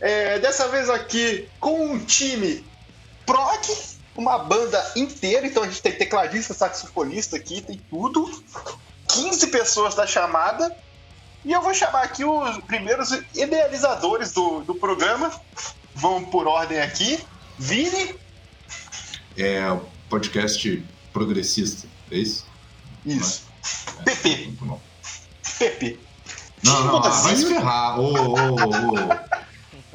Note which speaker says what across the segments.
Speaker 1: É, dessa vez aqui com um time prog, uma banda inteira, então a gente tem tecladista, saxofonista aqui, tem tudo. 15 pessoas da chamada. E eu vou chamar aqui os primeiros idealizadores do, do programa. Vamos por ordem aqui. Vini.
Speaker 2: É o podcast progressista, é isso?
Speaker 1: Isso. PP.
Speaker 2: Muito bom.
Speaker 1: PP.
Speaker 2: Não, não, ah, vai se ferrar. Ô, ô,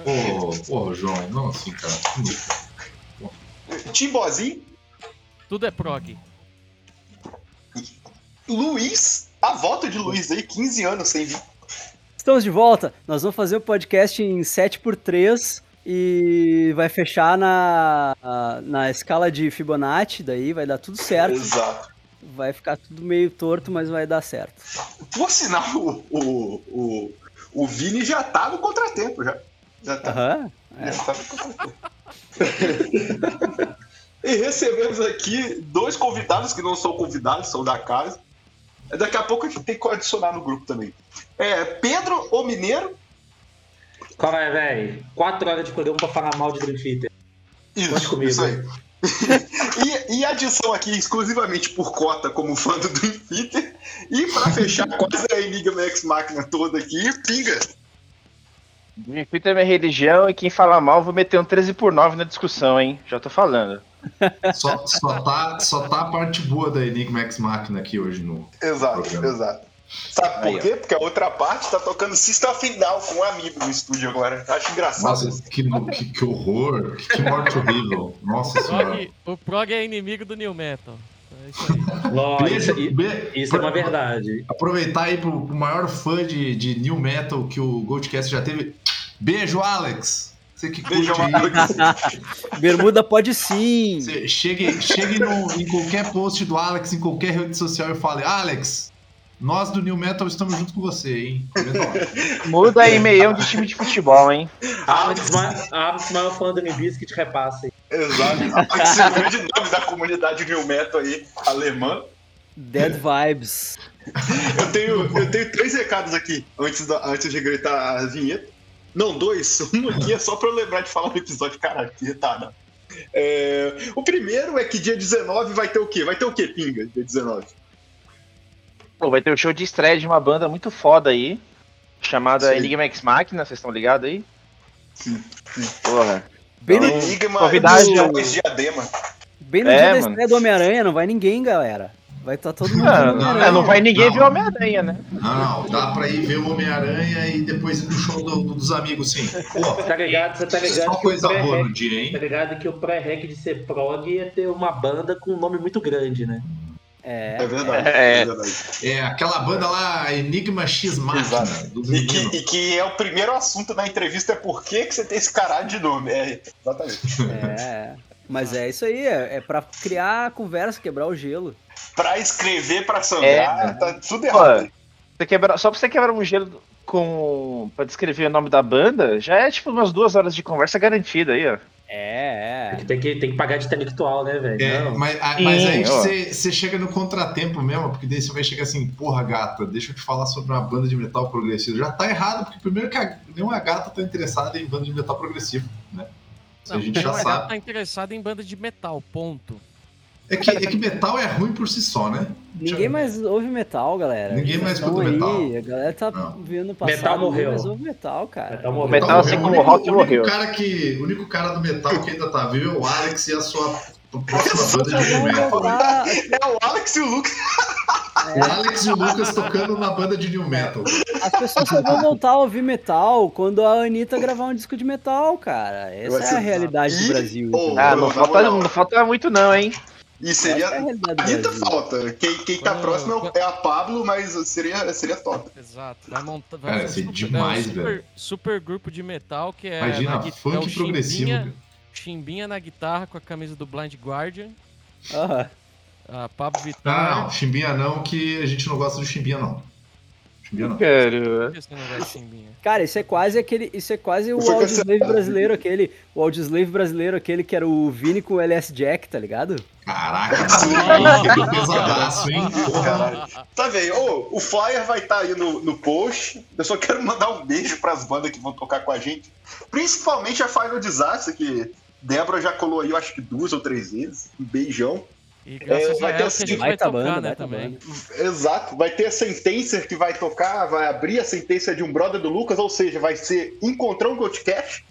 Speaker 2: ô, ô. Ô, João, não assim, cara.
Speaker 1: Timbozinho.
Speaker 3: Tudo é prog.
Speaker 1: Luiz. A volta de Luiz aí, 15 anos sem vir.
Speaker 4: Estamos de volta. Nós vamos fazer o podcast em 7x3 e vai fechar na, na escala de Fibonacci, daí vai dar tudo certo.
Speaker 1: Exato.
Speaker 4: Vai ficar tudo meio torto, mas vai dar certo.
Speaker 1: Por sinal, o, o, o, o Vini já tá no contratempo, já. Já tá,
Speaker 4: Aham. é.
Speaker 1: já tá no contratempo. e recebemos aqui dois convidados que não são convidados, são da casa. Daqui a pouco a gente tem que adicionar no grupo também. É, Pedro, o Mineiro.
Speaker 5: Qual é, velho? Quatro horas de programa pra falar mal de Dream Theater.
Speaker 1: Isso,
Speaker 5: comigo.
Speaker 1: isso aí. e, e adição aqui exclusivamente por cota como fã do Dream Theater. E pra fechar quase a Enigma X Máquina toda aqui, pinga.
Speaker 6: Dream Theater é minha religião e quem falar mal, vou meter um 13 por 9 na discussão, hein? Já tô falando.
Speaker 2: Só, só, tá, só tá a parte boa da Enigma X Machina aqui hoje no.
Speaker 1: Exato,
Speaker 2: Programa.
Speaker 1: exato. Sabe por
Speaker 6: Aí, ó.
Speaker 1: quê? Porque a outra parte tá tocando System Down com um amigo no estúdio agora. Acho engraçado.
Speaker 2: Nossa, que, que, que horror, que morte horrível. Nossa senhora.
Speaker 3: Prog, o prog é inimigo do new metal. É isso.
Speaker 5: Ló, isso, isso é uma verdade.
Speaker 2: Aproveitar aí pro, pro maior fã de, de New Metal que o Goldcast já teve. Beijo, Alex! Você que
Speaker 1: Beijo. Alex.
Speaker 4: Bermuda pode sim.
Speaker 2: Você chegue chegue no- em qualquer post do Alex, em qualquer rede social e fale: Alex, nós do New Metal estamos junto com você, hein?
Speaker 6: Muda aí meião de time de futebol, hein?
Speaker 5: Alex, maior fã do Biscuit, repassa aí.
Speaker 1: Exato. É o grande nome da comunidade New Metal aí, alemã.
Speaker 4: Dead vibes.
Speaker 1: Eu tenho, eu tenho três recados aqui antes, da, antes de gritar a vinheta. Não, dois. Um aqui é só pra eu lembrar de falar no episódio. Caralho, que retada. É, o primeiro é que dia 19 vai ter o quê? Vai ter o quê, Pinga? Dia 19.
Speaker 6: Pô, vai ter o show de estreia de uma banda muito foda aí, chamada
Speaker 1: Sim.
Speaker 6: Enigma X Machina, vocês estão ligados aí?
Speaker 1: Sim, sim.
Speaker 6: Porra.
Speaker 4: Bem no,
Speaker 1: Enigma
Speaker 6: eu-
Speaker 1: Jogos Diadema.
Speaker 4: bem no
Speaker 6: É,
Speaker 4: dia da estreia do Homem-Aranha, não vai ninguém, galera. Vai estar todo mundo
Speaker 6: Ah,
Speaker 4: vendo
Speaker 6: não,
Speaker 4: Homem-Aranha.
Speaker 6: não vai ninguém
Speaker 2: Não.
Speaker 6: ver o Homem-Aranha, né?
Speaker 2: Não, não, dá pra ir ver o Homem-Aranha e depois ir no show do- dos amigos, sim. Pô,
Speaker 5: Tá ligado? Você tá ligado
Speaker 2: só
Speaker 5: que
Speaker 2: coisa boa no dia, hein?
Speaker 5: tá ligado que o pré-rec de ser prog é ter uma banda com um nome muito grande, né?
Speaker 1: É
Speaker 4: É.
Speaker 1: verdade.
Speaker 6: É.
Speaker 1: É verdade.
Speaker 2: É aquela banda lá, Enigma X
Speaker 1: Exato.
Speaker 2: dos
Speaker 1: E que, e que é o primeiro assunto da entrevista é por que, que você tem esse caralho de nome. É, exatamente.
Speaker 4: É. Mas é isso aí, é, é pra criar conversa, quebrar o gelo.
Speaker 1: Pra escrever, pra sangrar,
Speaker 6: É.
Speaker 1: tá tudo
Speaker 6: Pô,
Speaker 1: errado.
Speaker 6: você quebra- só pra você quebrar um gelo com. pra descrever o nome da banda, já é tipo umas duas horas de conversa garantida aí, ó.
Speaker 4: É, é.
Speaker 5: Tem que, tem que pagar de intelectual, né, velho?
Speaker 2: É,
Speaker 5: Não.
Speaker 2: mas, a-
Speaker 6: Sim,
Speaker 2: mas aí você chega no contratempo mesmo, porque daí você vai chegar assim, porra, gata, deixa eu te falar sobre uma banda de metal progressivo. Já tá errado, porque primeiro que a, nenhuma gata tá interessada em banda de metal progressivo, né? Isso a
Speaker 3: Não,
Speaker 2: gente já sabe.
Speaker 3: tá interessado em banda de metal, ponto.
Speaker 2: É que, é que metal é ruim por si só, né?
Speaker 4: Ninguém mais ouve metal, galera.
Speaker 2: Ninguém mais escuta
Speaker 4: estão
Speaker 2: metal.
Speaker 4: aí, A galera tá
Speaker 2: Não.
Speaker 4: vendo o passado.
Speaker 5: Metal morreu.
Speaker 4: mais ouve metal, cara.
Speaker 5: Metal morreu.
Speaker 6: Metal, assim
Speaker 2: é o
Speaker 6: como rock
Speaker 2: o único
Speaker 6: morreu.
Speaker 2: cara que, o único cara do metal que ainda tá vivo é o Alex e a sua próxima banda de new metal.
Speaker 1: É o Alex e o Lucas.
Speaker 2: O Alex e o Lucas tocando na banda de new metal.
Speaker 4: As pessoas só vão voltar a ouvir metal quando a Anitta gravar um disco de metal, cara. Essa é a realidade do Brasil.
Speaker 1: Oh?
Speaker 6: Ah, não falta, não falta muito não, hein?
Speaker 1: E
Speaker 4: é
Speaker 1: seria.
Speaker 4: do
Speaker 1: Ainda
Speaker 4: Brasil.
Speaker 1: falta. Quem, quem tá
Speaker 3: Quando-
Speaker 1: próximo é é a Pablo, mas seria, seria top.
Speaker 3: Exato. Vai montar. Vai
Speaker 2: Cara,
Speaker 3: fazer
Speaker 2: isso é
Speaker 3: um
Speaker 2: demais,
Speaker 3: super,
Speaker 2: velho.
Speaker 3: super grupo de metal que é.
Speaker 2: Imagina,
Speaker 3: na
Speaker 2: funk
Speaker 3: é o
Speaker 2: progressivo.
Speaker 3: Chimbinha. Chimbinha na guitarra com a camisa do Blind Guardian.
Speaker 4: Aham.
Speaker 3: A Pablo Vittar.
Speaker 2: não, não, chimbinha não, que a gente não gosta de chimbinha, não. Chimbinha não.
Speaker 6: Cara,
Speaker 3: de chimbinha.
Speaker 4: Cara, isso é quase aquele. Isso é quase o Audioslave brasileiro, aquele. O Audioslave brasileiro, aquele que era o Vini com o LS Jack, tá ligado?
Speaker 2: Caraca, que pesadaço, hein?
Speaker 1: Caralho. Tá vendo? Ô, o flyer vai estar aí no, no post. Eu só quero mandar um beijo pras bandas que vão tocar com a gente. Principalmente a Final Disaster, que Débora já colou aí, eu acho que duas ou três vezes. Um beijão.
Speaker 3: E graças
Speaker 1: É,
Speaker 3: a
Speaker 1: vai
Speaker 3: ela que a gente
Speaker 1: assim,
Speaker 3: vai
Speaker 4: baita
Speaker 3: tocar,
Speaker 4: banda,
Speaker 3: né,
Speaker 4: baita
Speaker 3: também.
Speaker 1: Exato. Vai ter a Sentencer que vai tocar, vai abrir a sentença de um brother do Lucas, ou seja, vai ser Encontrão Goldcast.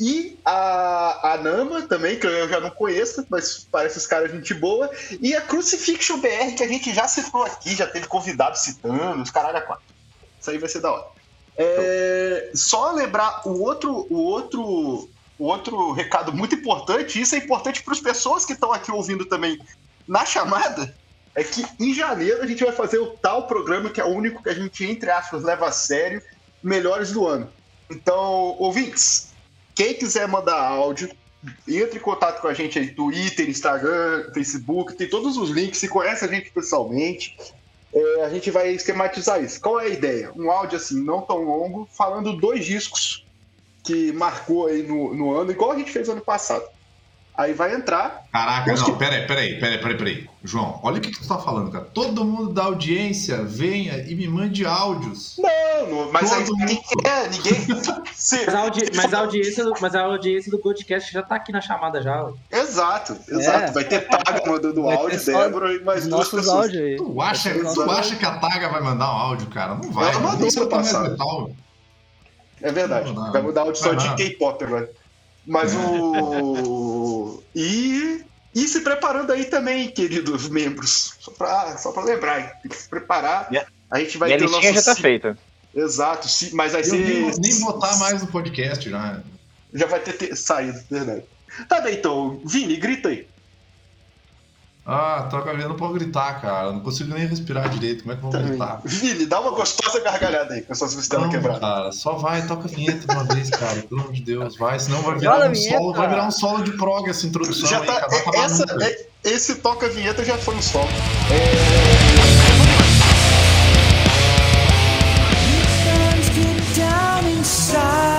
Speaker 1: E a, a Nama também, que eu já não conheço, mas parece os caras gente boa. E a Crucifixion BR, que a gente já citou aqui, já teve convidado citando, os caralho a quatro. Isso aí vai ser da hora. É, só lembrar o outro, o outro, o outro recado muito importante, isso é importante para as pessoas que estão aqui ouvindo também na chamada, é que em janeiro a gente vai fazer o tal programa que é o único que a gente, entre aspas, leva a sério, melhores do ano. Então, ouvintes, quem quiser mandar áudio, entre em contato com a gente aí, Twitter, Instagram, Facebook, tem todos os links, se conhece a gente pessoalmente, é, a gente vai esquematizar isso. Qual é a ideia? Um áudio assim, não tão longo, falando dois discos que marcou aí no, no ano, igual a gente fez ano passado. Aí vai entrar.
Speaker 2: Caraca, não,
Speaker 1: que-
Speaker 2: peraí, peraí, peraí, peraí, peraí. João, olha o que, que tu tá falando, cara. Todo mundo da audiência venha e me mande áudios.
Speaker 1: Não, não mas aí
Speaker 2: Todo
Speaker 1: ninguém quer, ninguém. Se-
Speaker 5: Mas a, audi- mas a audiência do, mas a audiência do podcast já tá aqui na chamada já. ó.
Speaker 1: Exato, exato.
Speaker 4: É.
Speaker 1: Vai ter Taga mandando
Speaker 4: Vai
Speaker 1: áudio,
Speaker 4: só
Speaker 1: Débora e mais duas
Speaker 4: nossos
Speaker 1: pessoas.
Speaker 4: áudios aí.
Speaker 2: Tu acha, tu acha que a Taga vai mandar um áudio, cara? Não vai.
Speaker 1: Ela mandou passada.
Speaker 2: metal.
Speaker 1: É verdade.
Speaker 2: Não, não.
Speaker 1: Vai mudar áudio só
Speaker 2: Vai
Speaker 1: de. K-pop agora. Mas o. E. E se preparando aí também, queridos membros. Só pra, só pra lembrar, hein? tem que se preparar.
Speaker 6: Minha-
Speaker 1: A gente vai
Speaker 6: minha
Speaker 1: ter o nosso.
Speaker 6: já tá feita.
Speaker 1: Exato, mas vai
Speaker 2: Eu nem,
Speaker 1: ser.
Speaker 2: nem votar mais no podcast já.
Speaker 1: Já vai ter, ter saído, verdade. Tá bem, então. Vini, grita aí.
Speaker 2: Ah, troca a vida, não posso gritar, cara. Não consigo nem respirar direito. Como é que eu vou gritar?
Speaker 1: Vini, dá uma gostosa gargalhada aí com essas costelas quebradas.
Speaker 2: cara, só vai, toca a vinheta uma vez, cara. Pelo amor de Deus, vai. Senão vai virar
Speaker 4: a
Speaker 2: um
Speaker 4: vinheta.
Speaker 2: solo, vai virar um solo de prog essa introdução
Speaker 1: Já
Speaker 2: aí,
Speaker 1: tá, essa, é- esse toca-vinheta já foi um solo.
Speaker 7: Down inside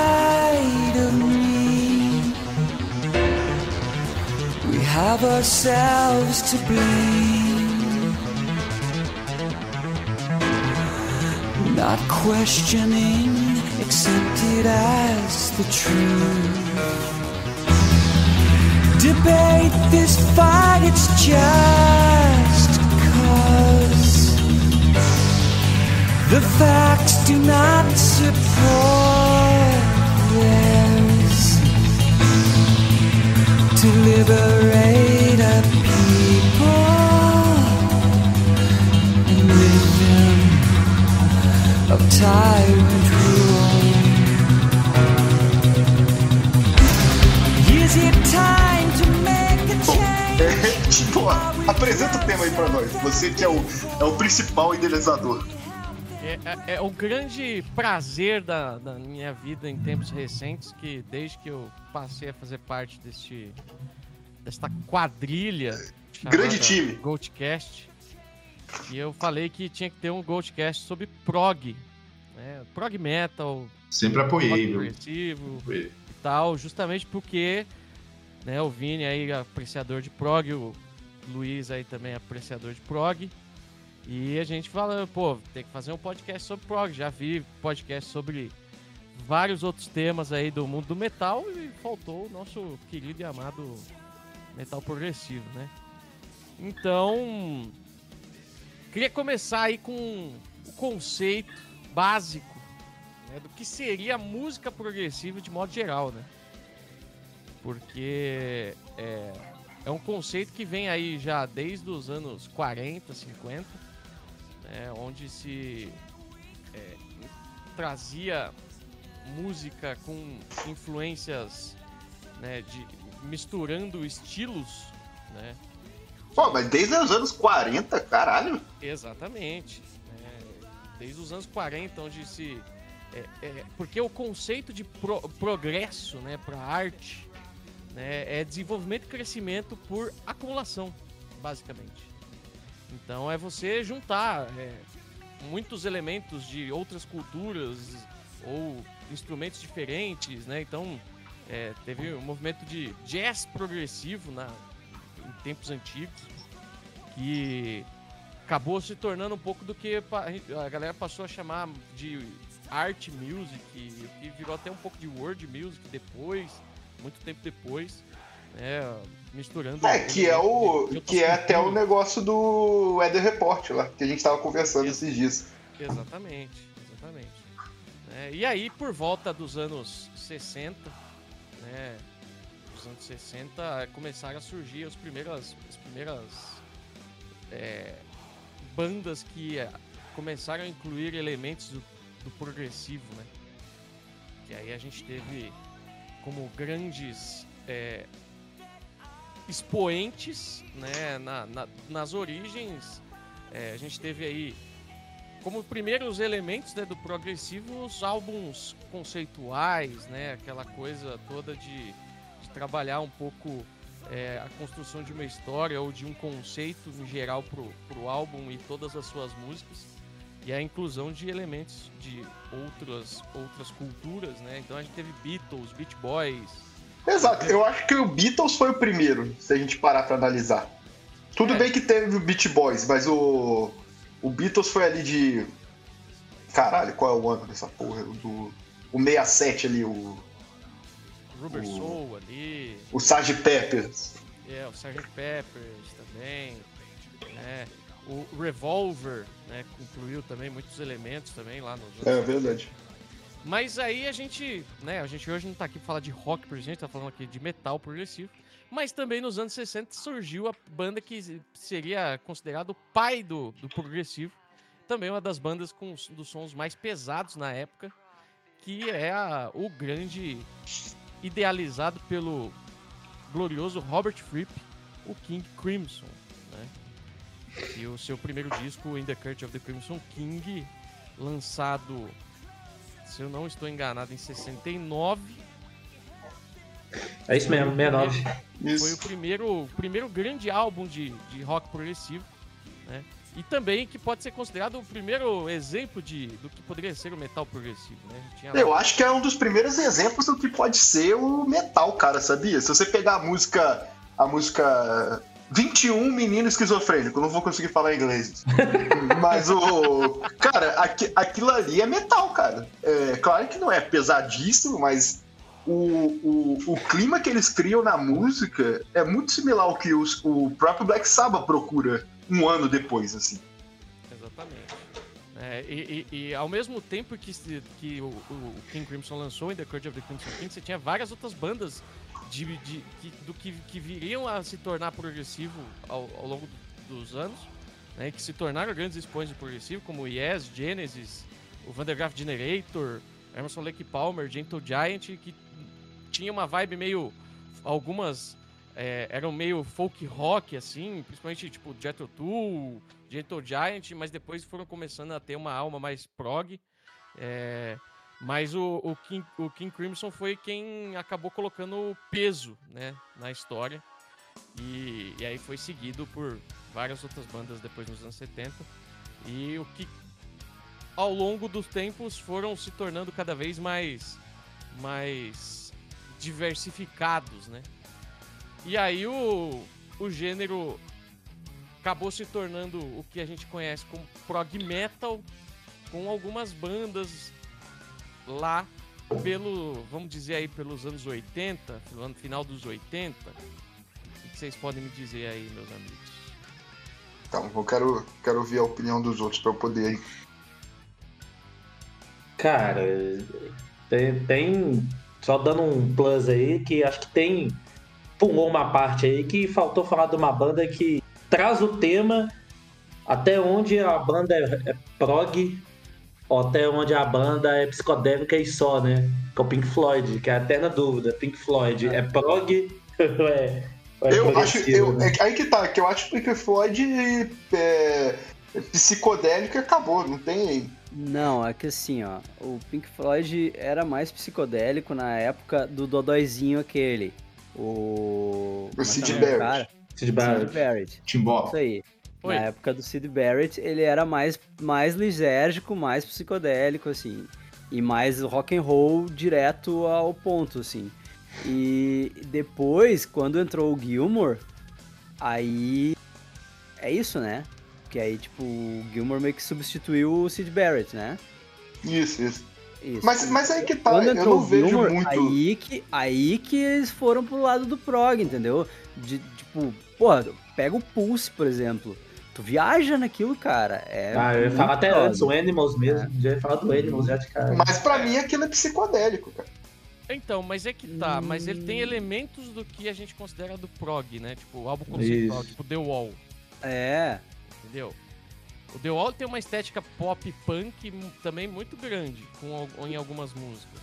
Speaker 7: have ourselves to blame. Not questioning, accepted as the truth. Debate this fight, it's just cause. The facts do not support theirs to liberate a people and rid them of tyrant rule. Is it time to make a change?
Speaker 1: Tipo, apresenta o tema aí pra nós. Você que é o, é o principal idealizador.
Speaker 3: É, é- é o grande prazer da, da minha vida em tempos recentes, que desde que eu passei a fazer parte deste, desta quadrilha
Speaker 1: Grande time.
Speaker 3: Goldcast, e eu falei que tinha que ter um Goldcast sobre prog, né? prog metal,
Speaker 2: Sempre apoiei,
Speaker 3: progressivo e tal, justamente porque né, o Vini aí apreciador de prog, o Luiz aí também apreciador de prog. E a gente fala, pô, tem que fazer um podcast sobre prog. Já vi podcast sobre vários outros temas aí do mundo do metal e faltou o nosso querido e amado metal progressivo, né? Então, queria começar aí com o conceito básico né, do que seria a música progressiva de modo geral, né? Porque é, é um conceito que vem aí já desde os anos 40, 50, né, onde se é, trazia música com influências, né, de, misturando estilos, né?
Speaker 1: Pô, mas desde os anos 40, caralho.
Speaker 3: Exatamente. né? Desde os anos 40, onde se. é, é, porque o conceito de pro- progresso né, para a arte né, é desenvolvimento e crescimento por acumulação, basicamente. Então é você juntar é, muitos elementos de outras culturas ou instrumentos diferentes, né? Então é, teve um movimento de jazz progressivo na, em tempos antigos que acabou se tornando um pouco do que a galera passou a chamar de art music, e virou até um pouco de world music depois, muito tempo depois, né? Misturando.
Speaker 1: É, que é o. Que é até o negócio do Weather Report lá, que a gente tava conversando esses dias.
Speaker 3: Exatamente, exatamente. É, e aí, por volta dos anos 60, né? Dos anos 60, começaram a surgir as primeiras, as primeiras é, bandas que é, começaram a incluir elementos do, do progressivo, né? Que aí a gente teve como grandes é, expoentes, né? na- na- nas origens, é, a gente teve aí como primeiros elementos né, do progressivo os álbuns conceituais, né, aquela coisa toda de, de trabalhar um pouco é, a construção de uma história ou de um conceito em geral pro, pro álbum e todas as suas músicas e a inclusão de elementos de outras outras culturas, né? Então a gente teve Beatles, Beach Boys,
Speaker 1: Exato, eu acho que o Beatles foi o primeiro, se a gente parar pra analisar. Tudo
Speaker 3: É.
Speaker 1: bem que teve o Beat Boys, mas o. O Beatles foi ali de. Caralho, qual é o ano dessa porra? O Do, o 67 ali, o.
Speaker 3: Rubber
Speaker 1: O-
Speaker 3: Soul ali,
Speaker 1: O Sgt. Peppers.
Speaker 3: É, o Sgt. Peppers também, né? O Revolver, né, incluiu também muitos elementos também lá nos
Speaker 1: É verdade.
Speaker 3: Mas aí a gente, né, a gente hoje não tá aqui pra falar de rock, por gente tá falando aqui de metal progressivo. Mas também nos anos 60 surgiu a banda que seria considerado o pai do, do progressivo. Também uma das bandas com os dos sons mais pesados na época, que é a- o grande idealizado pelo glorioso Robert Fripp, o King Crimson, né? E o seu primeiro disco, In the Court of the Crimson King, lançado se eu não estou enganado, em 69.
Speaker 5: É isso mesmo, 69.
Speaker 3: Foi o
Speaker 1: Isso.
Speaker 3: primeiro, o primeiro grande álbum de, de rock progressivo, né? E também que pode ser considerado o primeiro exemplo de, do que poderia ser o metal progressivo, né? Tinha lá-
Speaker 1: Eu acho que é um dos primeiros exemplos do que pode ser o metal, cara, sabia? Se você pegar a música. A música. 21 Menino Esquizofrênico, não vou conseguir falar inglês. Mas o. Cara, aqui- aquilo ali é metal, cara. É, claro que não é pesadíssimo, mas o, o, o clima que eles criam na música é muito similar ao que os- o próprio Black Sabbath procura um ano depois, assim.
Speaker 3: Exatamente. É, e, e- e ao mesmo tempo que, que o, o King Crimson lançou, In the Court of the Crimson King, você tinha várias outras bandas de, de- que- do que, que viriam a se tornar progressivo ao, ao longo dos anos, né, que se tornaram grandes expoentes de progressivo, como Yes, Genesis, o Vandergraaf Generator, Emerson Lake Palmer, Gentle Giant, que tinha uma vibe meio. Algumas é, eram meio folk rock, assim, principalmente tipo Jethro Tull, Gentle Giant, mas depois foram começando a ter uma alma mais prog. é, mas o, o, King, o King Crimson foi quem acabou colocando peso né, na história. E, e aí foi seguido por várias outras bandas depois nos anos 70. E o que ao longo dos tempos foram se tornando cada vez mais, mais diversificados, né? E aí o, o gênero acabou se tornando o que a gente conhece como prog metal, com algumas bandas lá pelo, vamos dizer aí, pelos anos 80, no ano final dos 80. O que vocês podem me dizer aí, meus amigos?
Speaker 1: Então, eu quero, quero ouvir a opinião dos outros pra eu poder.
Speaker 5: Cara, tem, tem- Só dando um plus aí, que acho que tem. Pulou uma parte aí que faltou falar de uma banda que traz o tema até onde a banda é, é prog, até onde a banda é psicodélica e só, né? Que é o Pink Floyd, que é a eterna dúvida. Pink Floyd é prog ou é, é
Speaker 1: Eu acho.
Speaker 5: progressivo,
Speaker 1: Eu,
Speaker 5: né?
Speaker 1: é, aí que tá, que eu acho que o Pink Floyd é, é psicodélico e acabou, não tem.
Speaker 4: Não, é que assim, ó, o Pink Floyd era mais psicodélico na época do Dodóizinho aquele. O. como é que
Speaker 1: Sid
Speaker 4: o
Speaker 1: Barrett.
Speaker 4: cara?
Speaker 5: Sid Barrett.
Speaker 4: Sid Barrett.
Speaker 2: Timbó.
Speaker 4: Isso aí.
Speaker 3: Oi.
Speaker 4: Na época do Sid Barrett, ele era mais, mais lisérgico, mais psicodélico, assim. E mais rock and roll direto ao ponto, assim. E depois, quando entrou o Gilmore, aí. É isso, né? Que aí, tipo, o Gilmore meio que substituiu o Sid Barrett, né?
Speaker 1: Isso, isso.
Speaker 4: Isso.
Speaker 1: Mas, mas aí que tá,
Speaker 4: Quando
Speaker 1: eu
Speaker 4: entrou
Speaker 1: não
Speaker 4: o
Speaker 1: vejo
Speaker 4: Gilmore,
Speaker 1: muito.
Speaker 4: aí que, aí que eles foram pro lado do prog, entendeu? De, tipo, porra, pega o Pulse, por exemplo. Tu viaja naquilo, cara. É
Speaker 5: ah, eu ia falar até
Speaker 4: foda.
Speaker 5: antes, o Animals mesmo.
Speaker 4: É.
Speaker 5: Já ia falar do Animals já de cara.
Speaker 1: Mas pra mim aquilo é psicodélico, cara.
Speaker 3: Então, mas é que tá, mas ele tem elementos do que a gente considera do prog, né? Tipo, álbum conceitual,
Speaker 5: Isso.
Speaker 3: tipo The Wall,
Speaker 4: É.
Speaker 3: entendeu? O The Wall tem uma estética pop punk também muito grande com, em algumas músicas.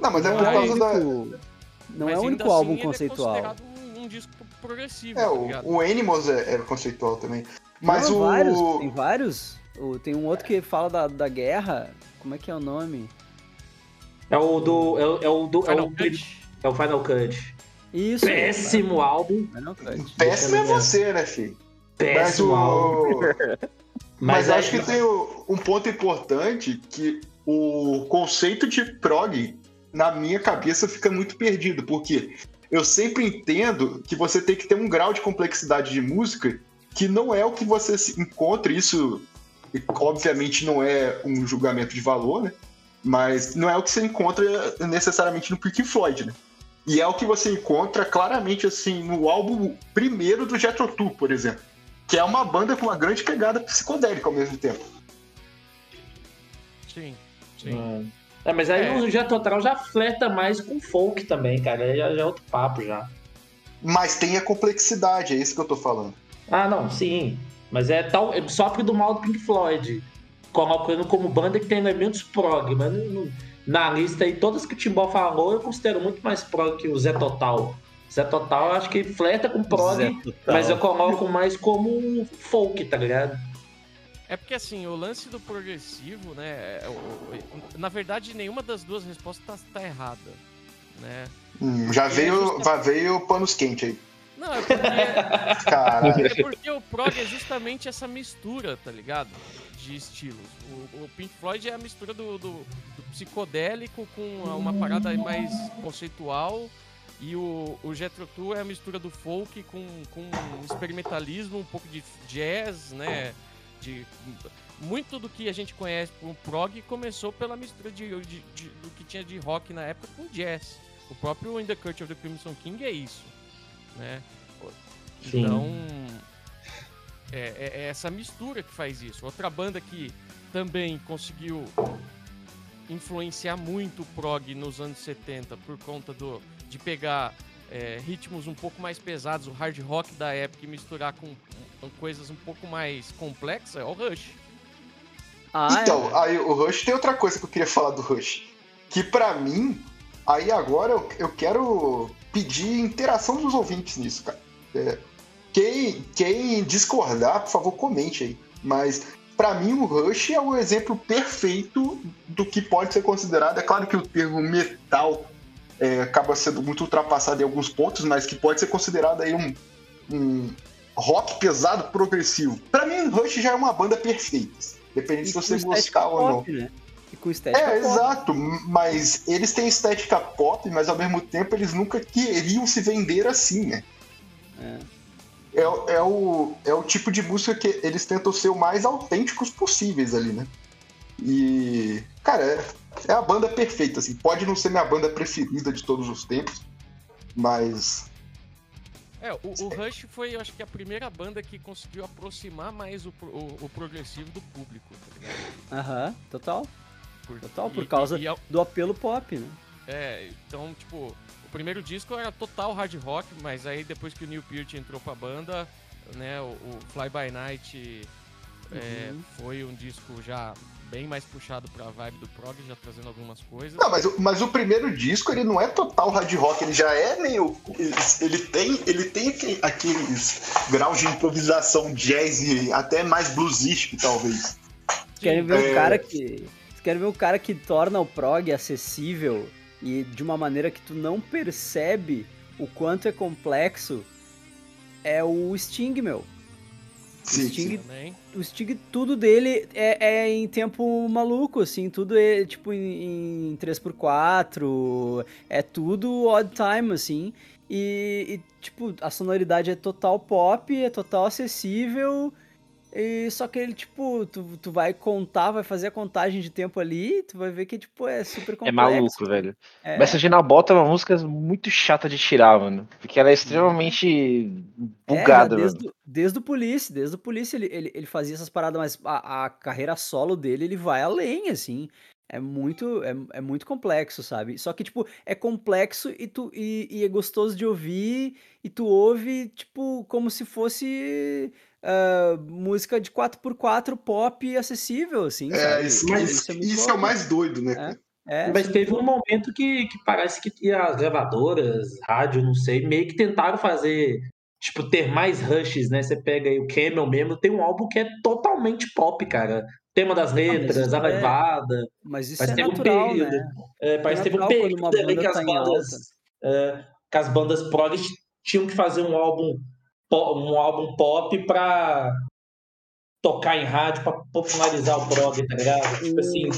Speaker 1: Não, mas é por causa da.
Speaker 4: Não
Speaker 3: Mas
Speaker 4: é o único
Speaker 3: assim,
Speaker 4: álbum
Speaker 3: ele
Speaker 4: conceitual.
Speaker 3: É considerado um, um disco progressivo,
Speaker 1: É,
Speaker 3: tá
Speaker 1: o, o Animals é, é conceitual também. Mas
Speaker 4: Não,
Speaker 1: o.
Speaker 4: vários, tem vários. Tem um outro que fala da, da guerra. Como é que é o nome?
Speaker 5: É o do. É, o- é o do. É
Speaker 3: Final
Speaker 5: o,
Speaker 3: Cut.
Speaker 5: é o Final Cut.
Speaker 4: Isso.
Speaker 5: Péssimo álbum.
Speaker 4: Final Cut.
Speaker 1: Péssimo é você, né, filho? Mas
Speaker 5: Péssimo álbum.
Speaker 1: o. Mas,
Speaker 5: Mas,
Speaker 1: eu
Speaker 5: é-
Speaker 1: acho que tem o- um ponto importante que o conceito de prog, na minha cabeça, fica muito perdido, porque eu sempre entendo que você tem que ter um grau de complexidade de música que não é o que você se encontra, isso obviamente não é um julgamento de valor, né? Mas não é o que você encontra necessariamente no Pink Floyd, né? E é o que você encontra claramente assim no álbum primeiro do Jethro Tull, por exemplo que é uma banda com uma grande pegada psicodélica ao mesmo tempo.
Speaker 3: Sim, sim.
Speaker 5: É, mas aí
Speaker 3: É.
Speaker 5: o Jet Total já flerta mais com folk também, cara. Já, já é outro papo já.
Speaker 1: Mas tem a complexidade, é isso que eu tô falando.
Speaker 5: Ah, não, sim. Mas é tal. é- Sofre do mal do Pink Floyd. Colocando como banda que tem elementos prog, mas não- na lista aí, todas que o Timbó falou, eu considero muito mais prog que o Zé Total. Zé Total eu acho que flerta com prog, mas eu coloco mais como folk, tá ligado?
Speaker 3: É porque assim, o lance do progressivo, né? é na verdade, nenhuma das duas respostas tá, tá errada. Né?
Speaker 1: Hum, já veio,
Speaker 3: justa-
Speaker 1: já veio panos quentes aí.
Speaker 3: Não, é porque,
Speaker 1: Caralho.
Speaker 3: é porque o prog é justamente essa mistura, tá ligado? De estilos. O, o Pink Floyd é a mistura do, do- do psicodélico com uma parada mais conceitual. E o, o Jethro Tull é a mistura do folk com, com um experimentalismo, um pouco de jazz, né? De, muito do que a gente conhece por prog começou pela mistura de, de- de- do que tinha de rock na época com jazz. O próprio In the Court of the Crimson King é isso, né?
Speaker 5: Sim.
Speaker 3: Então, é, é- é essa mistura que faz isso. Outra banda que também conseguiu influenciar muito o prog nos anos 70 por conta do, de pegar é, ritmos um pouco mais pesados, o hard rock da época e misturar com, com coisas um pouco mais complexas é o Rush.
Speaker 4: Ah,
Speaker 1: então,
Speaker 4: é.
Speaker 1: aí o Rush tem outra coisa que eu queria falar do Rush. Que pra mim, aí agora eu, eu quero pedir interação dos ouvintes nisso, cara. É, quem, quem discordar, por favor, comente aí. Mas pra mim o Rush é o exemplo perfeito do que pode ser considerado. É claro que o termo metal é, acaba sendo muito ultrapassado em alguns pontos, mas que pode ser considerado aí um, um rock pesado progressivo. Pra mim, o Rush já é uma banda perfeita. Depende
Speaker 4: E
Speaker 1: se você gostar ou não.
Speaker 4: né? E com estética
Speaker 1: É,
Speaker 4: pop.
Speaker 1: exato, mas eles têm estética pop, mas ao mesmo tempo eles nunca queriam se vender assim, né?
Speaker 4: É.
Speaker 1: É, o- é o, é o tipo de música que eles tentam ser o mais autênticos possíveis ali, né? E, cara, é, é a banda perfeita, assim. Pode não ser minha banda preferida de todos os tempos, mas
Speaker 3: É, o, o Rush foi, eu acho que, a primeira banda que conseguiu aproximar mais o, o- o progressivo do público, tá ligado?
Speaker 4: Aham, total.
Speaker 3: Por,
Speaker 4: Total, por
Speaker 3: e-
Speaker 4: causa-
Speaker 3: e- e ao-
Speaker 4: Do apelo pop, né?
Speaker 3: É, então, tipo, o primeiro disco era total hard rock, mas aí depois que o Neil Peart entrou pra banda, né, o, o Fly By Night é,
Speaker 4: Uhum.
Speaker 3: foi um disco já bem mais puxado pra vibe do prog, já trazendo algumas coisas.
Speaker 1: Não, mas, o- mas o primeiro disco, ele não é total hard rock, ele já é meio. Ele tem, ele tem aque- aqueles graus de improvisação jazz e até mais bluesístico, talvez.
Speaker 4: Querem ver
Speaker 1: É.
Speaker 4: um cara que. Querem ver um cara que torna o prog acessível e de uma maneira que tu não percebe o quanto é complexo? É o Sting, meu.
Speaker 1: Sim,
Speaker 4: Sting,
Speaker 1: sim.
Speaker 4: O Sting, tudo dele é, é em tempo maluco, assim, tudo é tipo em, em 3x4, é tudo odd time, assim, e, e, tipo, a sonoridade é total pop, é total acessível, e só que ele, tipo, tu, tu vai contar, vai fazer a contagem de tempo ali, tu vai ver que, tipo, é super complexo.
Speaker 6: É maluco, velho.
Speaker 4: É,
Speaker 6: Message Bota é uma música muito chata de tirar, mano. Porque ela é extremamente
Speaker 4: É,
Speaker 6: bugada, velho.
Speaker 4: desde, o- desde o Police, desde o Police ele, ele, ele fazia essas paradas, mas a, a carreira solo dele, ele vai além, assim. É muito, é, é muito complexo, sabe? Só que, tipo, é complexo e, tu, e, e é gostoso de ouvir, e tu ouve, tipo, como se fosse ah, música de 4x4 pop acessível, assim,
Speaker 1: É,
Speaker 4: sabe?
Speaker 1: isso,
Speaker 4: Mas
Speaker 1: isso,
Speaker 4: muito
Speaker 1: isso é o mais doido, né? cara?
Speaker 4: É,
Speaker 5: Mas teve um momento que, que parece que as gravadoras, rádio, não sei, meio que tentaram fazer, tipo, ter mais rushes, né? Você pega aí o Camel mesmo, tem um álbum que é totalmente pop, cara. Tema das letras,
Speaker 4: isso
Speaker 5: a
Speaker 4: é-
Speaker 5: levada.
Speaker 4: mas isso
Speaker 5: Mas
Speaker 4: é
Speaker 5: teve um
Speaker 4: natural,
Speaker 5: período,
Speaker 4: né?
Speaker 5: É, parece que teve um
Speaker 4: natural
Speaker 5: período
Speaker 4: banda
Speaker 5: que as
Speaker 4: tá
Speaker 5: bandas, é, que as bandas prog tinham que fazer um álbum, um álbum pop pra tocar em rádio, pra popularizar o prog, tá ligado? Tipo assim,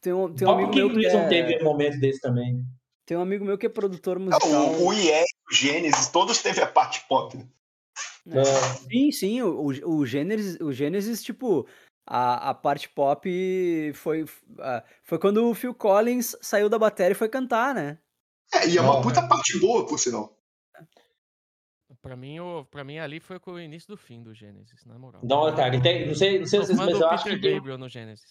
Speaker 4: Tem um,
Speaker 5: o
Speaker 4: tem um amigo meu que é...
Speaker 5: teve um momento desse também.
Speaker 4: Tem um amigo meu que é produtor musical.
Speaker 1: O, o IE, o Gênesis, todos teve a parte pop. né?
Speaker 5: É.
Speaker 4: Sim, sim, o, o, Gênesis, o Gênesis, tipo, a, a parte pop foi, foi quando o Phil Collins saiu da bateria e foi cantar, né?
Speaker 1: É, e é uma
Speaker 5: Não,
Speaker 1: puta parte boa, por sinal.
Speaker 3: Pra mim, o, pra mim, ali foi o início do fim do Gênesis, na moral.
Speaker 5: Não, cara, tem, não sei, não sei
Speaker 3: Tô
Speaker 5: vocês, mas eu acho que tem,
Speaker 3: Gabriel no Gênesis.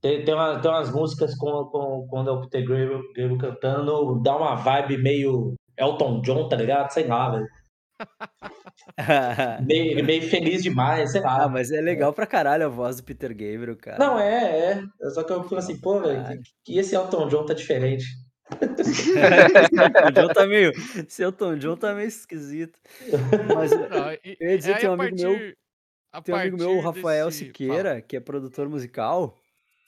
Speaker 5: tem, tem, uma- tem umas músicas com, com, quando é o Peter Gabriel, Gabriel cantando, dá uma vibe meio Elton John, tá ligado? Sei lá, velho. Meio, meio feliz demais, sei lá.
Speaker 4: ah, mas é legal pra caralho a voz do Peter Gabriel, cara.
Speaker 5: Não, é, é. Só que eu fico assim, pô, velho, que esse Elton John tá diferente.
Speaker 4: Elton John tá meio, esse Elton John tá meio esquisito. Mas
Speaker 3: Não, e-
Speaker 4: Eu ia dizer,
Speaker 3: aí
Speaker 4: tem um amigo meu-
Speaker 3: partir- a
Speaker 4: Tem um amigo meu, o Rafael
Speaker 3: desse-
Speaker 4: Siqueira, que é produtor musical,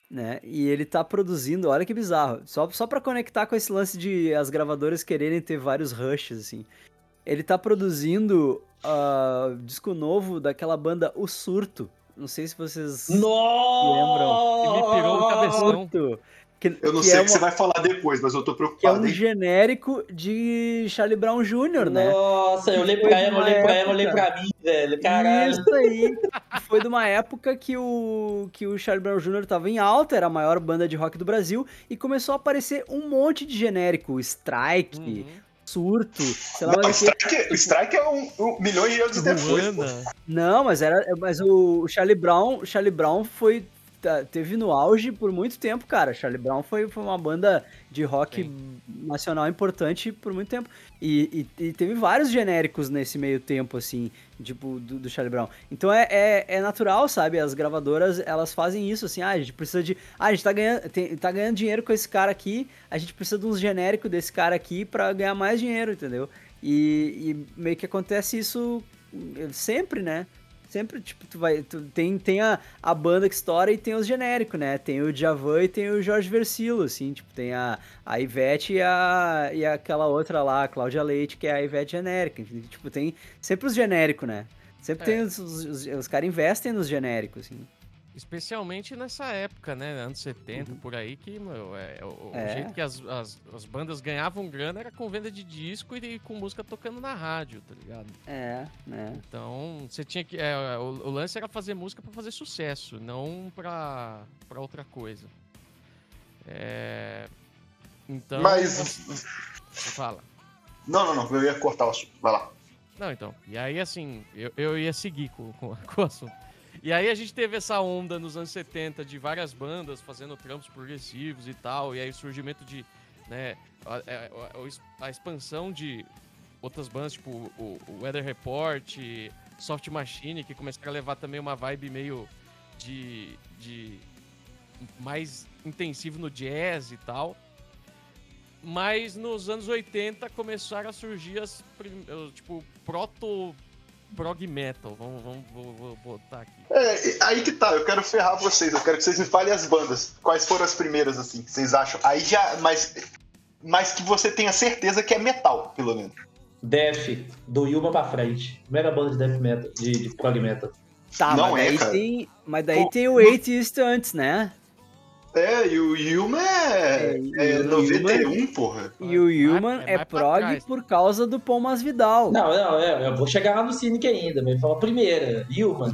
Speaker 4: né? E ele tá produzindo, olha que bizarro. Só, só pra conectar com esse lance de as gravadoras quererem ter vários rushes, assim. Ele tá produzindo ah, disco novo daquela banda O Surto. Não sei se vocês
Speaker 5: Nossa!
Speaker 3: Que me pirou no cabeção.
Speaker 4: Surto. Que,
Speaker 1: Eu não
Speaker 4: que
Speaker 1: sei
Speaker 4: é
Speaker 1: o que você
Speaker 4: uma-
Speaker 1: vai falar depois, mas eu tô
Speaker 4: que é
Speaker 1: preocupado,
Speaker 4: um
Speaker 1: hein?
Speaker 4: genérico de Charlie Brown Jr., né?
Speaker 5: Nossa, eu olhei pra ela, olhei pra ela, olhei pra mim, velho. Caralho.
Speaker 4: Isso aí. Foi de uma época que o, que o Charlie Brown Jr. tava em alta, era a maior banda de rock do Brasil, e começou a aparecer um monte de genérico. Strike,
Speaker 3: Uhum.
Speaker 4: Surto, sei lá
Speaker 1: Não, o
Speaker 4: que.
Speaker 1: Strike, o Strike é um, um milhões de anos depois.
Speaker 4: Não, mas era. Mas o Charlie Brown, o Charlie Brown foi. Tá- Teve no auge por muito tempo, cara. Charlie Brown foi, foi uma banda de rock nacional importante por muito tempo. E, e- e teve vários genéricos nesse meio tempo, assim, tipo, do, do Charlie Brown. Então é, é, é natural, sabe? As gravadoras, elas fazem isso, assim, ah, a gente precisa de. Ah, a gente tá ganhando, tem- tá ganhando dinheiro com esse cara aqui, a gente precisa de uns genéricos desse cara aqui pra ganhar mais dinheiro, entendeu? E, e meio que acontece isso sempre, né? Sempre, tipo, tu vai. Tu tem tem a, a banda que estoura e tem os genéricos, né? Tem o Djavan e tem o Jorge Versilo, assim, tipo, tem a, a Ivete e, a, e aquela outra lá, a Cláudia Leite, que é a Ivete genérica. enfim, Tipo, tem sempre os genéricos, né? Sempre
Speaker 3: É.
Speaker 4: tem os, os, os, os caras investem nos genéricos, assim.
Speaker 3: Especialmente nessa época, né? Anos 70, por aí, que meu, é, o, o
Speaker 4: Uhum. É.
Speaker 3: jeito que as, as, as bandas ganhavam grana era com venda de disco e, com música tocando na rádio, tá ligado?
Speaker 4: É, né?
Speaker 3: Então, você tinha que. é, o, o lance era fazer música pra fazer sucesso, não pra, pra outra coisa. É, Então.
Speaker 1: Mas.
Speaker 3: Fala.
Speaker 1: Não, não, não, eu ia cortar o assunto. Vai lá.
Speaker 3: Não, então. E aí, assim, eu, eu ia seguir com, com, com o assunto. E aí a gente teve essa onda nos anos 70 de várias bandas fazendo trampos progressivos e tal. E aí o surgimento de, né, a, a- a- expansão de outras bandas, tipo o, o Weather Report, Soft Machine, que começaram a levar também uma vibe meio de, de mais intensivo no jazz e tal. Mas nos anos 80 começaram a surgir as tipo proto prog metal. Vamos, vamos vou, vou botar aqui.
Speaker 1: É, aí que tá, eu quero ferrar vocês, eu quero que vocês me falem as bandas. Quais foram as primeiras, assim, que vocês acham? Aí já. Mas, mas que você tenha certeza que é metal, pelo menos.
Speaker 5: Death, do Yuma pra frente. Primeira banda de death metal, de, de prog metal.
Speaker 4: Tá,
Speaker 1: Não
Speaker 4: mas
Speaker 1: é,
Speaker 4: daí,
Speaker 1: cara.
Speaker 4: tem, mas daí
Speaker 1: Pô,
Speaker 4: tem o Atheist antes, né?
Speaker 1: É, e o Yuma é,
Speaker 4: É, e
Speaker 1: é
Speaker 4: o
Speaker 1: 91, porra.
Speaker 4: E o Human
Speaker 3: é
Speaker 4: é, prog
Speaker 3: trás.
Speaker 4: por causa do Paul Masvidal.
Speaker 5: Não, não, é, eu vou chegar lá no Cynic ainda, mas falar primeira. Yuma.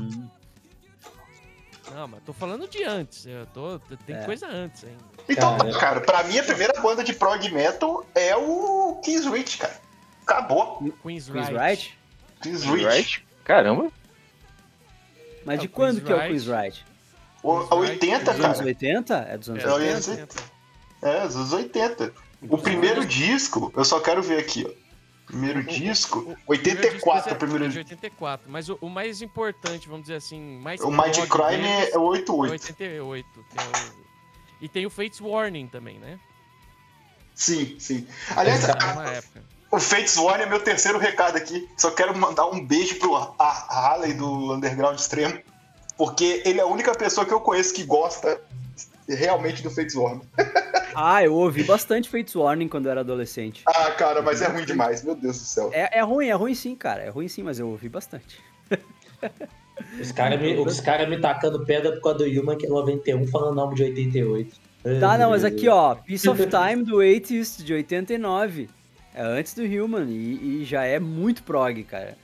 Speaker 3: Não, mas tô falando de antes. Eu tô, tem
Speaker 4: É.
Speaker 3: coisa antes ainda.
Speaker 1: Então,
Speaker 5: Cara.
Speaker 1: cara, pra mim a primeira banda de prog metal é o Kings Rich, cara. Acabou.
Speaker 3: Queen's Right.
Speaker 4: Wright?
Speaker 1: Kings Rich.
Speaker 6: Right? Caramba.
Speaker 4: Mas
Speaker 3: É,
Speaker 4: de quando
Speaker 3: Chris
Speaker 4: que é o
Speaker 3: Wright?
Speaker 1: O, a 80,
Speaker 4: Dos anos
Speaker 1: cara.
Speaker 4: 80? É dos anos
Speaker 3: É,
Speaker 1: É,
Speaker 4: 80?
Speaker 1: 80. É, dos anos 80. O primeiro disco, eu só quero ver aqui, ó. Primeiro disco, 84 o primeiro
Speaker 3: é de
Speaker 1: disco.
Speaker 3: 84. Mas o, o mais importante, vamos dizer assim, mais
Speaker 1: O
Speaker 3: prog
Speaker 1: Crime
Speaker 3: deles
Speaker 1: é o 88.
Speaker 3: 88. que é o- E tem o Fates Warning também, né?
Speaker 1: Sim, sim. Aliás,
Speaker 3: mesma época.
Speaker 1: o Fates Warning é meu terceiro recado aqui. Só quero mandar um beijo pro Ha- Harley do Underground Extremo. Porque ele é a única pessoa que eu conheço que gosta realmente do Fates Warning.
Speaker 4: Ah, eu ouvi bastante Fates Warning quando eu era adolescente.
Speaker 1: Ah, cara, mas é ruim demais, meu Deus do céu.
Speaker 4: É, é ruim, é ruim sim, cara. É ruim sim, mas eu ouvi bastante.
Speaker 5: Os caras me, os cara me tacando pedra por causa do Yuma, que é 91, falando nome de 88.
Speaker 4: Tá, não, mas aqui, ó, Piece of Time do Atheist de 89. É antes do Human e, e já é muito prog, cara.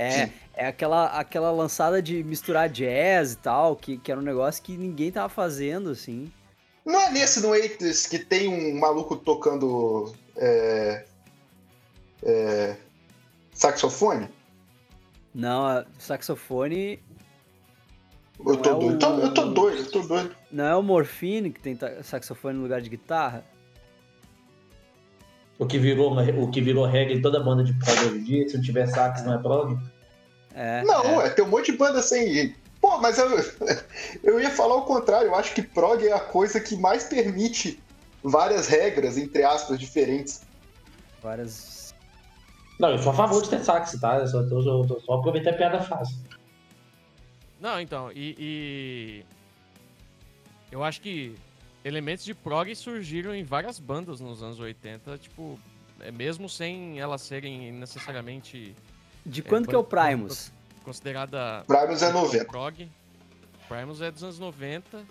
Speaker 4: É,
Speaker 1: Sim.
Speaker 4: é aquela, aquela lançada de misturar jazz e tal, que, que era um negócio que ninguém tava fazendo, assim.
Speaker 1: Não é nesse no Eighties que tem um maluco tocando é, é, saxofone?
Speaker 4: Não, a- saxofone
Speaker 1: Eu tô
Speaker 4: é
Speaker 1: doido.
Speaker 4: o-
Speaker 1: Então, eu tô doido, eu tô doido.
Speaker 4: não é o Morphine que tem saxofone no lugar de guitarra?
Speaker 5: O que virou, o que virou regra em toda banda de prog hoje em dia, se não tiver sax não é prog.
Speaker 4: É,
Speaker 1: Não, é. tem um monte de banda sem. Pô, mas eu, eu ia falar o contrário. Eu acho que prog é a coisa que mais permite várias regras, entre aspas, diferentes.
Speaker 4: várias.
Speaker 5: Não, eu sou a favor de ter sax, tá? Eu só, tô, tô- tô só aproveitando a piada fácil.
Speaker 3: Não, então, e, e eu acho que elementos de prog surgiram em várias bandas nos anos 80, tipo, é, mesmo sem elas serem necessariamente
Speaker 4: De
Speaker 3: É,
Speaker 4: quando que é o Primus?
Speaker 3: considerada
Speaker 1: Primus é 90.
Speaker 3: prog. Primus é dos anos 90.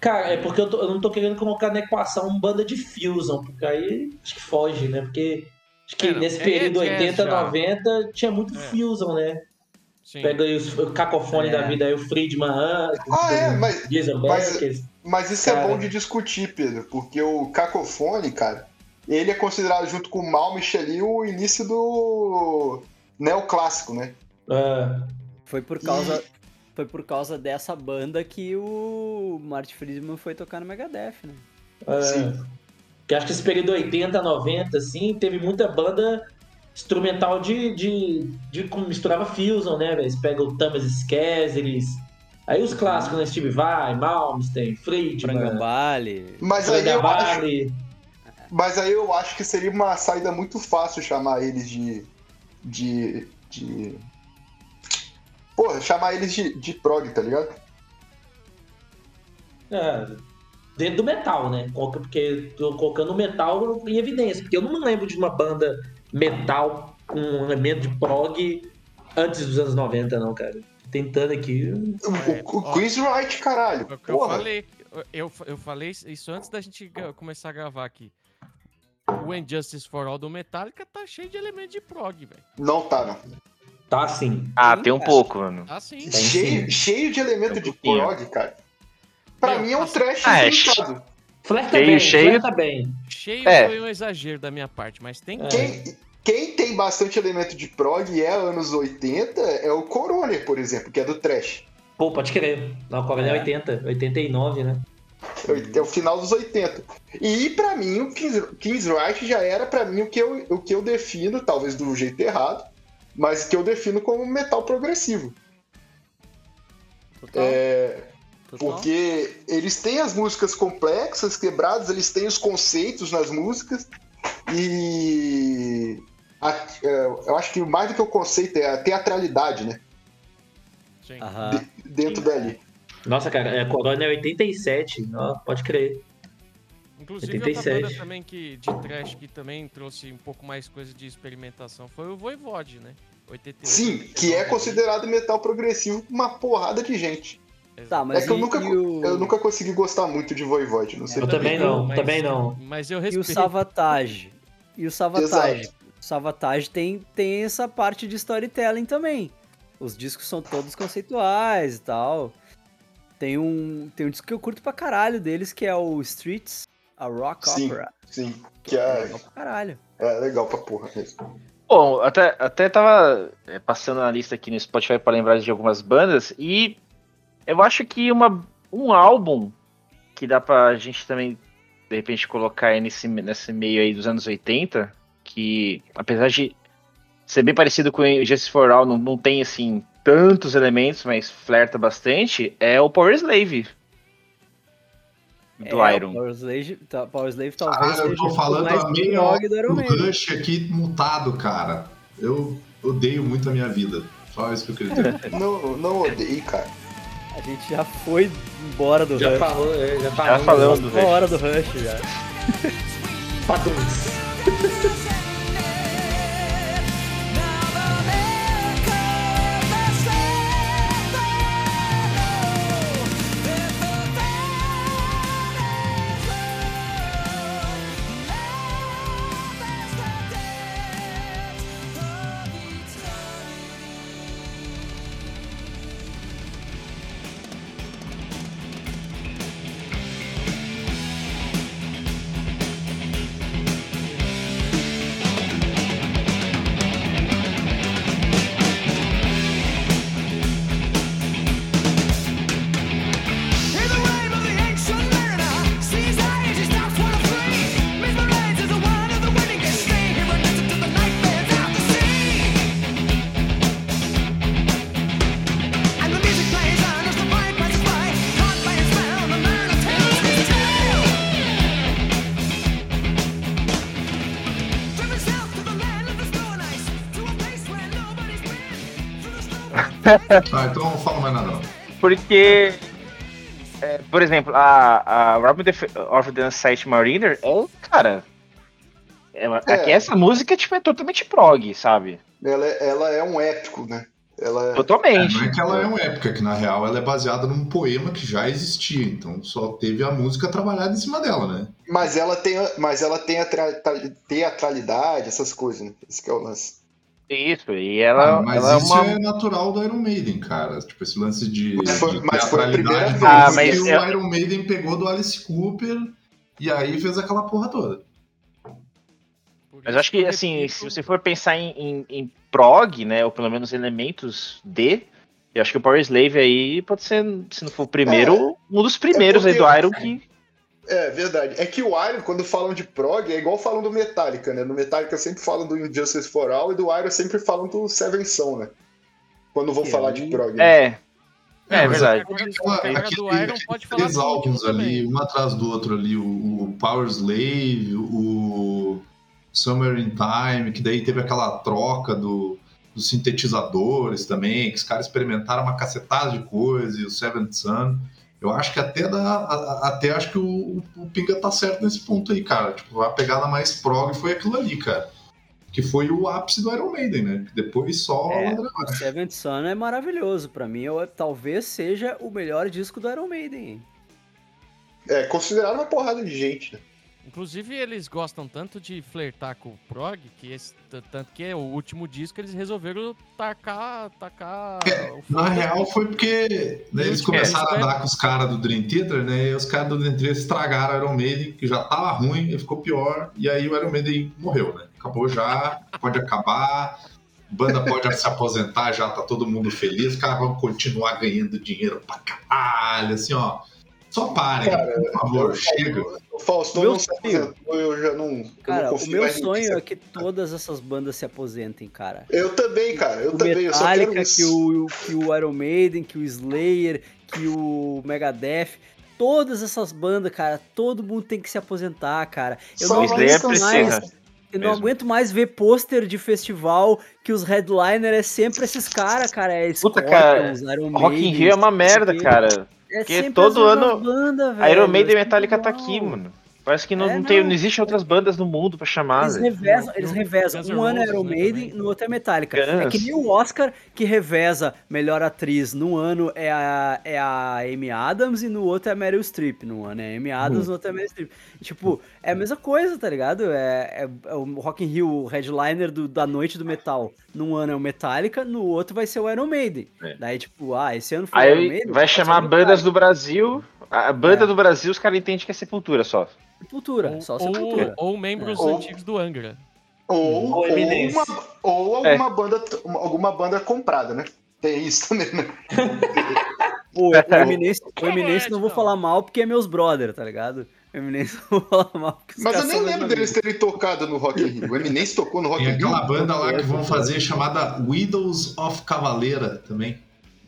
Speaker 5: Cara, é porque eu, tô- eu não tô querendo colocar na equação banda de Fusion, porque aí acho que foge, né? Porque acho que
Speaker 3: É,
Speaker 5: nesse
Speaker 3: é
Speaker 5: período
Speaker 3: jazz
Speaker 5: 80,
Speaker 3: já.
Speaker 5: 90 tinha muito
Speaker 3: É.
Speaker 5: Fusion, né?
Speaker 3: Sim.
Speaker 5: Pega aí os, o cacofone
Speaker 4: É.
Speaker 5: da vida aí, o Friedman, ah,
Speaker 1: Ah, é, mas, mas- mas isso é
Speaker 5: Cara.
Speaker 1: bom de discutir, Pedro, porque o Cacofone, cara, ele é considerado junto com o Malmich ali o início do neoclássico, né?
Speaker 5: ah,
Speaker 4: Foi por causa. Foi por causa dessa banda que o Marty Friedman foi tocar no Megadeth, né?
Speaker 5: ah,
Speaker 1: Sim.
Speaker 5: que acho que esse período 80, 90, assim, teve muita banda instrumental de, de, de como misturava Fusion, né, velho? Você pega o Thomas Skezeris, aí os clássicos, né? Steve Vai, Malmsteen, Friedman,
Speaker 4: Frangambale.
Speaker 1: Mas aí, eu acho, mas aí eu acho que seria uma saída muito fácil chamar eles de. De. de. Porra, chamar eles de, de prog, tá ligado?
Speaker 5: É, dentro do metal, né? Porque tô colocando o metal em evidência. Porque eu não me lembro de uma banda metal com um elemento de prog antes dos anos 90, não, cara. Tentando aqui.
Speaker 1: O,
Speaker 3: É,
Speaker 1: o, o
Speaker 3: ó.
Speaker 1: Chris Wright, caralho.
Speaker 3: É eu
Speaker 1: Porra.
Speaker 3: falei. Eu, eu falei isso antes da gente começar a gravar aqui. O Injustice for All do Metallica tá cheio de elementos de prog, velho.
Speaker 1: Não tá, não.
Speaker 5: Tá assim.
Speaker 6: Ah,
Speaker 4: Sim,
Speaker 6: tem um
Speaker 4: cara.
Speaker 6: pouco, mano.
Speaker 3: Tá sim.
Speaker 5: Tem
Speaker 1: Cheio,
Speaker 5: sim.
Speaker 1: cheio de elemento
Speaker 6: um
Speaker 1: de
Speaker 6: pouquinho.
Speaker 1: prog, cara. Pra
Speaker 3: Meu,
Speaker 1: mim é um
Speaker 3: assim-
Speaker 1: trash
Speaker 6: Ah, é
Speaker 1: limitado.
Speaker 5: Flerta
Speaker 6: Cheio,
Speaker 5: bem,
Speaker 6: cheio.
Speaker 5: flerta bem.
Speaker 3: Cheio
Speaker 6: É.
Speaker 3: foi um exagero da minha parte, mas tem
Speaker 5: É.
Speaker 1: Quem, quem tem bastante elemento de prog e é anos 80 é o Coroner, por exemplo, que é do trash.
Speaker 5: Pô, pode crer. Não, o Coronel é
Speaker 4: É.
Speaker 5: 80, 89, né?
Speaker 1: É o final dos 80. E pra mim o Kings, Kings Right já era pra mim o que, eu, o que eu defino, talvez do jeito errado, mas que eu defino como metal progressivo.
Speaker 4: Total.
Speaker 1: É,
Speaker 4: total.
Speaker 1: porque eles têm as músicas complexas, quebradas, eles têm os conceitos nas músicas e a- é, eu acho que mais do que o conceito é a teatralidade, né?
Speaker 3: Sim.
Speaker 4: Aham.
Speaker 1: Dentro dali.
Speaker 5: Nossa, cara, é, Corona é 87. Ó, pode crer.
Speaker 3: Inclusive, outra
Speaker 5: 87.
Speaker 3: banda também que, de trash que também trouxe um pouco mais coisa de experimentação foi o Voivode, né? 88,
Speaker 1: Sim, que é
Speaker 3: 89,
Speaker 1: considerado metal progressivo por uma porrada de gente.
Speaker 4: Tá, mas
Speaker 1: é que eu nunca,
Speaker 4: o-
Speaker 1: eu nunca consegui gostar muito de Voivode, não sei
Speaker 5: Eu também não,
Speaker 3: mas-
Speaker 5: também não.
Speaker 3: Mas eu
Speaker 4: E o
Speaker 3: respeito.
Speaker 4: Savatage. E o Savatage.
Speaker 1: Exato.
Speaker 4: O Savatage tem, tem essa parte de storytelling também. Os discos são todos conceituais e tal. Tem um, tem um disco que eu curto pra caralho deles, que é o Streets, a Rock
Speaker 1: Sim.
Speaker 4: Opera.
Speaker 1: Sim, que
Speaker 4: É
Speaker 1: é,
Speaker 4: legal pra caralho.
Speaker 1: é legal pra porra mesmo.
Speaker 6: Bom, até, até tava é, passando na lista aqui no Spotify pra lembrar de algumas bandas e eu acho que uma, um álbum que dá pra gente também, de repente, colocar aí nesse, nesse meio aí dos anos 80, que apesar de ser bem parecido com o Justice for All, não, não tem assim tantos elementos, mas flerta bastante, é o Power Slave. Do
Speaker 4: É,
Speaker 6: Iron.
Speaker 4: Power Slave, tá, Power Slave talvez
Speaker 2: eu tô
Speaker 4: o
Speaker 2: falando a meia hora
Speaker 4: do.
Speaker 2: Rush aqui mutado, cara. Eu odeio muito a minha vida. Só isso que eu queria dizer.
Speaker 1: Não, não odeio, cara.
Speaker 4: A gente já foi embora do
Speaker 5: Já
Speaker 4: Rush.
Speaker 5: falou, é, já
Speaker 6: Já
Speaker 5: falamos.
Speaker 6: falamos do
Speaker 4: Uma
Speaker 6: Rush.
Speaker 4: hora do Rush já.
Speaker 5: Paduns.
Speaker 2: Tá, então não falo mais nada não.
Speaker 6: Porque, é, por exemplo, a, a Robin of the Unsight Mariner é, cara. É,
Speaker 1: É.
Speaker 6: aqui essa música tipo, é totalmente prog, sabe?
Speaker 1: Ela, é- ela é um épico, né? Ela é...
Speaker 6: Totalmente.
Speaker 2: Não é que ela é uma época, que na real ela é baseada num poema que já existia, então só teve a música trabalhada em cima dela, né?
Speaker 1: Mas ela tem, a- mas ela tem a tra- tra- teatralidade, essas coisas, né? Esse que é o lance.
Speaker 6: Isso, e ela,
Speaker 2: Ah, mas
Speaker 6: ela é
Speaker 2: isso
Speaker 6: uma.
Speaker 2: é natural do Iron Maiden, cara. Tipo, esse lance de,
Speaker 1: Mas foi-
Speaker 2: de
Speaker 1: mas foi a primeira vez.
Speaker 6: Ah, mas
Speaker 2: o
Speaker 6: eu-
Speaker 2: Iron Maiden pegou do Alice Cooper e aí fez aquela porra toda.
Speaker 6: Mas acho que, assim, se você for pensar em, em, em prog, né, ou pelo menos elementos de, eu acho que o Power Slave aí pode ser, se não for o primeiro, um dos primeiros aí do Iron que.
Speaker 1: É verdade. É que o Iron, quando falam de prog, é igual falam do Metallica, né? No Metallica sempre falam do Injustice for All e do Iron sempre falam do Seven Son, né? Quando vão
Speaker 4: Que
Speaker 1: falar
Speaker 4: aí-
Speaker 1: de prog. né?
Speaker 6: É, é,
Speaker 2: mas
Speaker 6: verdade.
Speaker 2: Aquele-
Speaker 3: do último
Speaker 2: álbuns ali, um atrás do outro ali, o, o Power Slave, o Summer in Time, que daí teve aquela troca do, dos sintetizadores também, que os caras experimentaram uma cacetada de coisa, e o Seventh Sun. Eu acho que até dá, até acho que o, o Pinga tá certo nesse ponto aí, cara. Tipo, a pegada mais prog foi aquilo ali, cara. Que foi o ápice do Iron Maiden, né? Depois só
Speaker 4: É. O
Speaker 2: abaixo.
Speaker 4: Seventh Son é maravilhoso. Pra mim, eu, talvez seja o melhor disco do Iron Maiden.
Speaker 1: É, considerado uma porrada de gente, né?
Speaker 3: Inclusive, eles gostam tanto de flertar com o prog, que esse, tanto que o último disco eles resolveram tacar, tacar o
Speaker 2: Na real foi porque né, eles começaram
Speaker 3: é,
Speaker 2: a andar com os caras do Dream Theater, né? E os caras do Dream Theater estragaram o Iron Maiden, que já tava ruim, e ficou pior, e aí o Iron Maiden morreu, né? Acabou já, pode acabar, banda pode se aposentar, já tá todo mundo feliz, os caras vão continuar ganhando dinheiro pra caralho, assim, ó. Só parem,
Speaker 1: Cara,
Speaker 2: por favor,
Speaker 1: eu-
Speaker 2: chega.
Speaker 1: O Faustão
Speaker 4: Meu
Speaker 1: não se aposentou, eu já não. eu
Speaker 4: Cara,
Speaker 1: não
Speaker 4: o meu sonho é que todas essas bandas se aposentem, cara.
Speaker 1: Eu também, cara, eu
Speaker 4: o
Speaker 1: também. Eu só quero
Speaker 4: Metallica, que o, que o Iron Maiden, que o Slayer, que o Megadeth. Todas essas bandas, cara, todo mundo tem que se aposentar, cara. Eu
Speaker 1: Só
Speaker 4: não aguento mais. Eu não aguento mais ver pôster de festival que os headliner é sempre esses caras, cara. É
Speaker 6: Puta, cara,
Speaker 4: Scorpions, Iron
Speaker 6: Rock in
Speaker 4: Maiden,
Speaker 6: Rio é uma merda,
Speaker 4: quê.
Speaker 6: cara.
Speaker 4: É
Speaker 6: Porque todo ano
Speaker 4: banda,
Speaker 6: A Iron Maiden e
Speaker 4: é
Speaker 6: Metallica tá aqui, mano. Parece que não,
Speaker 4: É,
Speaker 6: não, tem,
Speaker 4: não.
Speaker 6: existe outras bandas no mundo pra chamar,
Speaker 4: Eles
Speaker 6: velho.
Speaker 4: revezam, eles revezam. Um ano é Iron
Speaker 3: né,
Speaker 4: Maiden, no outro é Metallica. É que nem o Oscar que reveza melhor atriz. Num ano é a, é a Amy Adams e no outro é a Meryl Streep. Num ano é a Amy Adams, no outro é a Meryl Streep. Tipo, é a mesma coisa, tá ligado? É, é- é o Rock in Rio, o headliner do- da noite do metal. Num ano é o Metallica, no outro vai ser o Iron Maiden.
Speaker 6: É.
Speaker 4: Daí, tipo, ah, esse ano foi o Iron
Speaker 6: Aí
Speaker 4: Maiden.
Speaker 6: vai chamar bandas do Brasil. A banda
Speaker 4: É.
Speaker 6: do Brasil, os caras entendem que é Sepultura só.
Speaker 4: Sepultura,
Speaker 3: Ou,
Speaker 4: só
Speaker 3: ou,
Speaker 4: Sepultura.
Speaker 3: ou membros
Speaker 1: Ou-
Speaker 3: antigos do Angra.
Speaker 1: Ou,
Speaker 5: Ou
Speaker 1: ou, uma, ou
Speaker 6: É.
Speaker 1: alguma, banda, uma- alguma banda comprada, né? Tem isso também, né?
Speaker 4: O, o Eminence, o Eminence
Speaker 3: É,
Speaker 4: não vou falar mal porque é meus brother, tá ligado? O Eminence não vou falar mal
Speaker 1: Mas eu nem lembro deles
Speaker 4: amigos.
Speaker 1: terem tocado no Rock in Rio. O Eminence tocou no Rock
Speaker 2: Tem
Speaker 1: in Rio.
Speaker 2: aquela banda lá que vão fazer chamada Widows of Cavaleira também.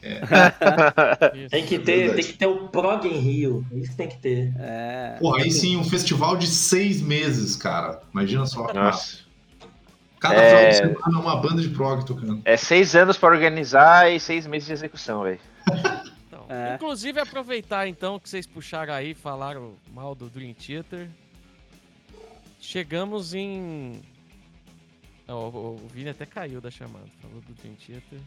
Speaker 3: Isso.
Speaker 5: Tem que ter,
Speaker 1: verdade.
Speaker 5: tem que ter o Prog em Rio. Isso tem que ter.
Speaker 4: É.
Speaker 2: Pô, aí sim, um festival de seis meses, cara. Imagina só.
Speaker 6: Nossa.
Speaker 2: Cada
Speaker 6: É.
Speaker 2: final de semana uma banda de prog tocando.
Speaker 6: É seis anos pra organizar e seis meses de execução, velho.
Speaker 3: Então,
Speaker 4: É.
Speaker 3: Inclusive, aproveitar então que vocês puxaram aí, falaram mal do Dream Theater. Chegamos em. Ó, o, o Vini até caiu da chamada, falou do Dream Theater.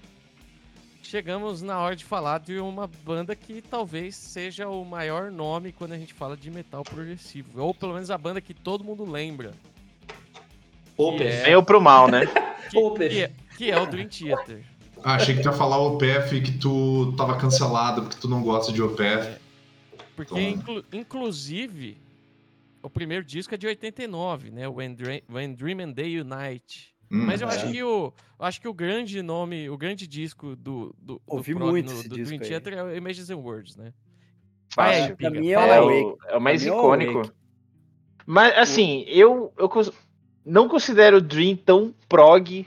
Speaker 3: Chegamos na hora de falar de uma banda que talvez seja o maior nome quando a gente fala de metal progressivo. Ou pelo menos a banda que todo mundo lembra.
Speaker 5: Opa,
Speaker 3: É.
Speaker 6: Ou pro mal, né?
Speaker 3: Que, que é, que é o Dream Theater.
Speaker 2: Ah, achei que tu ia falar OPF que tu tava cancelado porque tu não gosta de OPF.
Speaker 3: Porque,
Speaker 2: Toma.
Speaker 3: inclu- inclusive, o primeiro disco é de 89, né? When, Dre- When Dream and Day Unite.
Speaker 2: Hum,
Speaker 3: Mas eu
Speaker 2: é.
Speaker 3: acho que o eu acho que o grande nome, o grande disco do, do, do
Speaker 4: Ouvi
Speaker 3: prog
Speaker 4: muito
Speaker 3: no- do Dream
Speaker 4: aí.
Speaker 3: Theater é o Images and Words, né?
Speaker 6: Fácil.
Speaker 3: Vai,
Speaker 4: é
Speaker 6: É
Speaker 3: aí.
Speaker 6: o, é o mais
Speaker 4: é
Speaker 6: icônico. Mas assim, eu, eu não considero o Dream tão prog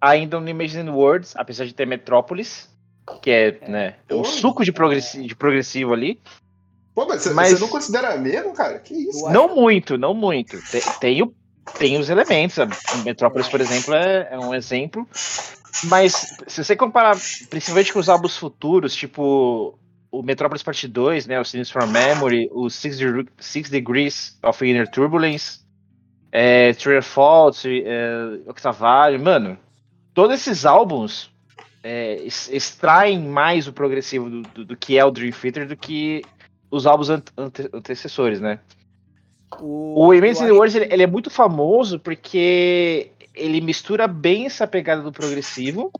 Speaker 6: ainda no Imagine Words, apesar de ter Metrópolis, que é, né, um suco de, progressi- de progressivo ali.
Speaker 1: Pô, mas você,
Speaker 6: Mas-
Speaker 1: você não considera mesmo, cara? Que isso?
Speaker 6: Não muito, não muito. Tem, tem, o- tem os elementos. a Metrópolis, por exemplo, é, é um exemplo. Mas se você comparar, principalmente com os álbuns futuros, tipo o Metrópolis Parte 2, né, o Scenes from Memory, o Six, Deg- Six Degrees of Inner Turbulence, é, of Fault, é, Octavarium, mano, todos esses álbuns é, ex- extraem mais o progressivo do, do- do que é o Dream Theater do que os álbuns ante- antecessores, né?
Speaker 4: O,
Speaker 6: O Immense ele, ele é muito famoso porque ele mistura bem essa pegada do progressivo,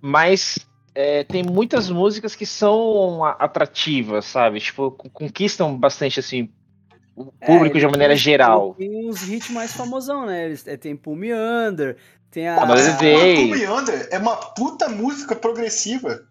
Speaker 6: mas é, tem muitas músicas que são atrativas, sabe? Tipo, con- conquistam bastante assim o
Speaker 4: É,
Speaker 6: público de
Speaker 4: ele
Speaker 6: uma maneira
Speaker 4: tem-
Speaker 6: geral.
Speaker 4: Tem uns hits mais famosão, né? Eles, é, tem Pull Me Under, tem a,
Speaker 6: Another Day.
Speaker 1: Mas Puma Yonder é uma puta música progressiva.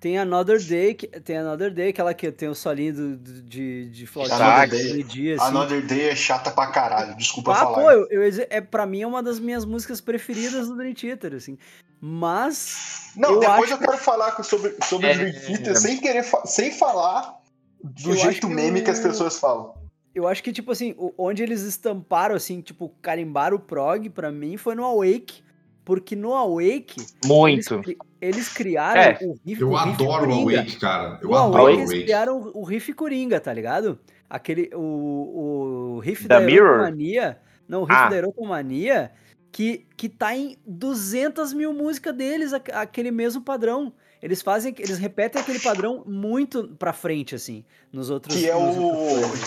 Speaker 4: Tem Another Day, que, tem Another Day, aquela que tem o solinho do, do- de, de flauta de dia, assim.
Speaker 1: Another Day é chata pra caralho, desculpa
Speaker 4: Ah,
Speaker 1: falar.
Speaker 4: pô, eu, eu é, pra mim é uma das minhas músicas preferidas do Dream Theater, assim. Mas,
Speaker 1: Não,
Speaker 4: eu
Speaker 1: depois
Speaker 4: acho
Speaker 1: eu quero falar sobre, sobre
Speaker 6: É,
Speaker 1: o Dream Theater
Speaker 6: é.
Speaker 1: sem querer fa- sem falar do
Speaker 4: Eu
Speaker 1: jeito
Speaker 4: que
Speaker 1: meme
Speaker 4: o-
Speaker 1: que as pessoas falam.
Speaker 4: eu acho que, tipo assim, onde eles estamparam, assim, tipo, carimbaram o prog, pra mim, foi no Awake, porque no Awake, eles,
Speaker 6: Muito.
Speaker 4: cri- eles criaram
Speaker 6: É,
Speaker 4: o riff
Speaker 2: Eu
Speaker 4: o riff
Speaker 2: adoro o
Speaker 4: Coringa.
Speaker 2: Awake, cara. Eu
Speaker 4: O
Speaker 2: adoro
Speaker 4: Awake,
Speaker 2: o
Speaker 4: eles
Speaker 2: Awake.
Speaker 4: criaram o riff Coringa, tá ligado? Aquele, o, o riff
Speaker 6: Da
Speaker 4: da? Erotomania, não, o riff
Speaker 6: Ah.
Speaker 4: da Erotomania, que, que tá em 200 mil músicas deles, aqu- aquele mesmo padrão. Eles fazem, eles repetem aquele padrão muito pra frente, assim, nos outros
Speaker 1: Que é o.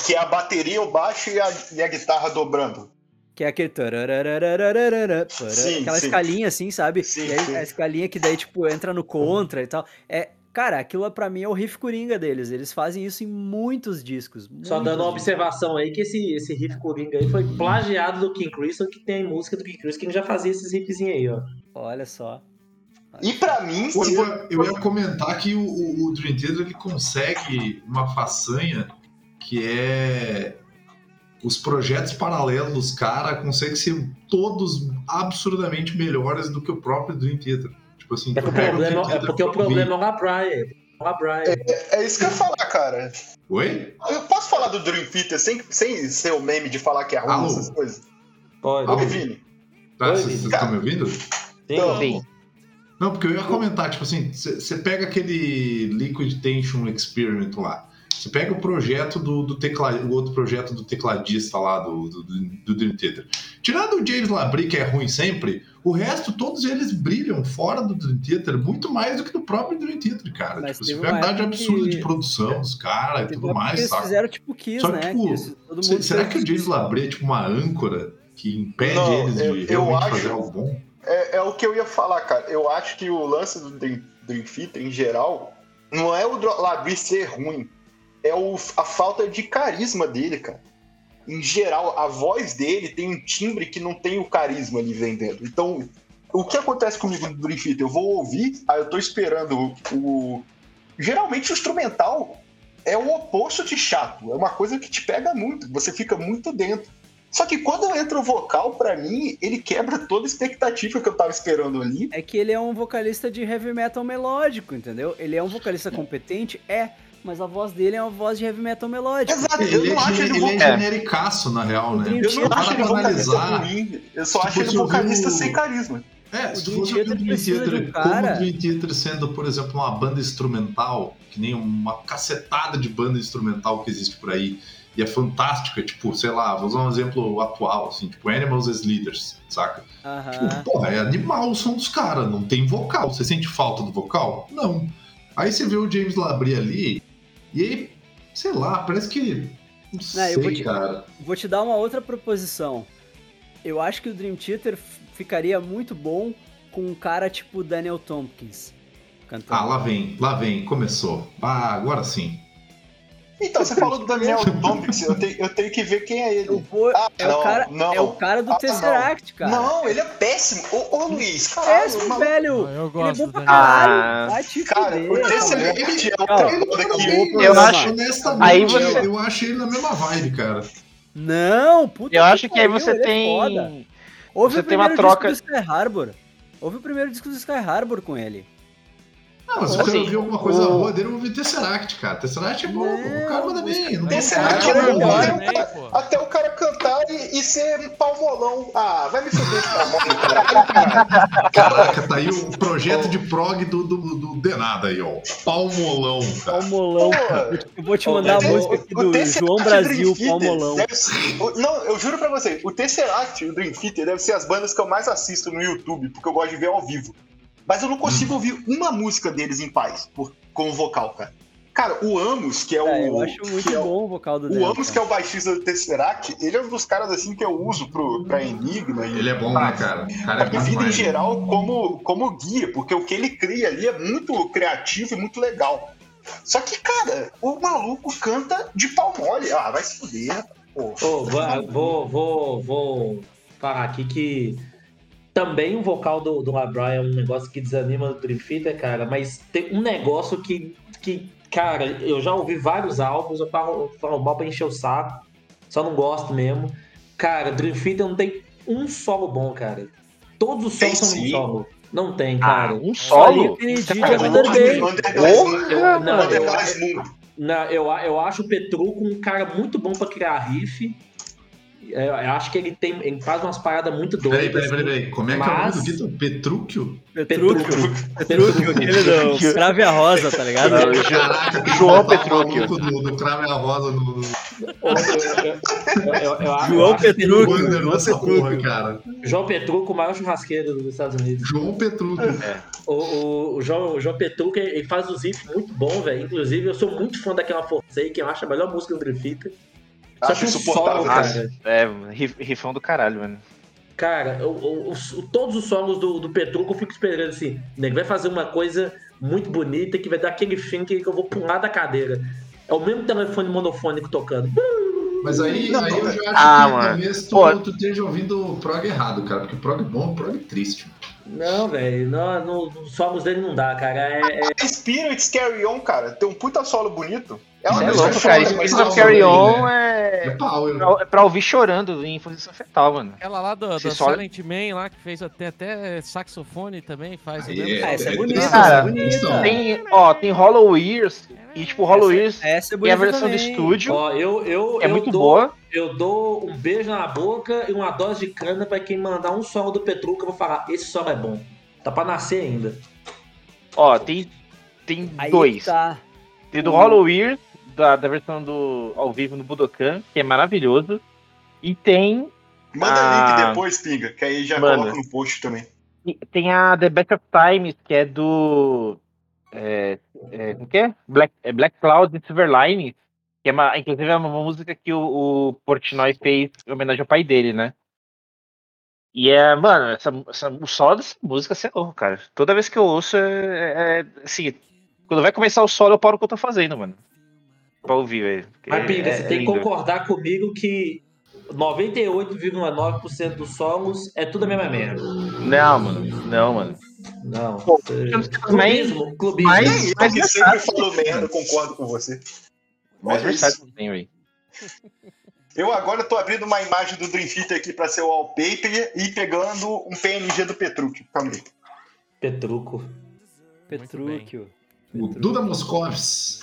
Speaker 1: Que é a bateria, o baixo e a, e a guitarra dobrando.
Speaker 4: Que é aquele. para-
Speaker 1: Sim,
Speaker 4: aquela
Speaker 1: sim.
Speaker 4: escalinha assim, sabe?
Speaker 1: Sim,
Speaker 4: e aí, a escalinha que daí, tipo, entra no contra e tal. É, cara, aquilo pra mim é o riff coringa deles. Eles fazem isso em muitos discos.
Speaker 5: Só
Speaker 4: muitos
Speaker 5: dando uma
Speaker 4: discos.
Speaker 5: observação aí que esse, esse riff Coringa aí foi plagiado do King Crimson, que tem música do King Crimson que já fazia esses riffzinhos aí, ó.
Speaker 4: Olha só.
Speaker 1: E pra mim,
Speaker 2: Pô,
Speaker 1: se-
Speaker 2: Eu, ia- eu ia comentar que o, o, o Dream Theater ele consegue uma façanha que é os projetos paralelos dos caras conseguem ser todos absurdamente melhores do que o próprio Dream Theater. Tipo assim,
Speaker 5: É porque, o problema,
Speaker 2: Dream
Speaker 5: é porque o problema é o. O Labrian.
Speaker 1: é isso que eu ia falar, cara.
Speaker 2: Oi?
Speaker 1: Eu posso falar do Dream Theater sem, sem ser o meme de falar que é ruim,
Speaker 2: Alô?
Speaker 1: essas coisas?
Speaker 5: Pode.
Speaker 2: Alô?
Speaker 1: Vini.
Speaker 2: Tá,
Speaker 5: Oi,
Speaker 2: vocês estão me ouvindo?
Speaker 5: Sim.
Speaker 1: Então,
Speaker 6: Sim.
Speaker 2: Não, porque eu ia comentar, tipo assim, você pega aquele Liquid Tension Experiment lá. Você pega o projeto do, do tecla, o outro projeto do tecladista lá do, do, do, do Dream Theater. Tirando o James Labrie, que é ruim sempre, o resto, todos eles brilham fora do Dream Theater muito mais do que do próprio Dream Theater, cara.
Speaker 4: Mas
Speaker 2: tipo, quantidade
Speaker 4: época
Speaker 2: absurda
Speaker 4: que-
Speaker 2: de produção dos caras e tudo mais,
Speaker 4: eles
Speaker 2: sabe?
Speaker 4: fizeram tipo Kiss,
Speaker 2: Só que,
Speaker 4: né?
Speaker 2: tipo,
Speaker 4: que
Speaker 2: Se-
Speaker 4: mundo
Speaker 2: será que o James. Labrie é tipo uma âncora que impede
Speaker 1: Não,
Speaker 2: eles de
Speaker 1: eu- eu
Speaker 2: realmente
Speaker 1: acho-
Speaker 2: fazer algo bom?
Speaker 1: É, é o que eu ia falar, cara. Eu acho que o lance do Dream, Dream Theater, em geral, não é o Labrie ser ruim. É o, a falta de carisma dele, cara. Em geral, a voz dele tem um timbre que não tem o carisma ali vendendo. Então, o que acontece comigo no Dream Theater? Eu vou ouvir, aí eu tô esperando o. Geralmente o instrumental é o oposto de chato. É uma coisa que te pega muito. Você fica muito dentro. Só que quando entra o vocal, pra mim, ele quebra toda a expectativa que eu tava esperando ali.
Speaker 4: É que ele é um vocalista de heavy metal melódico, entendeu? Ele é um vocalista competente? É, mas a voz dele é uma voz de heavy metal melódico.
Speaker 1: Exato, eu
Speaker 2: Ele,
Speaker 1: não
Speaker 2: é,
Speaker 1: acho
Speaker 2: ele,
Speaker 1: ele,
Speaker 2: ele é
Speaker 1: vocal.
Speaker 2: genericaço, na real, né?
Speaker 1: Eu não acho ele
Speaker 2: pra
Speaker 1: vocalista ruim. Eu só
Speaker 2: se
Speaker 1: acho ele vocalista
Speaker 2: o-
Speaker 1: sem carisma.
Speaker 2: É,
Speaker 4: O
Speaker 2: se fosse o
Speaker 4: Theater
Speaker 2: Dream Theater
Speaker 4: um
Speaker 2: como
Speaker 4: cara-
Speaker 2: o Dream Theater sendo, por exemplo, uma banda instrumental, que nem uma cacetada de banda instrumental que existe por aí, e é fantástica, tipo, sei lá, vou usar um exemplo atual, assim, tipo Animals as Leaders, saca?
Speaker 4: Aham.
Speaker 2: Tipo, porra, é animal o som dos caras, não tem vocal. Você sente falta do vocal? Não. Aí você vê o James Labrie ali, e aí, sei lá, parece que. Não sei,
Speaker 4: eu vou te-
Speaker 2: cara.
Speaker 4: Vou te dar uma outra proposição. Eu acho que o Dream Theater ficaria muito bom com um cara tipo Daniel Tompkins cantando.
Speaker 2: Ah, lá vem, lá vem, começou. Ah, agora sim.
Speaker 1: Então, você falou do Daniel Tompkins, eu tenho, eu tenho que ver quem é
Speaker 4: Eu
Speaker 1: ele.
Speaker 4: vou-
Speaker 1: Ah,
Speaker 4: é,
Speaker 1: não,
Speaker 4: o cara,
Speaker 1: não.
Speaker 4: é o cara do
Speaker 1: Ah,
Speaker 4: Tesseract, cara.
Speaker 1: Não, ele é péssimo. Ô, ô Luiz, caralho,
Speaker 4: Péssimo,
Speaker 1: maluco.
Speaker 4: velho.
Speaker 3: Eu
Speaker 4: Ele é
Speaker 3: gosto
Speaker 4: bom pra caralho.
Speaker 6: Ah,
Speaker 4: Vai te
Speaker 1: Cara, o. Tesseract é outra que...
Speaker 6: Eu acho-
Speaker 2: honestamente,
Speaker 6: Aí você-
Speaker 2: eu acho ele na mesma vibe, cara.
Speaker 4: Não, puta
Speaker 6: Eu
Speaker 4: que
Speaker 6: acho que aí
Speaker 4: pariu,
Speaker 6: você
Speaker 4: é
Speaker 6: tem.
Speaker 4: Ouve
Speaker 6: você
Speaker 4: o
Speaker 6: tem uma troca-
Speaker 4: disco do Sky Harbor. Ouve o primeiro disco do Sky Harbor com ele.
Speaker 2: Não, mas se eu
Speaker 6: Assim,
Speaker 2: quero ouvir alguma coisa
Speaker 6: o-
Speaker 2: boa dele, eu ouvi Tesseract, cara. Tesseract é bom, o cara manda bem. Não tem
Speaker 1: Tesseract
Speaker 2: cara,
Speaker 1: é bom,
Speaker 2: cara.
Speaker 1: Até o cara cantar e, e ser palmolão. Ah, vai me fuder esse palmolão, cara.
Speaker 2: Caraca, tá aí o projeto de prog do, do, do Denada aí, ó. Palmolão, cara.
Speaker 4: Palmolão.
Speaker 1: Pô,
Speaker 4: Eu vou te mandar a música aqui do João Brasil,
Speaker 1: Dream
Speaker 4: Palmolão.
Speaker 1: deve ser- o- Não, eu juro pra você, o Tesseract e o Dream Theater deve ser as bandas que eu mais assisto no YouTube, porque eu gosto de ver ao vivo. Mas eu não consigo ouvir uma música deles em paz, por, com o vocal, cara. Cara, o Amos, que é o.
Speaker 4: É, eu acho muito
Speaker 1: que é o-
Speaker 4: bom o vocal do
Speaker 1: O
Speaker 4: Daniel.
Speaker 1: Amos, que é o baixista do Tesseract, ele é um dos caras assim que eu uso pro, pra Enigma. E,
Speaker 2: Ele é bom, né, cara? O cara é
Speaker 1: pra
Speaker 2: bom
Speaker 1: vida em
Speaker 2: demais.
Speaker 1: geral como, como guia, porque o que ele cria ali é muito criativo e muito legal. Só que, cara, o maluco canta de pau mole. Ah, vai se fuder. Pô.
Speaker 5: Ô, vou, vou, vou, vou falar aqui que também o vocal do, do LeBron é um negócio que desanima o Dream Theater, cara, mas tem um negócio que, que cara, eu já ouvi vários álbuns, eu falo, eu falo mal pra encher o saco, só não gosto mesmo. Cara, Dream Theater não tem um solo bom, cara. Todos os solos são um solo. Não tem,
Speaker 6: Ah,
Speaker 5: cara.
Speaker 6: um
Speaker 4: Só ali o
Speaker 6: solo?
Speaker 5: Eu, não, eu,
Speaker 1: Underglass Moon.
Speaker 5: Não, eu, eu acho o Petruco um cara muito bom pra criar riff. É, Eu, acho que ele tem. Ele faz umas paradas muito doidas.
Speaker 2: Peraí, peraí, peraí,
Speaker 5: assim.
Speaker 2: peraí. Como é que é o nome
Speaker 5: Mas-
Speaker 2: do Vitor? Petrúquio?
Speaker 4: Petrúquio. Petrúquio, aquele do Crave a Rosa, tá ligado?
Speaker 6: Não,
Speaker 2: Caraca, que
Speaker 6: João
Speaker 2: tá
Speaker 6: Petrúquio.
Speaker 2: Do, do Crave a Rosa no, no
Speaker 5: Eu- eu- eu- eu- eu acho- eu
Speaker 4: João Petrúquio. João Petrúquio.
Speaker 2: cara.
Speaker 5: João Petruco, o maior churrasqueiro dos Estados Unidos.
Speaker 2: João Petrúquio.
Speaker 5: O, o, o João, o João Petruco, ele faz os riffs muito bons, velho. Inclusive, eu sou muito fã daquela Forsaken, eu acho a melhor música do Dream Theater. Só
Speaker 1: Acho
Speaker 5: que o
Speaker 1: insuportável,
Speaker 5: solo,
Speaker 1: cara.
Speaker 5: cara.
Speaker 6: É, rif- rifão do caralho, mano.
Speaker 5: Cara, o- o- os- o- todos os solos do, do Petruco eu fico esperando assim. Ele vai fazer uma coisa muito bonita que vai dar aquele fim que, eu vou pular da cadeira. É o mesmo telefone monofônico tocando.
Speaker 2: Mas aí,
Speaker 1: Não,
Speaker 2: aí eu já acho
Speaker 6: ah,
Speaker 2: que
Speaker 6: mano.
Speaker 2: talvez tu,
Speaker 6: Pô.
Speaker 2: tu esteja ouvindo o prog errado, cara. Porque prog bom é prog triste.
Speaker 5: Não, velho, no, no, nos solos dele não dá, cara. É, é-
Speaker 1: Spirits Carry On, cara, tem um puta solo bonito. É
Speaker 6: Você é louco,
Speaker 2: é
Speaker 6: cara.
Speaker 2: mas
Speaker 6: of
Speaker 2: é
Speaker 6: Carry On
Speaker 2: É
Speaker 6: é.
Speaker 2: power.
Speaker 6: Pra, é pra ouvir chorando em posição fetal, mano.
Speaker 3: Aquela lá do, do
Speaker 6: Você só-
Speaker 3: Silent Man lá, que fez até, até saxofone também, faz o
Speaker 2: Aí
Speaker 3: mesmo.
Speaker 2: é-
Speaker 4: Ah, essa é
Speaker 2: é-
Speaker 4: bonita,
Speaker 6: Cara,
Speaker 4: essa é bonita.
Speaker 6: Tem, ó, tem Hollow Ears. E, tipo, Hollow Ears
Speaker 4: Essa é
Speaker 6: e
Speaker 4: bonita
Speaker 6: a versão do
Speaker 4: também.
Speaker 6: estúdio
Speaker 5: ó, eu, eu,
Speaker 6: é
Speaker 5: eu
Speaker 6: muito
Speaker 5: dou,
Speaker 6: boa.
Speaker 5: Eu dou um beijo na boca e uma dose de cana pra quem mandar um solo do Petruco. Eu vou falar, esse solo é bom. Tá pra nascer ainda.
Speaker 6: Ó, tem, tem
Speaker 4: Aí
Speaker 6: dois.
Speaker 4: tá.
Speaker 6: Tem do Hollow Ears, da, da versão do ao vivo no Budokan, que é maravilhoso. E tem,
Speaker 1: Manda
Speaker 6: Ah.
Speaker 1: link depois, Pinga, que aí já
Speaker 6: Manda.
Speaker 1: coloca no post também.
Speaker 6: e tem a The Best of Times, que é do. É, é, como que é? Black, é Black Cloud e Silver Lining. Que é uma, inclusive é uma música que o, o Portnoy fez em homenagem ao pai dele, né? E é, mano, essa, essa, o solo dessa música você é louco, cara. Toda vez que eu ouço, é, é assim, quando vai começar o solo, eu paro o que eu tô fazendo, mano. Pra ouvir, velho.
Speaker 5: Mas, Pinga,
Speaker 6: é-
Speaker 5: você
Speaker 6: é
Speaker 5: tem que concordar comigo que 98,9% dos solos é tudo a mesma merda.
Speaker 6: Não, mano. Não, mano.
Speaker 5: Não.
Speaker 6: Pô,
Speaker 5: Clubismo, clubismo.
Speaker 6: Mas-
Speaker 1: Nem eu
Speaker 6: mas
Speaker 1: que
Speaker 6: é
Speaker 1: sempre falo merda, concordo com você.
Speaker 6: Mais
Speaker 1: Olha
Speaker 6: versátil tem, velho.
Speaker 1: Eu agora tô abrindo uma imagem do Dream Theater aqui pra ser o wallpaper e pegando um PNG do Petrúquio. Calma aí.
Speaker 5: Petruco.
Speaker 4: Petrúquio.
Speaker 2: O Duda Moscovs.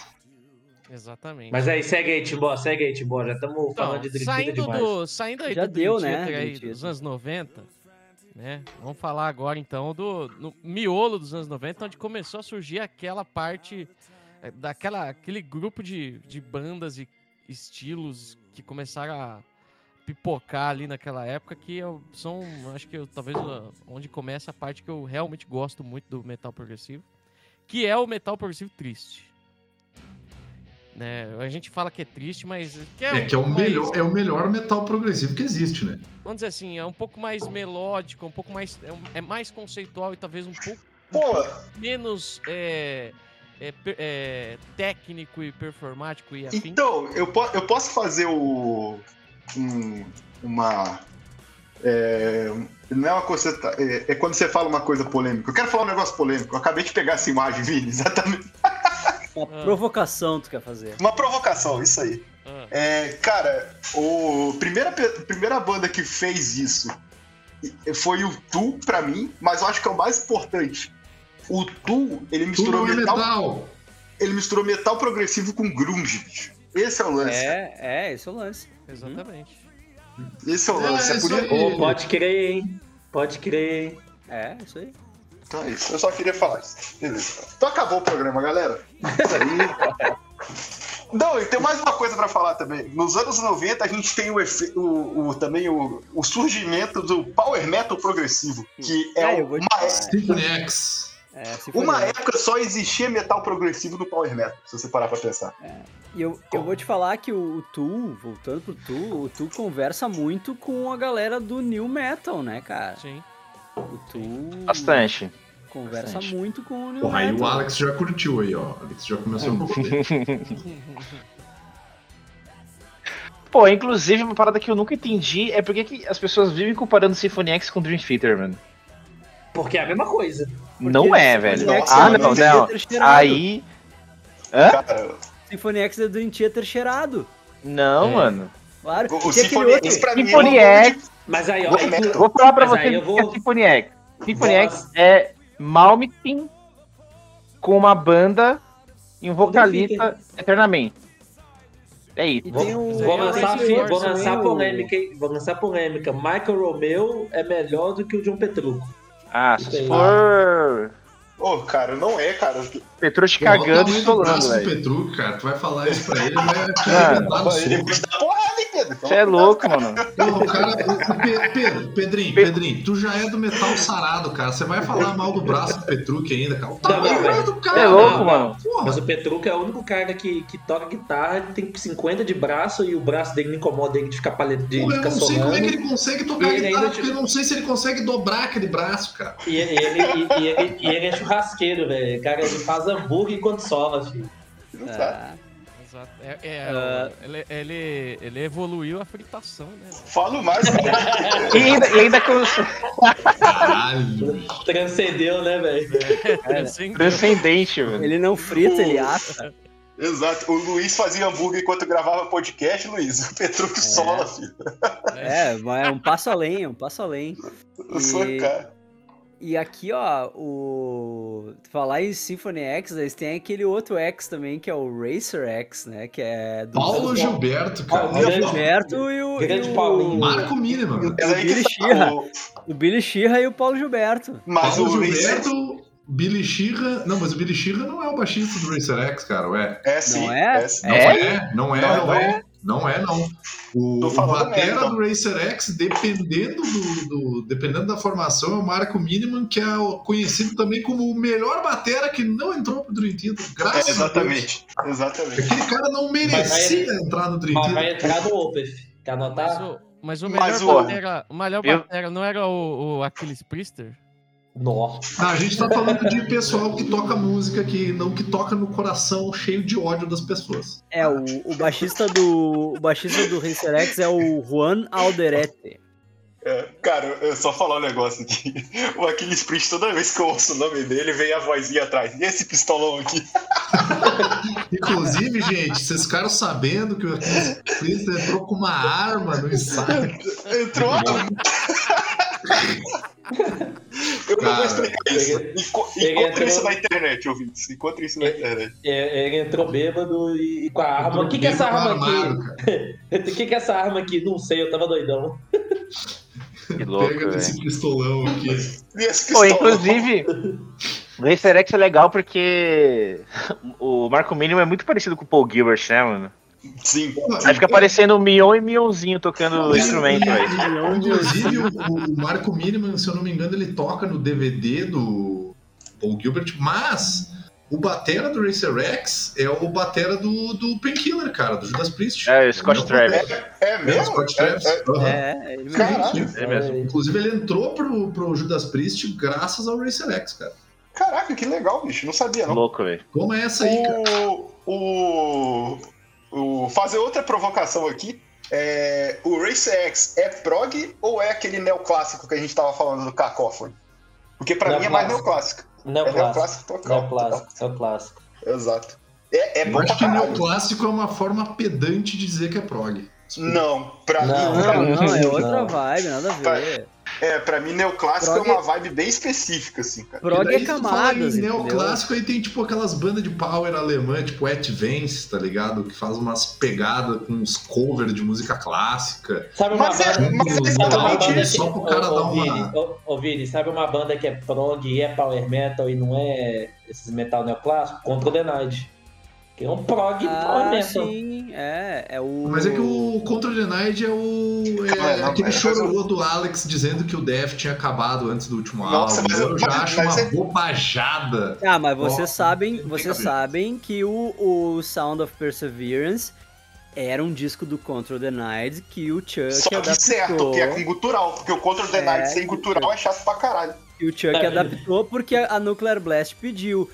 Speaker 3: Exatamente.
Speaker 5: Mas aí, segue aí, Timbó, segue aí, Timbó. Já estamos
Speaker 3: Então,
Speaker 5: falando de Dream
Speaker 3: saindo,
Speaker 5: demais.
Speaker 3: do, saindo aí
Speaker 4: Já
Speaker 3: do
Speaker 4: deu,
Speaker 3: Dream
Speaker 4: né,
Speaker 3: Theater aí dos anos 90, né? Vamos falar agora então do no miolo dos anos 90, onde começou a surgir aquela parte eh, daquela aquele grupo de, de bandas e estilos que começaram a pipocar ali naquela época que eu, são, acho que eu, talvez onde começa a parte que eu realmente gosto muito do metal progressivo, que é o metal progressivo triste. Né? A gente fala que é triste, mas que
Speaker 2: É que é o,
Speaker 3: mais-
Speaker 2: melhor, é o melhor metal progressivo que existe, né?
Speaker 3: vamos dizer assim, é um pouco mais melódico, um pouco mais. É, um- é mais conceitual e talvez um pouco menos é, é, é, técnico e performático e afim.
Speaker 1: então, eu, po- eu posso fazer o. um- uma. É, não é uma coisa. É, é quando você fala uma coisa polêmica. Eu quero falar um negócio polêmico. Eu acabei de pegar essa imagem, Vini, exatamente.
Speaker 4: Uma
Speaker 3: Ah.
Speaker 4: provocação tu quer fazer.
Speaker 1: Uma provocação, isso aí.
Speaker 3: Ah,
Speaker 1: É, cara, o primeira, primeira banda que fez isso foi o Tu, pra mim, mas eu acho que é o mais importante. O Tu, ele misturou
Speaker 2: Tudo é
Speaker 1: metal,
Speaker 2: metal.
Speaker 1: ele misturou metal progressivo com grunge, bicho. Esse é o lance.
Speaker 4: É, é, esse é o lance.
Speaker 3: exatamente.
Speaker 1: Esse é o
Speaker 2: É,
Speaker 1: lance. É,
Speaker 2: isso
Speaker 1: por isso.
Speaker 2: aí.
Speaker 5: Ô, pode crer, hein? Pode crer, hein?
Speaker 4: É, isso aí.
Speaker 1: Então é isso. Eu só queria falar isso. Beleza. Então acabou o programa, galera. Isso aí. Não, e tem mais uma coisa pra falar também. Nos anos 90 a gente tem o, efe- o- o- também o, o surgimento do power metal progressivo, que é,
Speaker 4: É,
Speaker 1: uma.
Speaker 4: É,
Speaker 1: uma época só existia metal progressivo no power metal, se você parar pra pensar.
Speaker 4: E eu, eu vou te falar que o, o Tu, voltando pro Tu, o Tu conversa muito com a galera do New Metal, né, cara?
Speaker 3: Sim.
Speaker 4: O Tu
Speaker 6: Bastante.
Speaker 4: Conversa
Speaker 6: bastante.
Speaker 4: muito com o New
Speaker 2: Porra, aí o. Alex já curtiu aí, ó. O Alex já começou a curtir.
Speaker 6: Pô, inclusive, uma parada que eu nunca entendi é porque que as pessoas vivem comparando Symphony X com Dream Theater, mano.
Speaker 5: Porque é a mesma coisa.
Speaker 6: não é, velho.
Speaker 1: Nossa,
Speaker 6: ah,
Speaker 1: eu
Speaker 6: não, não. Aí. Hã?
Speaker 1: Cara,
Speaker 4: Symphony X é Dream Theater cheirado.
Speaker 6: Não,
Speaker 3: É.
Speaker 6: mano.
Speaker 4: Claro.
Speaker 1: o, Symphony
Speaker 4: outro?
Speaker 1: X pra mim
Speaker 6: Symphony
Speaker 1: é um
Speaker 6: X.
Speaker 5: Mas aí, ó, aí,
Speaker 1: metal.
Speaker 6: Vou falar pra
Speaker 5: Mas
Speaker 6: você o que é
Speaker 5: vou-
Speaker 6: Symphony X. Symphony
Speaker 5: Vou-
Speaker 6: X é Malmsteen com uma banda e um vocalista eternamente. É isso.
Speaker 5: Vou,
Speaker 4: o-
Speaker 5: vou
Speaker 3: é o
Speaker 5: lançar,
Speaker 3: Force
Speaker 5: vou lançar
Speaker 4: o-
Speaker 5: polêmica, hein? Vou lançar polêmica. Michael Romeo é melhor do que o John Petrucco.
Speaker 6: Ah,
Speaker 5: Isso
Speaker 6: se for.
Speaker 1: Ô, cara, não é, cara.
Speaker 6: Petrucci
Speaker 2: o
Speaker 6: cagando e
Speaker 2: tamanho do
Speaker 6: estourando,
Speaker 2: braço do
Speaker 6: velho.
Speaker 2: Petruc, cara. Tu vai falar isso pra ele,
Speaker 6: Mano,
Speaker 2: arrebentar no
Speaker 1: Ele vai dar porrada, hein?
Speaker 6: Você é louco, mano.
Speaker 2: Não, cara, o- o Pe- Pedro, Pedrinho, Pedrinho, tu já é do metal sarado, cara. Você vai falar mal do braço do Petruc ainda, cara. O tamanho do
Speaker 6: Você
Speaker 2: cara.
Speaker 6: é louco,
Speaker 5: não,
Speaker 6: mano.
Speaker 2: Porra,
Speaker 5: Mas o Petrucco é o único cara que, que toca guitarra, ele tem 50 de braço e o braço dele não incomoda ele de ficar, pale... de
Speaker 2: eu não sei como é que ele consegue tocar
Speaker 5: ele
Speaker 2: guitarra, porque eu não sei se ele consegue dobrar aquele braço, cara.
Speaker 5: E ele, e, e ele, e ele é churrasqueiro, velho. Cara, ele faz hambúrguer enquanto sola, filho.
Speaker 4: Ah,
Speaker 3: Exato. É, é,
Speaker 4: Ah.
Speaker 3: ele, ele, ele evoluiu a fritação, né?
Speaker 1: Falo mais.
Speaker 6: E ainda, e ainda com.
Speaker 5: Transcendeu, né, velho?
Speaker 3: Transcendeu.
Speaker 6: transcendente, mano.
Speaker 4: ele não frita, ele assa.
Speaker 1: Exato. O Luiz fazia hambúrguer enquanto gravava podcast, Luiz. O Petruc sola, filho.
Speaker 4: É, mas é um passo além, é um passo além.
Speaker 1: Eu sou
Speaker 4: E-
Speaker 1: cara.
Speaker 4: E aqui, ó, o. Falar em Symphony X, eles têm aquele outro X também, que é o Racer X, né? Que é do.
Speaker 2: Paulo Gilberto, cara.
Speaker 4: o
Speaker 5: Grande-
Speaker 4: Gilberto e o.
Speaker 5: Grande
Speaker 4: e o-
Speaker 5: Paulinho.
Speaker 2: Marco Mínimo.
Speaker 1: Mas aí
Speaker 4: Billy Sheehan.
Speaker 1: o-
Speaker 4: O Billy Sheehan e o Paulo Gilberto.
Speaker 1: Mas
Speaker 2: Paulo
Speaker 1: o.
Speaker 2: Gilberto, Billy Sheehan. Não, mas o Billy Sheehan não é o baixista do Racer X, cara, ué.
Speaker 1: É sim.
Speaker 4: Não é?
Speaker 1: sim.
Speaker 2: Não é? Não é,
Speaker 1: Não
Speaker 2: não,
Speaker 1: é?
Speaker 2: Não é, não. O, o batera
Speaker 1: merda, então.
Speaker 2: do Racer X, dependendo, do, do- dependendo da formação, é o Marco Miniman, que é conhecido também como o melhor batera que não entrou pro Dream Theater. Graças
Speaker 1: É, exatamente. Exatamente.
Speaker 2: a Deus. Aquele cara não merecia
Speaker 5: ele-
Speaker 2: entrar no Dream
Speaker 5: Mas vai
Speaker 2: Theater.
Speaker 5: entrar no Opeth. Quer
Speaker 3: Mas
Speaker 5: anotar?
Speaker 3: o, mas o melhor
Speaker 1: Mas o-
Speaker 3: batera, o melhor
Speaker 6: Eu-
Speaker 3: batera não era o, o Aquiles Priester?
Speaker 5: Nossa.
Speaker 2: Não, a gente tá falando de pessoal que toca música, que não que toca no coração cheio de ódio das pessoas.
Speaker 4: É, o, o baixista do. O baixista do Racer X é o Juan Alderete.
Speaker 1: É, cara, eu só falar um negócio aqui. O Aquiles Priest, toda vez que eu ouço o nome dele, vem a vozinha atrás. E esse pistolão aqui?
Speaker 2: Inclusive, gente, vocês ficaram sabendo que o Aquiles entrou com uma arma no ensaio.
Speaker 1: Entrou. Eu não vou
Speaker 2: Cara,
Speaker 1: explicar isso. Enco-
Speaker 5: entrou-
Speaker 1: isso na internet, ouvintes. Encontre isso na internet.
Speaker 5: É, Ele entrou bêbado e, e com a arma. O que, que é essa arma
Speaker 2: armado,
Speaker 5: aqui?
Speaker 2: cara.
Speaker 5: O que, que é essa arma aqui? Não sei, eu tava doidão.
Speaker 6: Que louco,
Speaker 2: Pega esse pistolão aqui.
Speaker 1: Esse
Speaker 6: Pô,
Speaker 1: pistolão?
Speaker 6: inclusive, o Racer X é legal porque o Marco Mínimo é muito parecido com o Paul Gilbert, né, mano?
Speaker 1: Sim.
Speaker 6: Aí fica parecendo o Mion e Mionzinho tocando instrumento, velho.
Speaker 2: Inclusive, o, o Marco Miniman, se eu não me engano, ele toca no DVD do Paul Gilbert, mas o batera do Racer X é o batera do, do Painkiller, cara, do Judas Priest.
Speaker 6: É, o Scott Travis.
Speaker 1: É
Speaker 2: É, o
Speaker 1: mesmo?
Speaker 2: Scott
Speaker 1: É-
Speaker 2: Travis.
Speaker 1: é-
Speaker 2: Aham.
Speaker 4: É, ele mesmo.
Speaker 6: É mesmo.
Speaker 2: Inclusive, ele entrou pro, pro Judas Priest graças ao Racer X, cara.
Speaker 1: Caraca, que legal, bicho. Não sabia, não.
Speaker 6: Louco, velho.
Speaker 2: Como é essa aí, cara?
Speaker 1: O, o, fazer outra provocação aqui. É, o Race X é prog ou é aquele neoclássico que a gente tava falando do Cacophone? Porque pra mim é mais neoclássico.
Speaker 5: Não
Speaker 1: É
Speaker 5: clássico.
Speaker 1: neoclássico total.
Speaker 5: Não é clássico, é o clássico.
Speaker 1: Exato. É, é
Speaker 2: Eu
Speaker 1: bom pra
Speaker 2: acho que neoclássico é uma forma pedante de dizer que é prog.
Speaker 1: Não, pra
Speaker 5: Não,
Speaker 1: mim, pra
Speaker 4: Não,
Speaker 1: mim,
Speaker 4: não, é outra
Speaker 5: Não.
Speaker 4: vibe, nada a ver.
Speaker 1: É, pra mim neoclássico
Speaker 4: Prog
Speaker 1: é uma vibe bem específica, assim, cara.
Speaker 4: Prog
Speaker 2: daí,
Speaker 4: é camadas,
Speaker 2: em
Speaker 4: entendeu?
Speaker 2: neoclássico, aí tem tipo aquelas bandas de power alemã, tipo Advance, tá ligado? Que faz umas pegadas com uns covers de música clássica.
Speaker 5: Sabe uma
Speaker 1: Mas é-
Speaker 5: banda.
Speaker 1: mas é
Speaker 5: sabe uma
Speaker 1: exatamente isso,
Speaker 2: só pro cara
Speaker 5: ô,
Speaker 2: dar
Speaker 5: ô,
Speaker 2: uma-
Speaker 5: Vini, ô, ô, Vini, sabe uma banda que é prog e é power metal e não é esses metal neoclássico? Contra the Night. Que é um prog
Speaker 4: Ah,
Speaker 5: metal.
Speaker 4: sim, é. É o.
Speaker 2: Mas é que o Contra the Night é o. É
Speaker 1: Ah, não,
Speaker 2: aquele
Speaker 1: mas-
Speaker 2: chororô do Alex dizendo que o Death tinha acabado antes do último
Speaker 1: Nossa,
Speaker 2: álbum.
Speaker 1: mas-
Speaker 2: eu já
Speaker 1: mas-
Speaker 2: acho
Speaker 1: mas
Speaker 2: uma
Speaker 1: é-
Speaker 2: bobajada.
Speaker 4: Ah, mas vocês sabem, vocês sabem que o, o Sound of Perseverance era um disco do Control the Night que o Chuck
Speaker 1: Só que
Speaker 4: adaptou.
Speaker 1: certo, que é com gutural, porque o Contra the
Speaker 4: É,
Speaker 1: sem gutural é chato pra caralho.
Speaker 4: E o Chuck
Speaker 5: É.
Speaker 4: adaptou porque a Nuclear Blast pediu.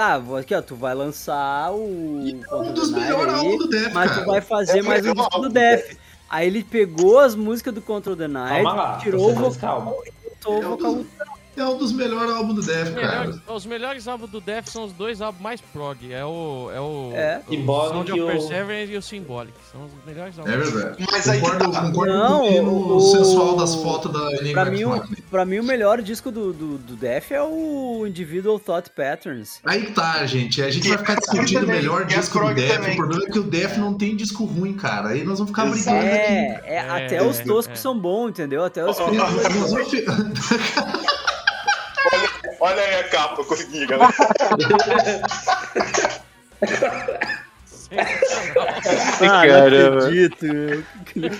Speaker 4: Ah, vou- aqui, ó, tu vai lançar o
Speaker 2: É
Speaker 4: Control
Speaker 2: um dos melhores álbuns do Death,
Speaker 4: mas tu
Speaker 2: cara.
Speaker 4: vai fazer
Speaker 1: É
Speaker 4: mais um disco do Death. Aí ele pegou as músicas do Control the Night,
Speaker 5: Calma lá,
Speaker 4: tirou o vocal,
Speaker 5: calma.
Speaker 4: botou o
Speaker 2: É um
Speaker 4: vocal.
Speaker 2: dos- É um dos melhores álbuns do Death, cara.
Speaker 3: Melhores- os melhores álbuns do Death são os dois álbuns mais prog. É o. É o.
Speaker 4: É.
Speaker 3: o
Speaker 5: Symbolic
Speaker 3: Sound
Speaker 5: e
Speaker 3: of
Speaker 5: o-
Speaker 3: Perseverance e o Symbolic. São os melhores álbuns.
Speaker 2: É verdade.
Speaker 1: Mas aí
Speaker 2: Concordo,
Speaker 1: tá.
Speaker 2: concordo
Speaker 4: Não,
Speaker 2: com o
Speaker 4: o-
Speaker 2: sensual das fotos da Enigma
Speaker 4: Pra mim, o, pra mim, o melhor disco do, do, do Death é o Individual Thought Patterns.
Speaker 2: Aí tá, gente. A gente vai ficar
Speaker 1: é
Speaker 2: discutindo o melhor
Speaker 1: é
Speaker 2: disco do
Speaker 1: também.
Speaker 2: O problema é que o Death não tem disco ruim, cara. Aí nós vamos ficar
Speaker 1: Exato.
Speaker 2: brigando aqui.
Speaker 4: É, é,
Speaker 3: É,
Speaker 4: até os
Speaker 3: é,
Speaker 4: toscos
Speaker 3: é.
Speaker 4: são bons, entendeu? Até os
Speaker 2: vamos fi-
Speaker 1: Olha aí a capa, consegui, galera.
Speaker 4: Ah,
Speaker 6: Caramba.
Speaker 4: não acredito.
Speaker 1: E o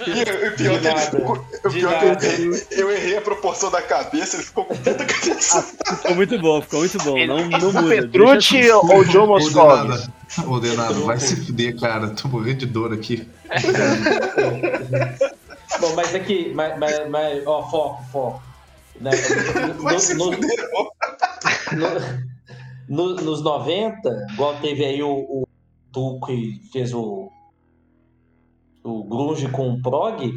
Speaker 1: pior, é que,
Speaker 5: nada.
Speaker 1: o pior é que eu errei, eu errei a proporção da cabeça, ele ficou com puta cabeça.
Speaker 4: Ficou muito bom, ficou muito bom. Não, não
Speaker 6: O
Speaker 4: muda.
Speaker 6: Petrucci
Speaker 4: assim.
Speaker 6: ou o John Moscovitz?
Speaker 2: Ordenado, vai se fuder, cara. Tô morrendo de dor aqui.
Speaker 5: Bom, mas aqui, mas, mas, mas ó, foco, foco. Né? No- no- no- no- nos 90, igual teve aí o, o Tuco que fez o, o grunge com o prog,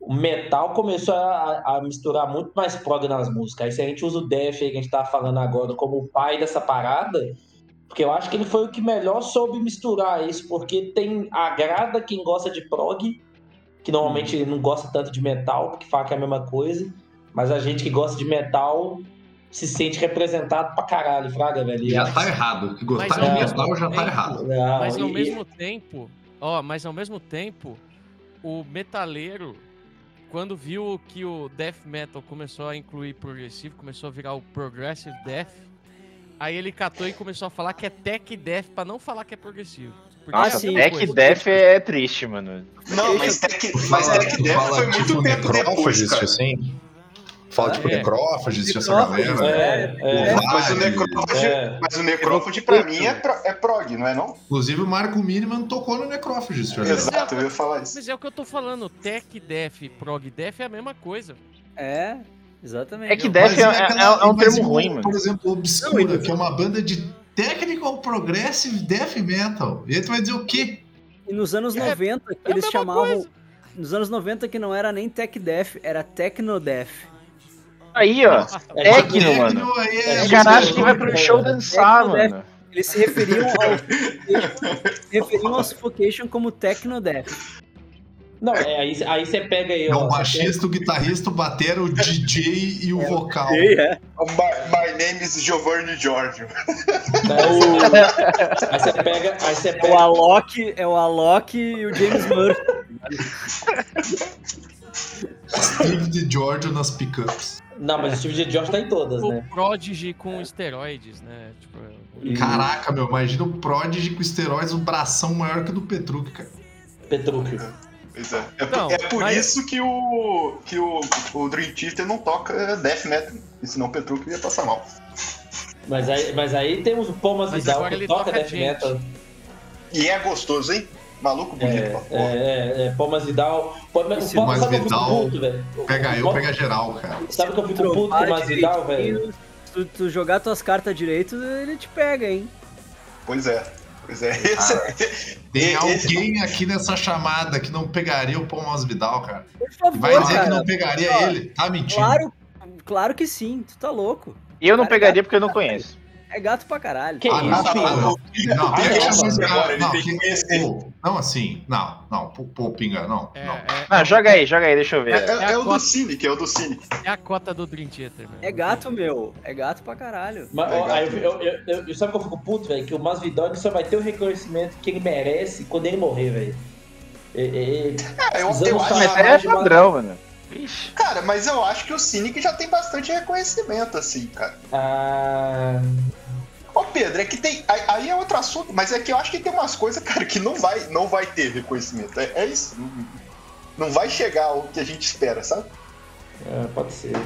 Speaker 5: o metal começou a, a misturar muito mais prog nas músicas. Aí se a gente usa o Def aí que a gente tá falando agora como o pai dessa parada, porque eu acho que ele foi o que melhor soube misturar isso, porque tem agrada quem gosta de prog, que normalmente não gosta tanto de metal, porque fala que é a mesma coisa, mas a gente que gosta de metal se sente representado pra caralho, Fraga, velho.
Speaker 2: Já tá errado. Gostar de
Speaker 5: mesmo
Speaker 2: metal já tá errado.
Speaker 5: Não,
Speaker 3: Mas ao
Speaker 5: e-
Speaker 3: mesmo tempo, ó, mas ao mesmo tempo, o metaleiro, quando viu que o death metal começou a incluir progressivo, começou a virar o progressive death, Aí ele catou e começou a falar que é tech death pra não falar que é progressivo. Porque
Speaker 6: Nossa,
Speaker 3: é a
Speaker 4: sim,
Speaker 3: mesma
Speaker 6: Tech
Speaker 3: coisa.
Speaker 6: Death é triste, mano.
Speaker 1: Não, mas Tech, mas Tech Death
Speaker 2: fala,
Speaker 1: foi muito
Speaker 2: tipo,
Speaker 1: tempo depois,
Speaker 2: necrófagos,
Speaker 1: cara.
Speaker 2: assim. Fala tipo
Speaker 3: É.
Speaker 2: necrófagos, essa
Speaker 4: Necrófagos,
Speaker 2: galera.
Speaker 5: É, é.
Speaker 2: O
Speaker 1: Mas o. Necrófage,
Speaker 5: É.
Speaker 1: mas o Necrófage pra mim é, pro- é prog, não é não?
Speaker 2: Inclusive o Marco Miniman tocou no necrófagos?
Speaker 1: Exato, eu ia falar isso.
Speaker 3: Mas é o que eu tô falando, tech death e prog death é a mesma coisa.
Speaker 4: É, exatamente.
Speaker 6: É que Death
Speaker 2: Mas
Speaker 6: é,
Speaker 2: aquela-
Speaker 6: é- é um termo ruim, mano.
Speaker 2: Por exemplo, Obscura, que é uma banda de technical progressive death metal. E aí tu vai dizer o quê?
Speaker 4: E nos anos
Speaker 3: É-
Speaker 4: 90, que
Speaker 3: é
Speaker 4: eles chamavam.
Speaker 3: coisa.
Speaker 4: Nos anos 90 que não era nem Tech Death, era Techno Death.
Speaker 6: Aí, ó.
Speaker 5: É
Speaker 6: Tecno,
Speaker 5: tipo-
Speaker 6: mano.
Speaker 5: É,
Speaker 6: Os
Speaker 2: é
Speaker 6: caras acham
Speaker 5: é,
Speaker 6: que vai pro show dançar,
Speaker 4: Tecno Death.
Speaker 6: mano.
Speaker 4: Eles se referiam ao, se referiam ao Suffocation como Techno Death.
Speaker 5: Não, é, aí, aí você pega aí,
Speaker 2: É
Speaker 5: ó.
Speaker 2: o baixista, o guitarrista, o batera, o DJ e o vocal.
Speaker 4: é.
Speaker 1: My, my name is Giovanni Giorgio.
Speaker 5: Aí o- aí você pega. Aí você
Speaker 4: É o
Speaker 5: pega.
Speaker 4: Alok, é o Alok e o James Murphy.
Speaker 2: Steve de Giorgio nas pickups.
Speaker 5: Não, mas o Steve J. George tá em todas,
Speaker 3: O
Speaker 5: né?
Speaker 3: Prodigy com esteroides, né? Tipo,
Speaker 4: E-
Speaker 2: Caraca, meu, imagina o Prodigy com esteroides, um bração maior que o do Petruc, cara.
Speaker 5: Petrúquio.
Speaker 1: Pois é. É por,
Speaker 3: Não,
Speaker 1: é por
Speaker 3: mas-
Speaker 1: isso que, o, que o, o Dream Theater não toca death metal. E senão o Petruc ia passar mal.
Speaker 5: Mas aí, mas aí temos o Palmas
Speaker 3: Mas
Speaker 5: Vidal que
Speaker 3: ele
Speaker 5: toca
Speaker 3: toca
Speaker 5: death
Speaker 3: gente.
Speaker 5: metal.
Speaker 1: E é gostoso, hein? Maluco bonito
Speaker 5: É,
Speaker 1: pra porra.
Speaker 5: é, é, Palmas Vidal. Pô, mas
Speaker 2: Esse
Speaker 5: o Palmas que
Speaker 2: Vidal
Speaker 5: puto, velho?
Speaker 2: Pega eu, pega geral, cara.
Speaker 5: Sabe que eu fico puto com o
Speaker 4: trovar
Speaker 5: Masvidal, velho?
Speaker 4: tu, tu jogar tuas cartas direito, ele te pega, hein?
Speaker 1: Pois é. Pois é. Esse,
Speaker 2: Tem
Speaker 1: esse-
Speaker 2: alguém aqui nessa chamada que não pegaria o Paul Masvidal, cara.
Speaker 4: Por favor,
Speaker 2: vai dizer que
Speaker 4: cara.
Speaker 2: não pegaria ele. Tá mentindo.
Speaker 4: Claro, claro que sim, tu tá louco.
Speaker 6: E eu não
Speaker 4: Cara,
Speaker 6: pegaria porque eu não conheço.
Speaker 4: É gato pra caralho.
Speaker 5: Que
Speaker 2: Ah, não,
Speaker 5: isso,
Speaker 2: não,
Speaker 5: filho?
Speaker 2: não, não,
Speaker 5: não,
Speaker 1: agora ele
Speaker 2: não,
Speaker 1: tem que
Speaker 2: que-
Speaker 1: conhecer.
Speaker 2: não assim, não, não, pô, pô, pinga, não,
Speaker 3: é,
Speaker 2: não.
Speaker 3: é,
Speaker 6: Ah, joga aí, joga aí, deixa eu
Speaker 1: é,
Speaker 6: ver.
Speaker 1: é- é
Speaker 3: a
Speaker 1: o do
Speaker 3: cota.
Speaker 1: Cynic, é o do Cynic.
Speaker 3: é a cota do Dream Theater, né?
Speaker 4: É gato, meu. É gato pra caralho.
Speaker 5: Mas, ó, aí eu, eu, eu, eu- eu- sabe que eu fico puto, velho? Que o Masvidal só vai ter o reconhecimento que ele merece quando ele morrer, velho.
Speaker 1: É, eu, eu acho,
Speaker 5: passados-
Speaker 6: é padrão, mano. Ixi.
Speaker 1: cara, mas eu acho que o Cynic já tem bastante reconhecimento, assim, cara.
Speaker 5: Ah,
Speaker 1: Ô Pedro, é que tem. Aí, é outro assunto, mas é que eu acho que tem umas coisas, cara, que não vai, não vai ter reconhecimento. É, é isso. Não, vai chegar ao que a gente espera, sabe?
Speaker 5: é, pode ser.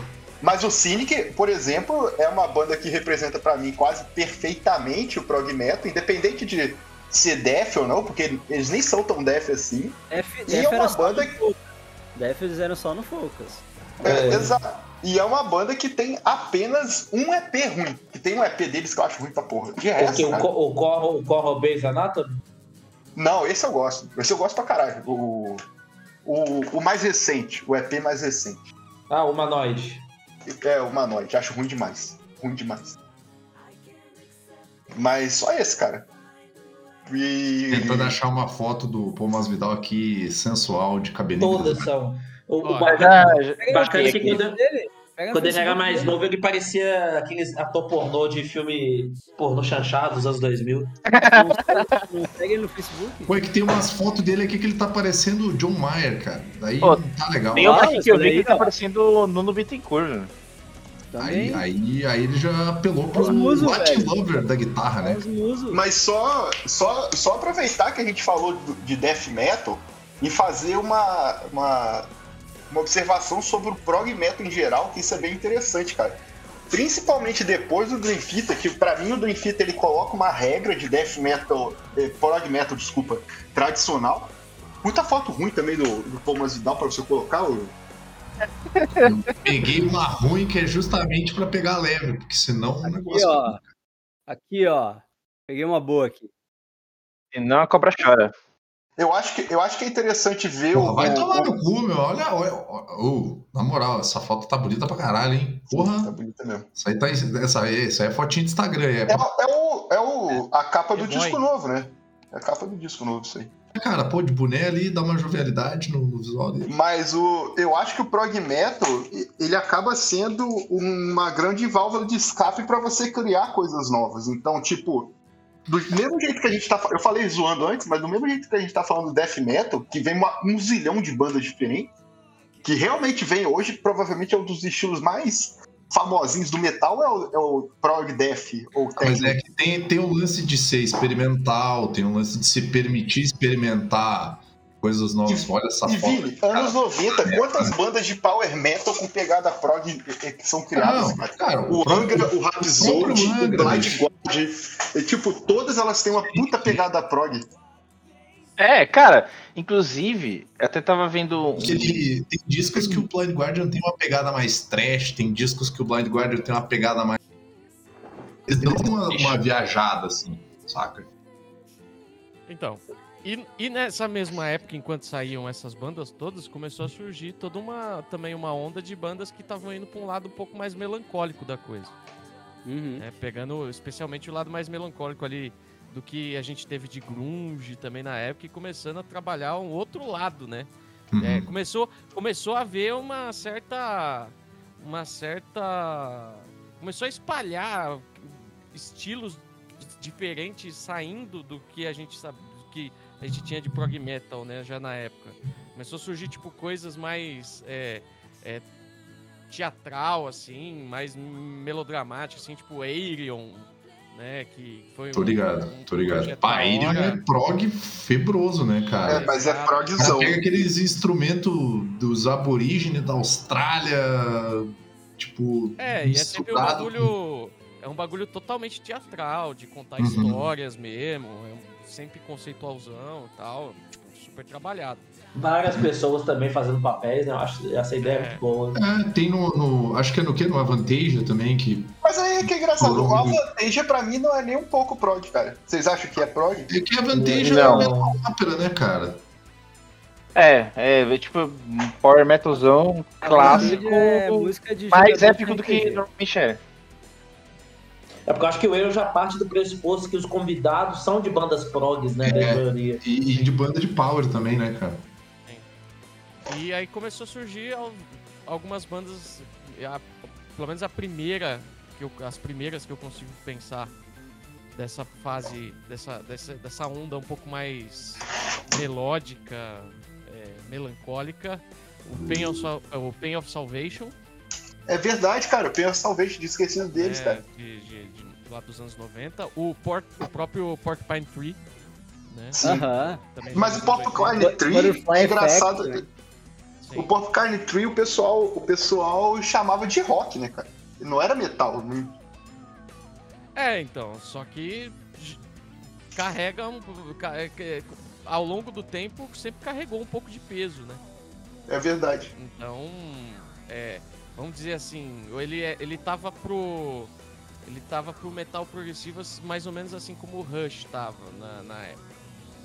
Speaker 1: Mas o Cynic, por exemplo, é uma banda que representa pra mim quase perfeitamente o prog metal, independente de ser death ou não, porque eles nem são tão death assim.
Speaker 4: Def,
Speaker 1: E
Speaker 4: Def
Speaker 1: é uma banda
Speaker 4: no Eram só no Focus.
Speaker 1: É,
Speaker 5: É.
Speaker 1: Exato. E é uma banda que tem apenas um EP ruim. Que tem um EP deles que eu acho ruim pra porra. De
Speaker 5: Porque
Speaker 1: resto,
Speaker 5: o. Co- o Corro o Corro Base Anatomy?
Speaker 1: Não, esse eu gosto. Esse eu gosto pra caralho. O, o, o mais recente, o EP mais recente.
Speaker 5: Ah, Humanoid.
Speaker 1: É, o Manoide. Acho ruim demais. Ruim demais. Mas só esse, cara. E.
Speaker 2: Tentando achar uma foto do Paul Masvidal aqui, sensual, de cabelinho.
Speaker 5: Todas são. O, o bacana,
Speaker 4: Pega
Speaker 5: bacana é que quando, quando ele era mais novo, ele parecia aqueles ator pornô de filme pornô chanchado dos anos 2000.
Speaker 4: Não segue ele no Facebook?
Speaker 2: Pô, é que tem umas fotos dele aqui que ele tá parecendo o John Mayer, cara. Daí
Speaker 6: Pô,
Speaker 2: não tá legal.
Speaker 6: Tem
Speaker 4: Ah,
Speaker 6: aqui que eu vi que tá parecendo o Nuno Bittencourt, velho.
Speaker 2: Aí,
Speaker 4: Também.
Speaker 2: aí, aí ele já apelou pro
Speaker 4: musos,
Speaker 2: Latin
Speaker 4: velho.
Speaker 2: Lover da guitarra, né?
Speaker 1: Mas só, só, só aproveitar que a gente falou de death metal e fazer uma, uma, uma observação sobre o prog metal em geral, que isso é bem interessante, cara. Principalmente depois do Dream Theater, que pra mim o Dream Theater ele coloca uma regra de death metal, eh, prog metal, desculpa, tradicional. Muita foto ruim também do, do Paul Masvidal pra você colocar, ô.
Speaker 2: Peguei uma ruim que é justamente pra pegar leve, porque senão o
Speaker 4: Aqui,
Speaker 2: negócio.
Speaker 4: ó. Aqui, ó. Peguei uma boa aqui.
Speaker 6: E não a cobra chora.
Speaker 1: Eu acho que, eu acho que é interessante ver
Speaker 2: Porra,
Speaker 1: o.
Speaker 2: vai tomar
Speaker 1: o-
Speaker 2: no cu, meu. Olha, olha. ô, na moral, essa foto tá bonita pra caralho, hein?
Speaker 1: Tá
Speaker 2: Porra,
Speaker 1: bonita mesmo.
Speaker 2: isso aí, tá, essa, aí, isso aí é fotinha de Instagram. É,
Speaker 1: É, é o, é o, a capa do
Speaker 3: É
Speaker 1: disco
Speaker 3: bom,
Speaker 1: novo, né? É a capa do disco novo, isso aí.
Speaker 2: Cara, pô, de boné ali, dá uma jovialidade no, no visual dele.
Speaker 1: Mas o, eu acho que o prog metal ele acaba sendo uma grande válvula de escape para você criar coisas novas. Então, tipo, do mesmo jeito que a gente tá, eu falei zoando antes, mas do mesmo jeito que a gente tá falando do death metal, que vem uma- um zilhão de bandas diferentes, que realmente vem hoje, provavelmente é um dos estilos mais famosinhos do metal é o, é o prog death ou
Speaker 2: Mas
Speaker 1: techno.
Speaker 2: é que tem, tem o lance de ser experimental, tem o lance de se permitir experimentar coisas novas. Olha essa
Speaker 1: E
Speaker 2: foto.
Speaker 1: Vini, anos 90, quantas bandas de power metal com pegada prog eh, que são criadas?
Speaker 2: Não,
Speaker 1: cara?
Speaker 2: cara,
Speaker 1: O Angra, o Rhapsody, o Blind. God. é, tipo, todas elas têm uma puta pegada prog.
Speaker 6: É, cara, inclusive, eu até tava vendo.
Speaker 2: ele- tem discos que o Blind Guardian tem uma pegada mais trash, tem discos que o Blind Guardian tem uma pegada mais. Eles dão uma, uma viajada, assim, saca?
Speaker 3: Então, e, e nessa mesma época, enquanto saíam essas bandas todas, começou a surgir toda uma também uma onda de bandas que estavam indo para um lado um pouco mais melancólico da coisa,
Speaker 4: Uhum.
Speaker 3: né? Pegando especialmente o lado mais melancólico ali do que a gente teve de grunge também na época e começando a trabalhar um outro lado, né?
Speaker 2: Uhum.
Speaker 3: É, começou, começou a haver uma certa. Uma certa. Começou a espalhar estilos diferentes saindo do que a gente sabe. Que a gente tinha de prog metal, né? Já na época. Começou a surgir, tipo, coisas mais. é, é, teatral, assim, mais melodramáticas, assim, tipo Aerion, né? Que foi
Speaker 2: Tô
Speaker 3: um-
Speaker 2: ligado,
Speaker 3: um
Speaker 2: tô ligado.
Speaker 3: hora.
Speaker 2: é prog febroso, né, cara?
Speaker 1: É, mas é progzão.
Speaker 2: pega aqueles instrumentos dos aborígenes da Austrália, tipo.
Speaker 3: É, e é sempre um bagulho. É um bagulho totalmente teatral, de contar
Speaker 2: Uhum.
Speaker 3: histórias mesmo. É um- sempre conceitualzão e tal. Tipo, super trabalhado.
Speaker 5: Várias pessoas também fazendo papéis, né? Eu acho essa ideia é muito boa.
Speaker 2: É, tem no, no- Acho que é no que? No Avantasia também, que.
Speaker 1: Mas aí é que é engraçado. O. Avantasia pra mim não é nem um pouco prog, cara. Vocês acham que é prog?
Speaker 2: É que Avantasia
Speaker 6: Não.
Speaker 2: é metal ópera, né, cara?
Speaker 6: É, é, é tipo power metalzão clássico,
Speaker 4: É música de
Speaker 6: mais épico do que normalmente é.
Speaker 5: É porque eu acho que o Euro já parte do pressuposto que os convidados são de bandas progs, né? Da
Speaker 2: É.
Speaker 5: maioria.
Speaker 2: E, e de banda de power também, né, cara?
Speaker 3: E aí começou a surgir al- algumas bandas. a- pelo menos a primeira. Que eu- as primeiras que eu consigo pensar dessa fase. Dessa, dessa, dessa onda um pouco mais melódica, é, melancólica. O Pain, of, Sal- o Pain of Salvation.
Speaker 1: É verdade, cara. Eu penso talvez de esquecido deles,
Speaker 3: né,
Speaker 1: cara.
Speaker 3: De, de- de- lá dos anos 90. O, Port, o próprio Porcupine Tree. Né?
Speaker 1: Sim.
Speaker 4: Aham.
Speaker 3: Também
Speaker 1: Mas o
Speaker 3: 80.
Speaker 1: Tree,
Speaker 4: Butterfly
Speaker 1: é engraçado.
Speaker 4: Effect, né?
Speaker 3: Sim.
Speaker 1: O Popcorn Tree, o pessoal, o pessoal chamava de rock, né, cara? Não era metal. não-
Speaker 3: É, então, só que carrega um, é ao longo do tempo sempre carregou um pouco de peso, né?
Speaker 1: É verdade.
Speaker 3: Então, é, vamos dizer assim, ele é- ele tava pro ele tava pro metal progressivo mais ou menos assim como o Rush tava na, na época.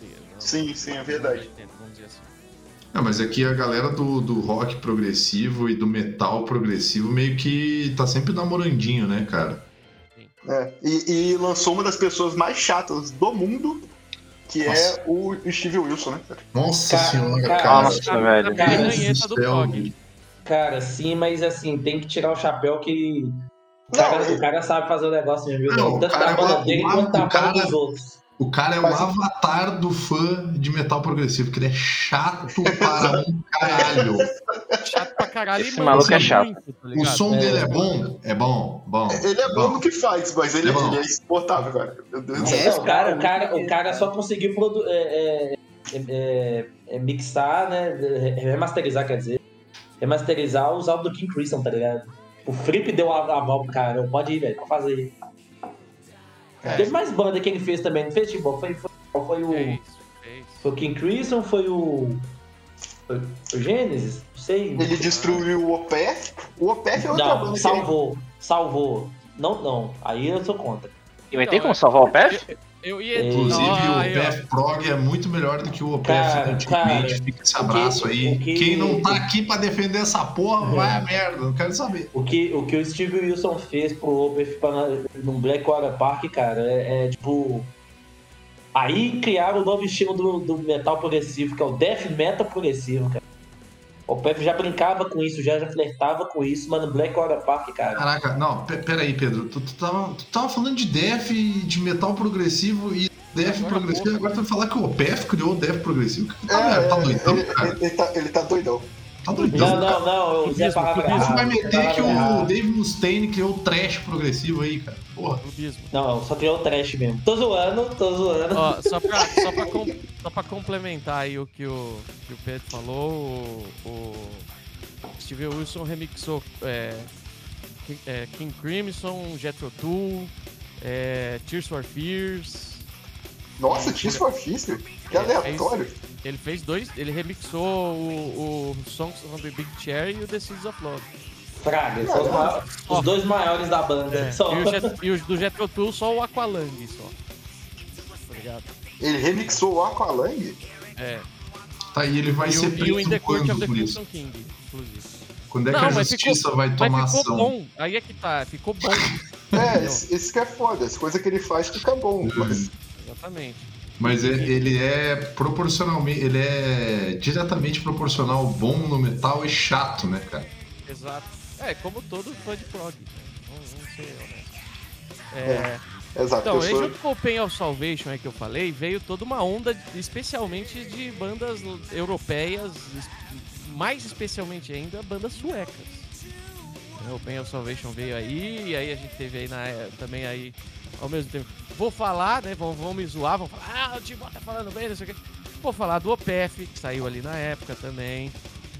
Speaker 3: né?
Speaker 1: Sim, sim, é verdade.
Speaker 3: anos 80, vamos dizer assim.
Speaker 2: Não, mas aqui a galera do, do rock progressivo e do metal progressivo meio que tá sempre namorandinho, né, cara?
Speaker 1: É. E, e lançou uma das pessoas mais chatas do mundo, que
Speaker 2: Nossa.
Speaker 1: é o Steve Wilson, né? cara?
Speaker 2: Nossa
Speaker 5: Cara,
Speaker 2: senhora,
Speaker 5: cara,
Speaker 2: cara.
Speaker 6: Nossa, velho.
Speaker 5: Cara,
Speaker 3: do.
Speaker 5: Cara, sim, mas assim, tem que tirar o chapéu que. O cara,
Speaker 1: Não,
Speaker 5: o cara sabe fazer o negócio mesmo, viu?
Speaker 2: Não, o
Speaker 5: Tanto
Speaker 2: cara
Speaker 5: da
Speaker 2: é
Speaker 5: banda
Speaker 2: uma-
Speaker 5: dele quanto da banda dos outros.
Speaker 2: O cara é o avatar do fã de metal progressivo, que ele é chato para um caralho.
Speaker 3: Chato pra caralho
Speaker 6: Esse
Speaker 3: e
Speaker 6: maluco
Speaker 3: manca
Speaker 6: é chato.
Speaker 3: muito, tá
Speaker 2: O som
Speaker 5: É.
Speaker 2: dele é bom? É bom, bom.
Speaker 1: Ele é bom no que faz, mas ele,
Speaker 2: É bom.
Speaker 1: ele é insuportável, cara. Meu Deus do
Speaker 4: É,
Speaker 1: céu.
Speaker 5: O, cara,
Speaker 4: cara
Speaker 5: o, cara, o cara só conseguiu produ- é, é, é, é, é, mixar, né? é, Remasterizar, quer dizer. Remasterizar os álbuns do King Crimson, tá ligado? O Flip deu a aval pro cara. Não, Pode ir, velho. Pode fazer.
Speaker 3: É.
Speaker 5: Teve mais banda que ele fez também, não fez, tipo? Foi, foi, foi o.
Speaker 3: Fez, fez.
Speaker 5: Foi o King Crimson, foi o. Foi o Gênesis? Não sei.
Speaker 1: Ele destruiu o Opeth. O Opeth é outra banda
Speaker 5: Não,
Speaker 1: que
Speaker 5: salvou. Salvou. Não, não. Aí eu sou contra.
Speaker 6: E vai
Speaker 3: Não,
Speaker 6: ter
Speaker 3: é-
Speaker 6: como salvar o PF?
Speaker 3: Eu ia.
Speaker 2: Inclusive,
Speaker 3: Ah,
Speaker 2: o. OPF Prog é muito melhor do que o OPF
Speaker 5: Cara,
Speaker 2: antigamente.
Speaker 5: cara,
Speaker 2: Fica esse
Speaker 5: o que-
Speaker 2: abraço aí.
Speaker 5: que-
Speaker 2: Quem não tá aqui pra defender essa porra,
Speaker 5: É.
Speaker 2: vai a merda. Não quero saber.
Speaker 5: O que, o que o Steve Wilson fez pro Opeth no Blackwater Park, cara, é, é, tipo. Aí criaram o novo estilo do, do metal progressivo, que é o death metal progressivo, cara. O Opeth já brincava com isso, já, já flertava com isso, mas no Blackwater Park, cara.
Speaker 2: Caraca, não, pe- pera aí, Pedro. Tu, tu tava, tu tava falando de Def, de metal progressivo e Def
Speaker 3: Agora
Speaker 2: progressivo, agora tu vai falar que o OPF criou o Def progressivo. Que
Speaker 1: É,
Speaker 2: tá, tá
Speaker 1: é,
Speaker 2: doidão,
Speaker 1: ele,
Speaker 2: cara.
Speaker 1: ele- ele tá, ele tá doidão.
Speaker 2: Tá doidão.
Speaker 5: Não, não, não, eu usei a
Speaker 3: Clubismo,
Speaker 5: palavra
Speaker 3: clubismo.
Speaker 2: Você vai meter que o. Dave Mustaine criou o trash progressivo aí, cara. Porra.
Speaker 5: Não, só criou o trash mesmo. Tô zoando, tô zoando.
Speaker 3: Ó, só pra, só, pra com- só pra complementar aí o que o, que o Pedro falou, o, o Steve Wilson remixou é, Ki- é, King Crimson, Jethro Tull, é, Tears for Fears.
Speaker 1: Nossa, Tears for Fears, meu. Que
Speaker 3: É,
Speaker 1: aleatório.
Speaker 3: Ele fez dois, ele remixou o, o Songs on the Big Chair e o The Seeds of Love.
Speaker 5: Praga, são os, maiores- os dois maiores da banda.
Speaker 3: É,
Speaker 5: Só.
Speaker 3: e, o Jet- e o do Jethro Tull só o Aqualung só. Tá ligado?
Speaker 1: Ele remixou o Aqualung?
Speaker 3: É.
Speaker 2: Tá aí, ele vai
Speaker 3: E
Speaker 2: ser
Speaker 3: o, e o In
Speaker 2: preso
Speaker 3: the Court of
Speaker 2: quando
Speaker 3: the
Speaker 2: isso?
Speaker 3: Crimson King, inclusive.
Speaker 2: Quando é que
Speaker 3: Não,
Speaker 2: a
Speaker 3: mas
Speaker 2: justiça vai tomar
Speaker 3: Mas ficou
Speaker 2: ação?
Speaker 3: bom. Aí é que tá, ficou bom.
Speaker 1: É, esse, esse que é foda. As coisas que ele faz fica bom. Mas
Speaker 3: Exatamente.
Speaker 2: Mas é- ele é proporcionalmente, ele é diretamente proporcional ao bom no metal e chato, né, cara?
Speaker 3: Exato. É, como todo fã de prog. né? Vamos, vamos ser honestos. É,
Speaker 1: Exato,
Speaker 3: então, aí
Speaker 1: sou...
Speaker 3: junto com o Pain of Salvation aí que eu falei, veio toda uma onda, especialmente de bandas europeias, mais especialmente ainda bandas suecas. O Pain of Salvation veio aí, e aí a gente teve aí na, é, também aí, ao mesmo tempo, vou falar, né, vão, vão me zoar, vão falar, ah, o Timó tá falando bem, não sei o quê. Vou falar do OPF, que saiu ali na época também,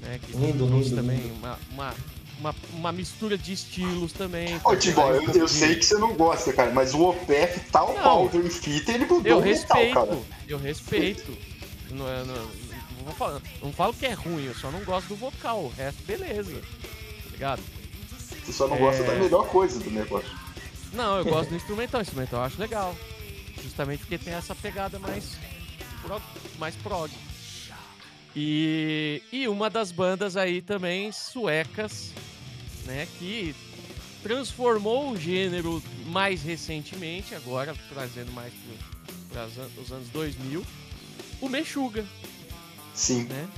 Speaker 3: né, que
Speaker 5: Lindo,
Speaker 3: trouxe
Speaker 5: lindo,
Speaker 3: também
Speaker 5: lindo.
Speaker 3: uma, uma, uma, uma mistura de estilos também.
Speaker 1: Ô, Tibó, eu, eu sei que você não gosta, cara, mas o OPF, tal
Speaker 3: Não.
Speaker 1: qual o Dream Theater, ele mudou
Speaker 3: Eu
Speaker 1: o metal,
Speaker 3: respeito,
Speaker 1: cara.
Speaker 3: eu respeito. Não, é- não, não vou falar- não falo que é ruim, eu só não gosto do vocal. O resto, beleza. Tá ligado?
Speaker 1: Você só não gosta
Speaker 3: É.
Speaker 1: da melhor coisa do negócio.
Speaker 3: Não, eu gosto do instrumental. O instrumental eu acho legal. Justamente porque tem essa pegada mais prog. Mais prog. E, e uma das bandas aí também suecas, né, que transformou o gênero mais recentemente, agora trazendo mais para os anos 2000, o Meshuga,
Speaker 1: Sim.
Speaker 3: né?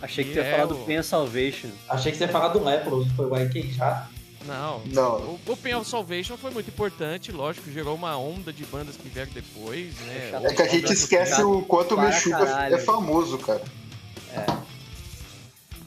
Speaker 4: Achei que
Speaker 3: E
Speaker 4: tu ia
Speaker 3: é
Speaker 4: falar do
Speaker 3: o-
Speaker 4: Pain of Salvation.
Speaker 5: Achei que você ia falar do Lepros, foi o Ike já.
Speaker 3: Não,
Speaker 1: Não.
Speaker 3: O, o Pain of Salvation foi muito importante, lógico, gerou uma onda de bandas que vieram depois, né?
Speaker 4: chato.
Speaker 1: É que a gente esquece o quanto o Meshuga
Speaker 4: caralho.
Speaker 1: é famoso, cara.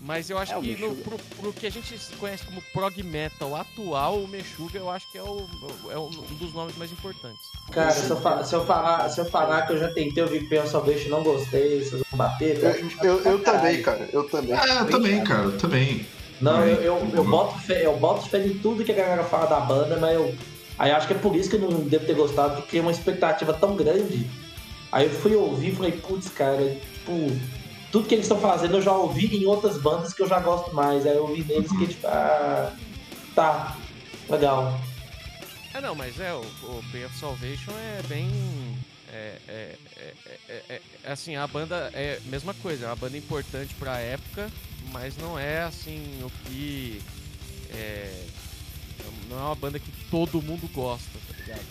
Speaker 3: Mas eu acho
Speaker 4: É,
Speaker 3: que no, pro, pro que a gente conhece como prog metal atual, o Meshuga eu acho que é, o, é um dos nomes mais importantes.
Speaker 5: Cara, se eu, fa- se, eu falar, se eu falar que eu já tentei ouvir Pain of Salvation e não gostei, vocês vão bater,
Speaker 1: Eu,
Speaker 5: eu
Speaker 1: eu, também, cara. Eu também.
Speaker 2: Ah, eu também, cara, eu também.
Speaker 5: Não, eu, eu, eu, boto fé, eu boto fé em tudo que a galera fala da banda, mas eu. Aí acho que é por isso que eu não devo ter gostado, porque criei uma expectativa tão grande. Aí eu fui ouvir e falei, putz, cara, tipo, tudo que eles estão fazendo eu já ouvi em outras bandas que eu já gosto mais. Aí eu ouvi neles que, tipo, ah, tá, legal.
Speaker 3: É, não, mas é, o, o of Salvation é bem. É, é, é, é- é- é- assim, a banda é a mesma coisa, é uma banda importante pra época, mas não é assim o que. É, não é uma banda que todo mundo gosta, tá ligado?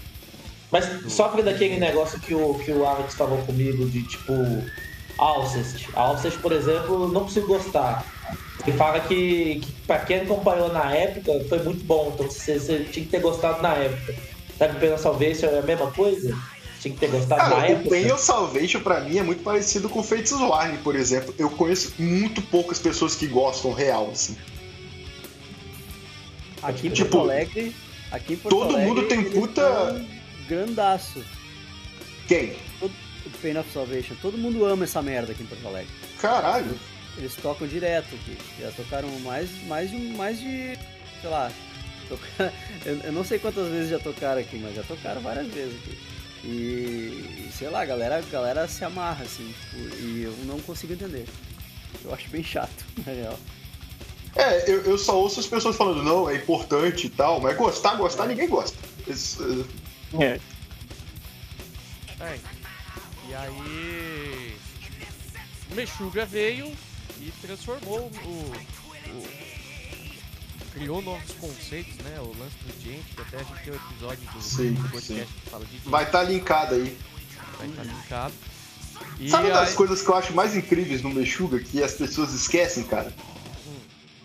Speaker 5: Mas sofre daquele negócio que o, que o Alex falou comigo de tipo Alcest. Alcest, por exemplo, não consigo gostar. Ele fala que, que pra quem acompanhou na época foi muito bom, então você, você tinha que ter gostado na época. Sabe, Pena Salvation é a mesma coisa? Tinha que ter gostado na
Speaker 1: Cara, o
Speaker 5: época.
Speaker 1: Pain of Salvation pra mim é muito parecido com Fates Warning, por exemplo. Eu conheço muito poucas pessoas que gostam real, assim.
Speaker 4: Aqui em
Speaker 1: Tipo,
Speaker 4: Porto Alegre. Aqui em Porto
Speaker 1: todo
Speaker 4: Alegre,
Speaker 1: mundo tem puta-
Speaker 4: Grandaço.
Speaker 1: Quem?
Speaker 4: O Pain of Salvation. Todo mundo ama essa merda aqui em Porto Alegre.
Speaker 1: Caralho.
Speaker 4: Eles tocam direto aqui. Já tocaram mais, mais, de, mais de. Sei lá. toca- Eu, eu não sei quantas vezes já tocaram aqui, mas já tocaram várias vezes aqui. E, sei lá, a galera, a galera se amarra, assim, tipo, e eu não consigo entender. Eu acho bem chato, na real.
Speaker 1: É, eu, eu só ouço as pessoas falando, não, é importante e tal, mas gostar, gostar, ninguém gosta. Isso, eh,
Speaker 3: É. E aí. O Meshuga veio e transformou o. o- criou novos conceitos, né? O lance do gente, que até a gente tem um episódio do,
Speaker 1: Sim,
Speaker 3: do podcast que fala de gente,
Speaker 1: vai estar linkado aí.
Speaker 3: vai estar linkado. E
Speaker 1: Sabe uma das
Speaker 3: aí-
Speaker 1: coisas que eu acho mais incríveis no Meshuga, que as pessoas esquecem, cara?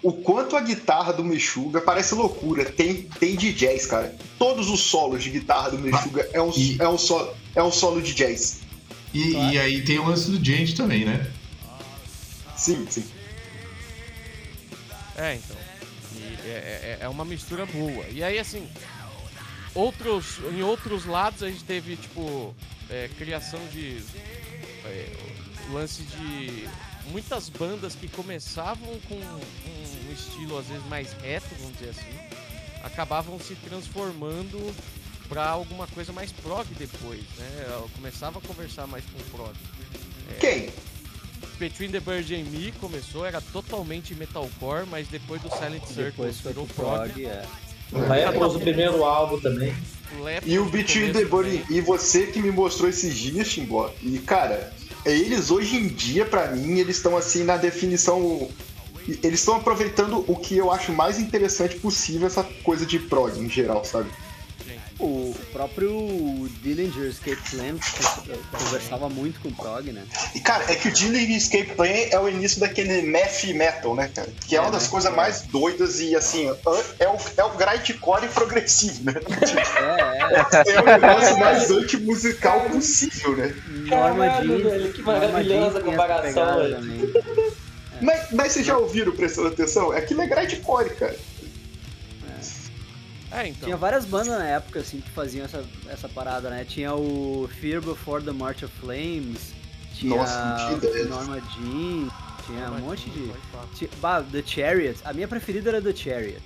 Speaker 1: O quanto a guitarra do Meshuga parece loucura. Tem, tem de jazz, cara. Todos os solos de guitarra do Meshuga é um,
Speaker 2: E-
Speaker 1: é um, solo, é um solo de jazz.
Speaker 2: E, e aí tem o lance do Gente também, né?
Speaker 1: Sim, sim.
Speaker 3: É, então. É, é- é uma mistura boa. E aí, assim, outros, em outros lados a gente teve, tipo, é, criação de. é, lance de. Muitas bandas que começavam com um, um estilo às vezes mais reto, vamos dizer assim, acabavam se transformando pra alguma coisa mais prog depois, né? Eu começava a conversar mais com o prog.
Speaker 1: Quem?
Speaker 3: Between the Bird and Me começou, era totalmente metalcore, mas depois do Silent
Speaker 4: foi
Speaker 3: virou
Speaker 4: pro
Speaker 3: prog.
Speaker 4: prog, é.
Speaker 5: Lepros, o primeiro álbum também.
Speaker 3: Lepros
Speaker 1: E o Between the
Speaker 3: também.
Speaker 1: e você que me mostrou esses dias, Timbó. E, cara, eles hoje em dia, pra mim, eles estão assim na definição. Eles estão aproveitando o que eu acho mais interessante possível, essa coisa de prog em geral, sabe?
Speaker 4: O próprio Dillinger Escape Plan conversava muito com prog, né?
Speaker 1: E, cara, é que o Dillinger Escape Plan é o início daquele math metal, né, cara? Que é,
Speaker 4: É,
Speaker 1: uma das
Speaker 4: né?
Speaker 1: coisas mais doidas e, assim, é o, é o grindcore progressivo, né?
Speaker 4: É, é.
Speaker 1: É o negócio mais anti-musical possível, né?
Speaker 4: Norma Jean.
Speaker 5: velho, que maravilhosa comparação, velho.
Speaker 1: Mas, mas vocês já ouviram, prestando atenção? Aquilo é grindcore, cara.
Speaker 3: É, então.
Speaker 4: Tinha várias bandas na época, assim, que faziam essa, essa parada, né? Tinha o Fear Before the March of Flames, tinha
Speaker 1: Nossa.
Speaker 4: Norma Jean, tinha um monte de...
Speaker 3: Falar.
Speaker 4: Ti- Bah, The Chariot. A minha preferida era The Chariot.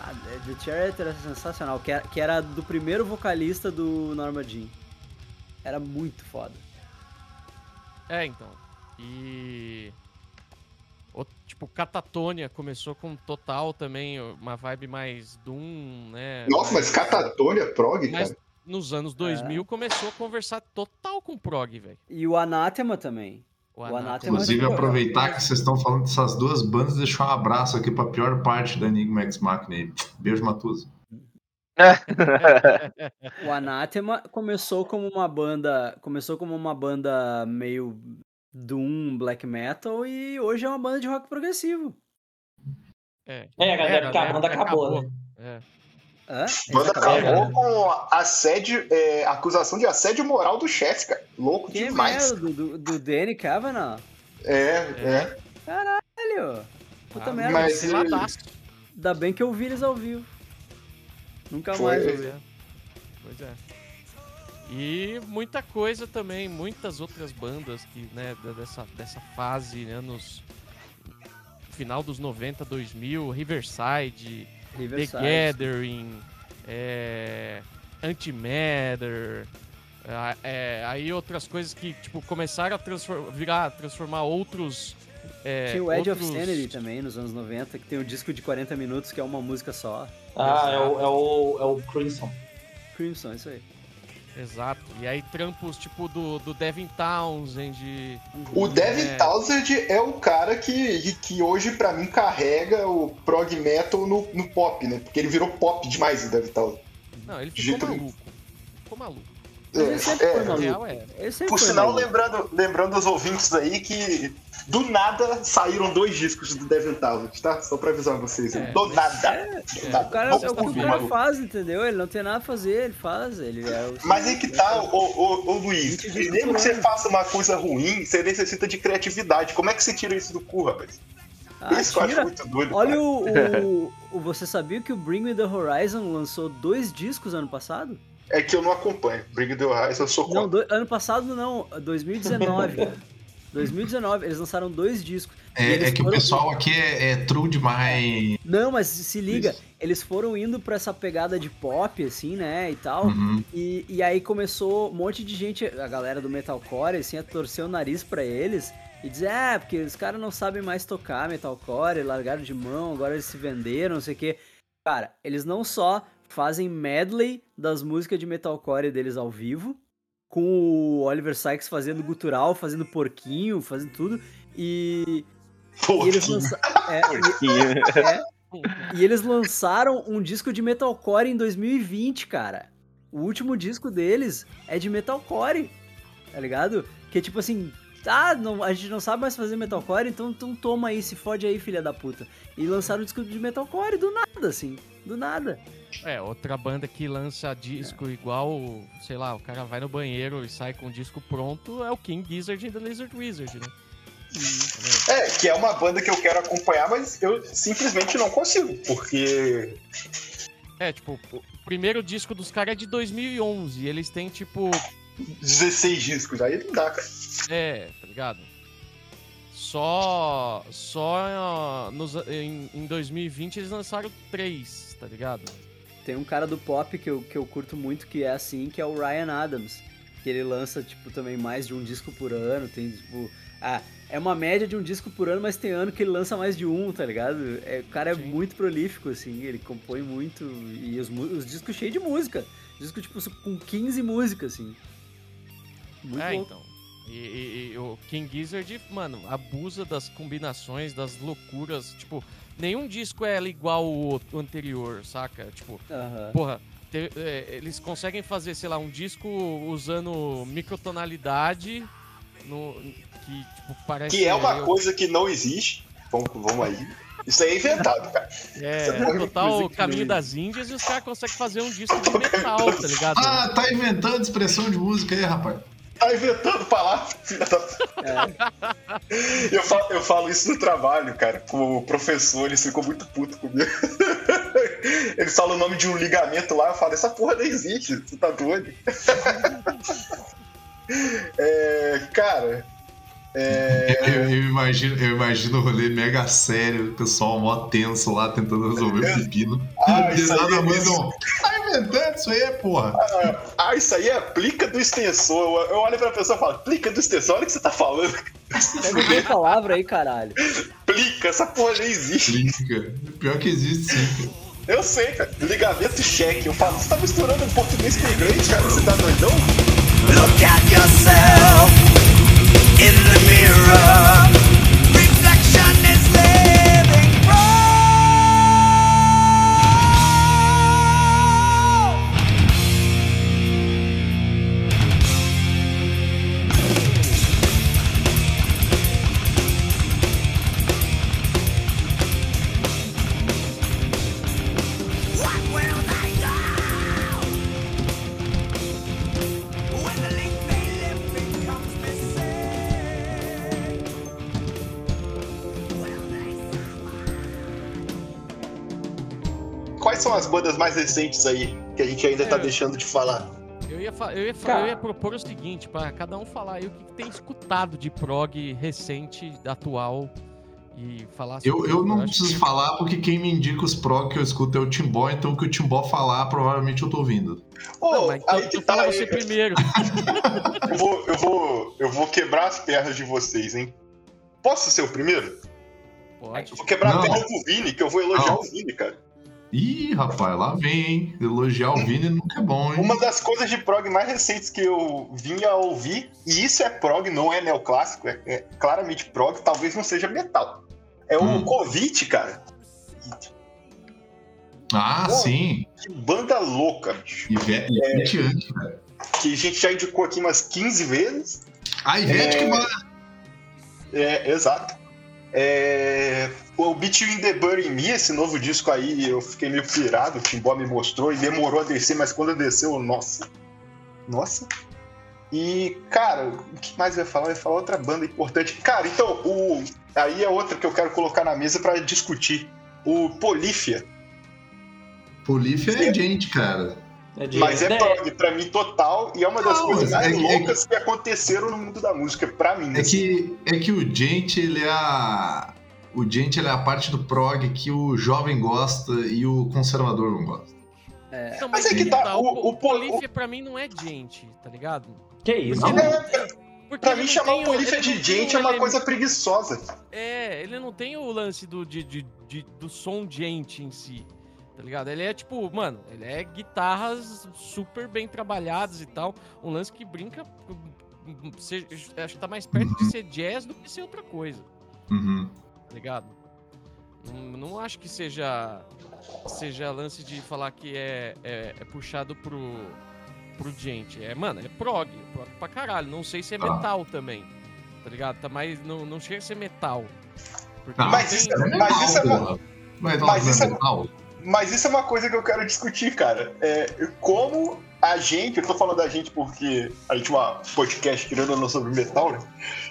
Speaker 4: Ah, The Chariot era sensacional, que era, que era do primeiro vocalista do Norma Jean. Era muito foda.
Speaker 3: É, então. E. o- tipo, Catatonia começou com total também, uma vibe mais Doom, né?
Speaker 1: Nossa, mas
Speaker 3: mais-
Speaker 1: Catatonia prog,
Speaker 3: Mas
Speaker 1: cara.
Speaker 3: nos anos 2000 começou a conversar total com prog, velho.
Speaker 4: E o Anathema também.
Speaker 3: O
Speaker 4: O
Speaker 3: Anathema.
Speaker 4: Anathema-
Speaker 2: Inclusive, aproveitar que vocês estão falando dessas duas bandas e deixar um abraço aqui pra pior parte da Enigma X Machina aí. Beijo, Matusa.
Speaker 4: O Anathema começou como uma banda, começou como uma banda meio doom, black metal e hoje é uma banda de rock progressivo.
Speaker 3: É,
Speaker 5: É, galera,
Speaker 3: Era,
Speaker 5: porque a
Speaker 3: né?
Speaker 5: banda acabou, né?
Speaker 3: É.
Speaker 4: Hã?
Speaker 1: Banda acabou com assédio, é, acusação de assédio moral do chefe, cara. Louco
Speaker 4: Que
Speaker 1: demais.
Speaker 4: merda, do, do, Danny Kavanagh.
Speaker 1: É, é.
Speaker 4: Velho, puta
Speaker 3: Ah,
Speaker 4: merda.
Speaker 1: mas-
Speaker 3: lá, daço.
Speaker 4: Ainda bem que eu vi eles ao vivo. Nunca
Speaker 1: Foi.
Speaker 4: mais ouvi.
Speaker 3: é. Pois é. E muita coisa também, muitas outras bandas que, né, dessa, dessa fase, anos. Final dos 90, 2000, Riverside, The
Speaker 4: Riverside.
Speaker 3: Gathering, é, Antimatter, é, aí outras coisas que tipo começaram a transfor- virar, transformar outros. É,
Speaker 4: Tinha o Edge
Speaker 3: outros...
Speaker 4: of Sanity também, nos anos 90, que tem um disco de 40 minutos que é uma música só.
Speaker 5: Ah, é o, é o, é o Crimson.
Speaker 4: Crimson, isso aí.
Speaker 3: Exato. E aí trampos tipo do, do Devin Townsend.
Speaker 1: O Devin
Speaker 3: É.
Speaker 1: Townsend é o cara que, que hoje, pra mim, carrega o prog metal no, no pop, né? Porque ele virou pop demais, o Devin Townsend.
Speaker 3: Não, ele ficou maluco. Ficou maluco.
Speaker 4: Mas ele sempre
Speaker 1: É,
Speaker 4: foi
Speaker 1: é.
Speaker 4: Maluco.
Speaker 3: real é.
Speaker 4: Ele sempre
Speaker 1: Por
Speaker 4: foi
Speaker 1: sinal,
Speaker 4: maluco.
Speaker 1: lembrando, lembrando aos ouvintes aí que do nada saíram dois discos do Devin Townsend, tá? Só pra avisar vocês.
Speaker 3: É,
Speaker 1: do nada. Do nada.
Speaker 4: O cara,
Speaker 1: Vamos
Speaker 4: é o que o cara
Speaker 1: maluco.
Speaker 4: faz, entendeu? Ele não tem nada a fazer, ele faz. Ele é o-
Speaker 1: Mas aí que tá, ô, ô, ô Luiz.
Speaker 4: Gente de
Speaker 1: Mesmo que você
Speaker 4: cultura.
Speaker 1: faça uma coisa ruim, você necessita de criatividade. Como é que você tira isso do cu, rapaz?
Speaker 4: Ah,
Speaker 1: isso que eu acho muito doido.
Speaker 4: Olha o, o, o- Você sabia que o Bring Me the Horizon lançou dois discos ano passado?
Speaker 1: É que eu não acompanho. Bring the Horizon, eu sou
Speaker 4: Não, do- ano passado não, 2019. 2019, eles lançaram dois discos.
Speaker 2: É, é que o pessoal aqui é, é true demais.
Speaker 4: Não, mas se liga,
Speaker 2: Isso.
Speaker 4: eles foram indo pra essa pegada de pop, assim, né, e tal.
Speaker 2: Uhum.
Speaker 4: E, e aí começou um monte de gente, a galera do metalcore, assim, a torcer o nariz pra eles e dizer, é, porque os caras não sabem mais tocar metalcore, largaram de mão, agora eles se venderam, não sei o quê. Cara, eles não só fazem medley das músicas de metalcore deles ao vivo, com o Oliver Sykes fazendo gutural, fazendo porquinho, fazendo tudo, e,
Speaker 1: Pô,
Speaker 4: e eles lançaram... É, e- é, e eles lançaram um disco de metalcore em 2020, cara. O último disco deles é de metalcore, tá ligado? Que é tipo assim, ah, não, a gente não sabe mais fazer metalcore, então, então toma aí, se fode aí, filha da puta. E lançaram um disco de metalcore do nada, assim, do nada.
Speaker 3: É, outra banda que lança disco igual, sei lá, o cara vai no banheiro e sai com o disco pronto é o King Gizzard e The Lizard Wizard, né?
Speaker 1: É, que é uma banda que eu quero acompanhar, mas eu simplesmente não consigo, porque.
Speaker 3: É, tipo, o primeiro disco dos caras é de 2011. E eles têm, tipo,
Speaker 1: 16 discos, aí não dá, cara.
Speaker 3: É, ligado? Só. Só ah, nos, em, em 2020 eles lançaram três, tá ligado?
Speaker 4: Tem um cara do pop que eu, que eu curto muito que é assim, que é o Ryan Adams. Que ele lança, tipo, também mais de um disco por ano. Tem, tipo. Ah, é uma média de um disco por ano, mas tem ano que ele lança mais de um, tá ligado? É, o cara é
Speaker 3: Sim.
Speaker 4: muito prolífico, assim, ele compõe muito. E os, os discos cheios de música. Disco, tipo, com 15 músicas, assim. Muito
Speaker 3: é,
Speaker 4: louco.
Speaker 3: então. E, e- e o King Gizzard, mano, abusa das combinações, das loucuras. Tipo, nenhum disco é igual o o anterior, saca? Tipo,
Speaker 4: Aham.
Speaker 3: porra, te- é, eles conseguem fazer, sei lá, um disco usando microtonalidade no, que, tipo, parece...
Speaker 1: Que é uma
Speaker 3: eu-
Speaker 1: coisa que não existe. Vamos, vamos aí. Isso aí é inventado, cara.
Speaker 3: É,
Speaker 1: é uma
Speaker 3: total caminho das Índias e os caras conseguem fazer um disco de metal, tá ligado?
Speaker 2: Ah, tá inventando expressão de música aí, rapaz.
Speaker 1: Tá inventando palavras, filha da.
Speaker 4: É.
Speaker 1: Eu falo, eu falo isso no trabalho, cara, com o professor, ele ficou muito puto comigo. Ele fala o nome de um ligamento lá, eu falo, essa porra não existe, você tá doido? É, cara, é,
Speaker 2: Eu, eu imagino, eu imagino o rolê mega sério, o pessoal mó tenso lá tentando resolver o pepino.
Speaker 1: Ah,
Speaker 2: E
Speaker 1: isso aí
Speaker 2: nada
Speaker 1: é
Speaker 2: mais
Speaker 1: isso.
Speaker 2: não. Tá inventando isso aí, porra.
Speaker 1: ah, isso aí é aplica do extensor. Eu, olho pra pessoa e falo, aplica do extensor, olha o que você tá falando.
Speaker 4: Pega uma palavra aí, caralho.
Speaker 1: Aplica, essa porra não existe.
Speaker 2: Brinca. Pior que existe sim.
Speaker 1: Eu sei, cara. Ligamento cheque. Eu falo, você tá misturando português com inglês, cara? Você tá doidão?
Speaker 7: Look at yourself in the mirror.
Speaker 1: Quais são as bandas mais recentes aí que a gente ainda tá
Speaker 3: É.
Speaker 1: deixando de falar?
Speaker 3: Eu ia, fa- eu, ia eu ia propor o seguinte, pra cada um falar aí o que, que tem escutado de prog recente, atual, e falar
Speaker 2: Eu,
Speaker 3: sobre
Speaker 2: eu não
Speaker 3: acho
Speaker 2: preciso
Speaker 3: que-
Speaker 2: falar porque quem me indica os prog que eu escuto é o Timbó, então o que o Timbó falar, provavelmente eu tô ouvindo.
Speaker 1: Ô,
Speaker 3: Não, mas então,
Speaker 1: aí que
Speaker 3: então
Speaker 1: tá.
Speaker 3: fala
Speaker 1: aí-
Speaker 3: você primeiro.
Speaker 1: Eu vou, eu, vou, eu vou quebrar as pernas de vocês, hein? Posso ser o primeiro?
Speaker 3: Pode.
Speaker 1: Eu vou quebrar
Speaker 2: Não.
Speaker 1: a perna do Vini, que eu vou elogiar
Speaker 2: Não.
Speaker 1: o Vini, cara.
Speaker 2: Ih, rapaz, lá vem, hein? Elogiar o Vini nunca é bom, hein?
Speaker 1: Uma das coisas de prog mais recentes que eu vinha a ouvir, e isso é prog, não é neoclássico, é, é claramente prog, talvez não seja metal. É o
Speaker 2: Hum.
Speaker 1: Covid, cara.
Speaker 2: Ah,
Speaker 1: Pô.
Speaker 2: sim.
Speaker 1: Que banda louca, bicho.
Speaker 2: Ivete, Ivete Anki, velho.
Speaker 1: Que a gente já indicou aqui umas 15 vezes.
Speaker 2: A Ivete
Speaker 1: É.
Speaker 2: que vai.
Speaker 1: É, exato. É, o Between the Bird and Me, esse novo disco aí, eu fiquei meio pirado, o Timbó me mostrou e demorou a descer, mas quando desceu, nossa. Nossa. E, cara, o que mais eu ia falar? Eu ia falar outra banda importante. Cara, então, o, aí é outra que eu quero colocar na mesa pra discutir. O Polífia.
Speaker 2: Polífia é gente, cara.
Speaker 5: É
Speaker 1: Mas é prog pra mim total e é uma das
Speaker 2: Não,
Speaker 1: coisas mais
Speaker 2: é que- é
Speaker 1: loucas que aconteceram no mundo da música, pra mim.
Speaker 2: É
Speaker 1: assim.
Speaker 2: que, é que o gente, ele é a. O gente, ele é a parte do prog que o jovem gosta e o conservador não gosta.
Speaker 4: É,
Speaker 3: Não,
Speaker 1: Mas é que tá,
Speaker 3: o,
Speaker 1: o-
Speaker 3: o,
Speaker 1: o-
Speaker 3: Polífia pra mim não é gente, tá ligado?
Speaker 5: Que isso?
Speaker 3: Porque
Speaker 1: Não,
Speaker 3: ele-
Speaker 1: é,
Speaker 3: Porque
Speaker 1: pra mim, chamar o Polífia
Speaker 3: ele
Speaker 1: de gente
Speaker 3: o
Speaker 1: é uma
Speaker 3: ele-
Speaker 1: coisa preguiçosa.
Speaker 3: É, ele não tem o lance do, de, de- de- do som gente em si, tá ligado? Ele é tipo, mano, ele é guitarras super bem trabalhadas e tal. Um lance que brinca. com- se- Acho que tá mais perto de ser jazz do que ser outra coisa,
Speaker 2: Uhum.
Speaker 3: Tá ligado? Não, não acho que seja seja lance de falar que é, é, é puxado pro, pro gente. É, mano, é prog, prog pra caralho. Não sei se é
Speaker 2: Ah.
Speaker 3: metal também, tá ligado? Tá mais, não, não chega a ser metal.
Speaker 2: Ah,
Speaker 3: não
Speaker 1: mas
Speaker 3: tem-
Speaker 1: isso
Speaker 2: É
Speaker 1: Mas isso é uma-
Speaker 2: porra. Mas,
Speaker 1: mas
Speaker 2: não
Speaker 1: isso é-
Speaker 2: é metal.
Speaker 1: Mas isso é uma coisa que eu quero discutir, cara. É como a gente, eu tô falando da gente porque a gente é uma podcast querendo ou não sobre metal, né?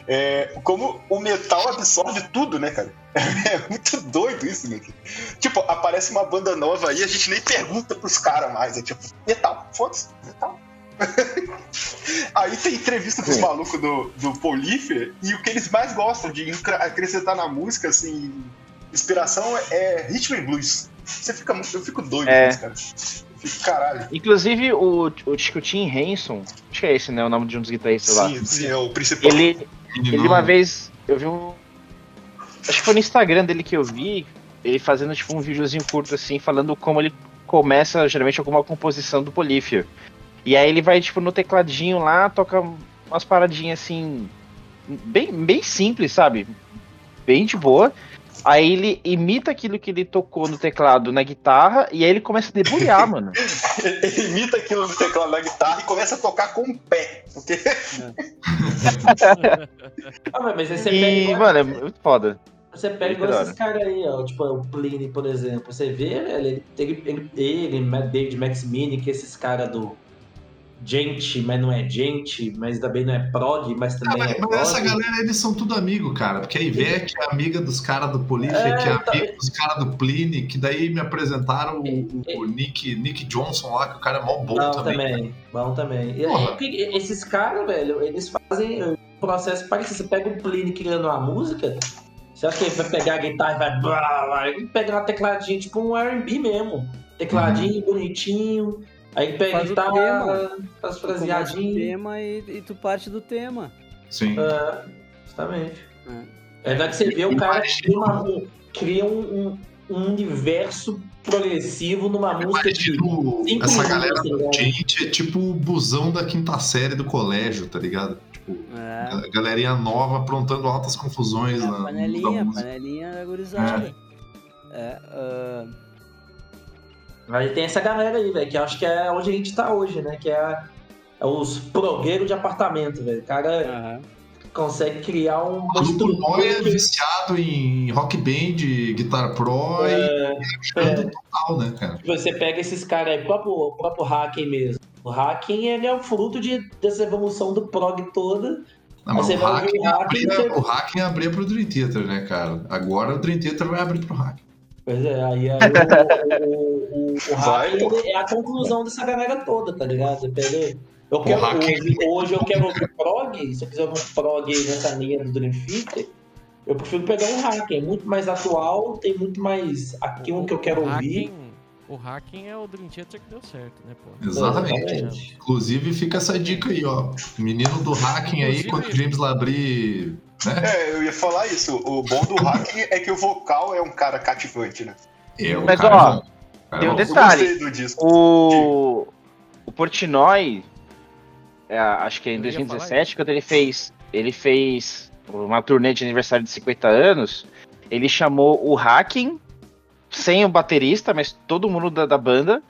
Speaker 1: É, como o metal absorve tudo, né, cara? É muito doido isso, né? Tipo, aparece uma banda nova aí, a gente nem pergunta pros caras mais. É tipo, metal, foda-se, metal. aí tem entrevista dos malucos do, do Polífer e o que eles mais gostam de acrescentar na música, assim, inspiração é rhythm and blues. Você fica, eu fico doido
Speaker 6: É.
Speaker 1: com isso, cara. Caralho.
Speaker 6: Inclusive, o, o, acho que o Tim Henson, acho que é esse, né? O nome de um dos guitarristas lá.
Speaker 1: Sim, sim, é o principal.
Speaker 6: Ele, ele uma vez, eu vi um. Acho que foi no Instagram dele que eu vi, ele fazendo tipo um videozinho curto assim, falando como ele começa geralmente alguma composição do Polífio. E aí ele vai, tipo, no tecladinho lá, toca umas paradinhas assim, bem, bem simples, sabe? Bem de boa. Aí ele imita aquilo que ele tocou no teclado na guitarra e aí ele começa a debulhar, mano.
Speaker 1: Ele imita aquilo no teclado da guitarra e começa a tocar com o pé. Porque
Speaker 5: Ah, mas mas aí você pega
Speaker 6: E,
Speaker 5: igual,
Speaker 6: mano, é muito foda.
Speaker 5: você pega igual esses caras aí, ó. Tipo, o Pliny, por exemplo. Você vê, velho, ele, ele, ele, ele David Maximini, que esses caras do gente, mas não é gente, mas também não é prog, mas
Speaker 2: Ah,
Speaker 5: também
Speaker 2: mas,
Speaker 5: é
Speaker 2: mas
Speaker 5: prog.
Speaker 2: essa galera, eles são tudo amigo, cara. Porque a Ivete é amiga dos caras do Polícia,
Speaker 5: É,
Speaker 2: que é
Speaker 5: tá-
Speaker 2: amiga dos caras do Pliny, que daí me apresentaram o, o- Nick, Nick Johnson lá, que o cara é mó bom
Speaker 5: Bom
Speaker 2: também.
Speaker 5: também, bom também.
Speaker 2: Porra.
Speaker 5: esses caras, velho, eles fazem um processo parecido. Você pega o Pliny criando uma música, você acha que ele vai pegar a guitarra e vai. blá, blá, Ele pega uma tecladinha, tipo um RB mesmo. Tecladinho, bonitinho. Aí pega a
Speaker 4: Faz o
Speaker 5: guitarra, faz
Speaker 4: Tu começa o
Speaker 5: fraseadinho.
Speaker 4: tema e, e tu parte do tema.
Speaker 2: Sim.
Speaker 5: É, justamente.
Speaker 4: É.
Speaker 5: É verdade que você vê o
Speaker 2: E
Speaker 5: cara cria, uma- um, cria um, um- um universo progressivo numa música de cinco
Speaker 2: essa galera
Speaker 5: tá ligado?
Speaker 2: gente é tipo o busão da quinta série do colégio, tá ligado? Tipo,
Speaker 4: É.
Speaker 2: galerinha nova aprontando altas confusões
Speaker 4: É,
Speaker 2: na,
Speaker 4: panelinha,
Speaker 2: música.
Speaker 4: panelinha da gurizada. É, ah,
Speaker 5: Aí tem essa galera aí, velho, que eu acho que é onde a gente tá hoje, né? Que é, é os progueiros de apartamento, velho. O cara
Speaker 4: aham.
Speaker 5: consegue criar um-
Speaker 2: O Noia é viciado em rock band, guitar pro e
Speaker 5: É,
Speaker 2: total, né, cara?
Speaker 5: você pega esses caras aí, o próprio, o próprio Hacking mesmo. O Hacking, ele é o fruto de, dessa evolução do prog toda.
Speaker 2: Não, mas
Speaker 5: Você
Speaker 2: o
Speaker 5: vai
Speaker 2: hacking,
Speaker 5: ouvir o hacking,
Speaker 2: abria,
Speaker 5: você-
Speaker 2: o hacking abria pro Dream Theater, né, cara? Agora o Dream Theater vai abrir pro hacking.
Speaker 5: Pois é, aí, aí o, o, o, o
Speaker 1: Vai,
Speaker 5: ele é a conclusão dessa galera toda, tá ligado? Você pega- Eu quero, hoje, hoje eu quero ouvir prog, se eu quiser ouvir um prog nessa linha do Dream Theater, eu prefiro pegar um Hacking, é muito mais atual, tem muito mais aquilo que eu quero ouvir.
Speaker 3: Hacking, o hacking é o Dream Theater que deu certo, né, pô?
Speaker 2: Exatamente.
Speaker 5: Exatamente.
Speaker 2: Inclusive, fica essa dica aí, ó. Menino do hacking aí,
Speaker 3: Inclusive-
Speaker 2: quando o James Labrie. Né?
Speaker 1: É, eu ia falar isso. O bom do hack é que o vocal é um cara cativante, né?
Speaker 2: É, o
Speaker 6: Mas,
Speaker 2: cara
Speaker 6: ó,
Speaker 2: cara
Speaker 6: tem
Speaker 2: é
Speaker 6: um Detalhe,
Speaker 1: gostei do disco.
Speaker 6: O, o Portnoy, é, acho que é em
Speaker 3: Eu ia falar
Speaker 6: 2017, quando ele fez, ele fez uma turnê de aniversário de 50 anos, ele chamou o Hacking, sem o baterista, mas todo mundo da, da banda,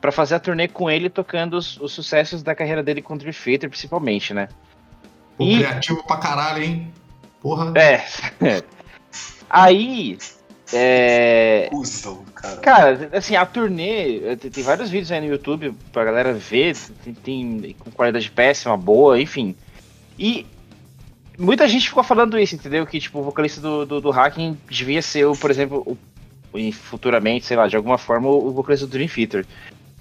Speaker 6: pra fazer a turnê com ele, tocando os, os sucessos da carreira dele com o Dream Theater, principalmente, né?
Speaker 2: Pô,
Speaker 6: E-
Speaker 2: criativo pra caralho, hein? Porra.
Speaker 6: É. Aí, é,
Speaker 1: Cusão, cara.
Speaker 6: Cara, assim, a turnê, tem, tem vários vídeos aí no YouTube pra galera ver, tem, tem com qualidade péssima, boa, enfim. E muita gente ficou falando isso, entendeu? Que, tipo, o vocalista do, do, do Hacking devia ser, o, por exemplo, o, e futuramente, sei lá, de alguma forma, o, vocalista do Dream Theater.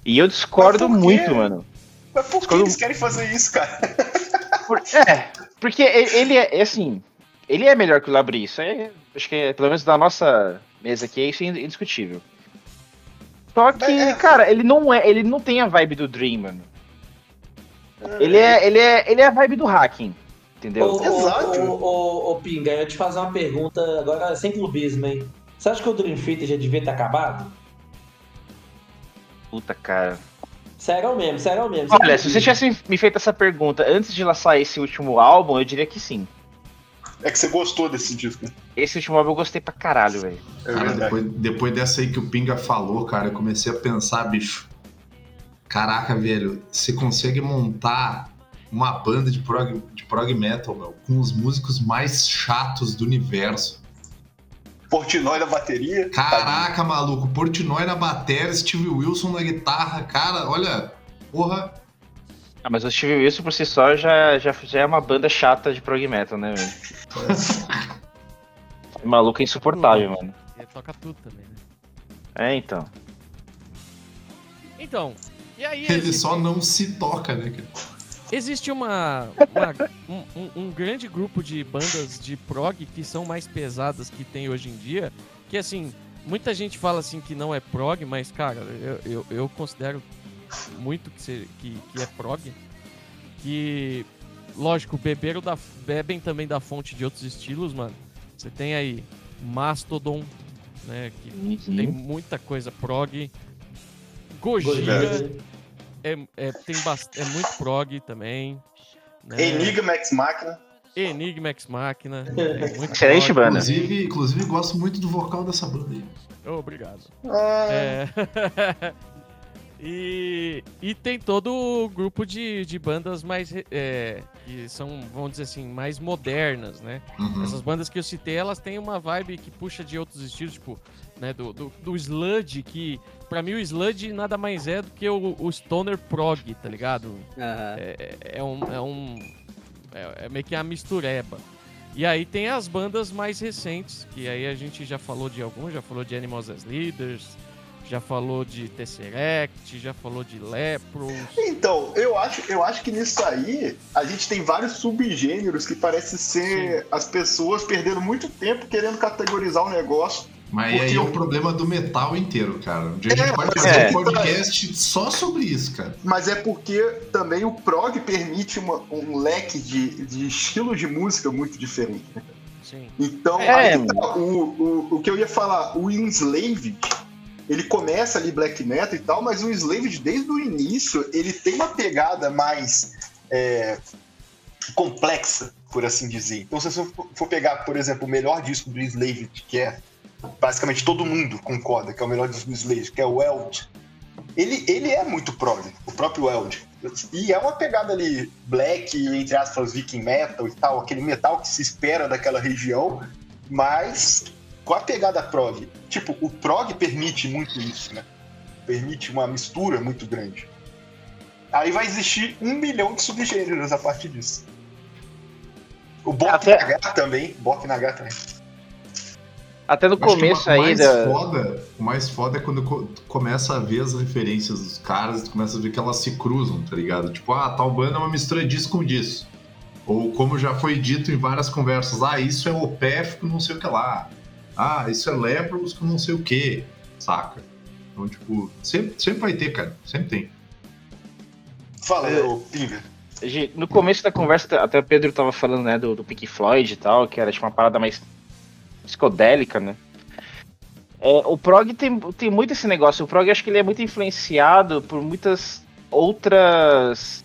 Speaker 6: E eu discordo muito, mano.
Speaker 1: Mas por que eles querem fazer isso, cara?
Speaker 6: Por- é, porque ele é, é assim, ele é melhor que o Labri, isso é, acho que é, pelo menos da nossa mesa aqui, é isso indiscutível. Só que,
Speaker 1: É.
Speaker 6: cara, ele não é, ele não tem a vibe do Dream, mano. Ele é, ele é, ele é a vibe do hacking, entendeu?
Speaker 5: Ô, ô,
Speaker 1: Exato.
Speaker 5: Ô, ô, ô, Pinga, eu ia te fazer uma pergunta agora sem clubismo, hein? Você acha que o Dream Theater já devia ter acabado?
Speaker 6: Puta, cara.
Speaker 5: Sério mesmo, sério mesmo.
Speaker 6: Olha, se você tivesse me feito essa pergunta antes de lançar esse último álbum, eu diria que sim.
Speaker 1: É que você gostou desse disco.
Speaker 6: Esse último álbum eu gostei pra caralho, velho.
Speaker 1: É
Speaker 2: Cara, depois, depois dessa aí que o Pinga falou, cara, eu comecei a pensar, bicho. Caraca, velho, você consegue montar uma banda de prog, de prog metal, meu, com os músicos mais chatos do universo.
Speaker 1: Portnoy na bateria.
Speaker 2: Caraca, maluco, Portnoy na bateria, Steve Wilson na guitarra, cara, olha, Porra,
Speaker 6: Ah, mas o Steve Wilson por si só já, já, já é uma banda chata de prog metal, né, velho? O maluco é insuportável, mano.
Speaker 3: Ele toca tudo também, né?
Speaker 6: É, então.
Speaker 3: Então, e aí
Speaker 2: ele só não se toca, né, cara?
Speaker 3: Existe uma, uma- um, um- grande grupo de bandas de prog que são mais pesadas que tem hoje em dia, que assim, muita gente fala assim que não é prog, mas cara, eu, eu, eu considero muito que, se- que, que é prog, que, lógico, beberam da, bebem também da fonte de outros estilos, mano. Você tem aí Mastodon, né, que tem muita coisa prog. Gojira é, é, tem bast... é muito prog também. Né?
Speaker 1: Enigma Ex Machina.
Speaker 3: Enigma Ex Machina. É muito
Speaker 6: Excelente
Speaker 3: prog.
Speaker 6: banda.
Speaker 2: Inclusive, inclusive, gosto muito do vocal dessa banda aí.
Speaker 3: Oh, obrigado.
Speaker 1: Ah,
Speaker 3: É. e, e tem todo o grupo de, de bandas mais. é, que são, vamos dizer assim, mais modernas, né?
Speaker 2: Uhum.
Speaker 3: Essas bandas que eu citei, elas têm uma vibe que puxa de outros estilos, tipo, né, do, do, do sludge, que pra mim o sludge nada mais é do que o, o stoner prog, tá ligado?
Speaker 4: Aham.
Speaker 3: É, é um. É, um é, é meio que uma mistureba. E aí tem as bandas mais recentes, que aí a gente já falou de alguns, já falou de Animals as Leaders, já falou de Tesseract, já falou de Lepros.
Speaker 1: Então, eu acho, eu acho que nisso aí a gente tem vários subgêneros que parece ser as pessoas perdendo muito tempo querendo categorizar o negócio.
Speaker 2: Mas
Speaker 1: Porque
Speaker 2: aí é um problema do metal inteiro, cara. Um dia a gente
Speaker 1: É,
Speaker 2: pode fazer
Speaker 6: é.
Speaker 2: um podcast só sobre isso, cara.
Speaker 1: Mas é porque também o prog permite uma- um leque de, de estilos de música muito diferente. né?
Speaker 3: Sim.
Speaker 1: Então,
Speaker 6: É.
Speaker 1: aí tá, o, o, o que eu ia falar, o Enslaved, ele começa ali black metal e tal, mas o Enslaved, desde o início, ele tem uma pegada mais é, complexa, por assim dizer. Então, se você for- for pegar, por exemplo, o melhor disco do Enslaved, que é basicamente todo mundo concorda que é o melhor disco do que é o Eld, ele, ele é muito prog, o próprio Eld. E é uma pegada ali black, entre aspas, viking metal e tal, aquele metal que se espera daquela região, mas com a pegada prog. Tipo, o prog permite muito isso, né? Permite uma mistura muito grande. Aí vai existir um milhão de subgêneros a partir disso. O Bok
Speaker 6: Até-
Speaker 1: Nagar também, Bok Nagar também.
Speaker 6: Até no começo
Speaker 2: o
Speaker 6: aí
Speaker 2: mais
Speaker 6: da.
Speaker 2: Foda, o mais foda é quando co- tu começa a ver as referências dos caras e tu começa a ver que elas se cruzam, tá ligado? Tipo, ah, tal banda é uma mistura disso com disso. Ou como já foi dito em várias conversas, ah, isso é Opeth com não sei o que lá. Ah, isso é Lepros com não sei o que, saca? Então, tipo, sempre, sempre vai ter, cara. Sempre tem.
Speaker 1: Fala,
Speaker 6: É.
Speaker 1: Pinga.
Speaker 6: Gente, No começo da conversa, até o Pedro tava falando, né, do, do Pink Floyd e tal, que era tipo uma parada mais psicodélica, né? É, o prog tem, tem muito esse negócio. O prog acho que ele é muito influenciado por muitas outras.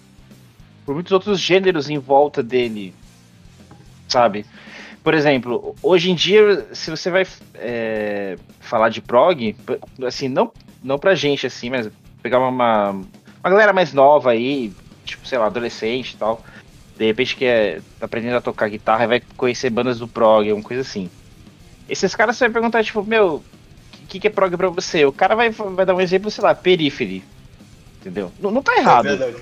Speaker 6: por muitos outros gêneros em volta dele, sabe? Por exemplo, hoje em dia, se você vai é, falar de prog, assim, não, não pra gente, assim, mas pegar uma, uma galera mais nova aí, tipo, sei lá, adolescente e tal, de repente que é, tá aprendendo a tocar guitarra e vai conhecer bandas do prog, alguma coisa assim. Esses caras você vai perguntar, tipo, meu, o que, que é prog pra você? O cara vai, vai dar um exemplo, sei lá, Periphery. Entendeu? Não, não tá errado.
Speaker 1: É verdade.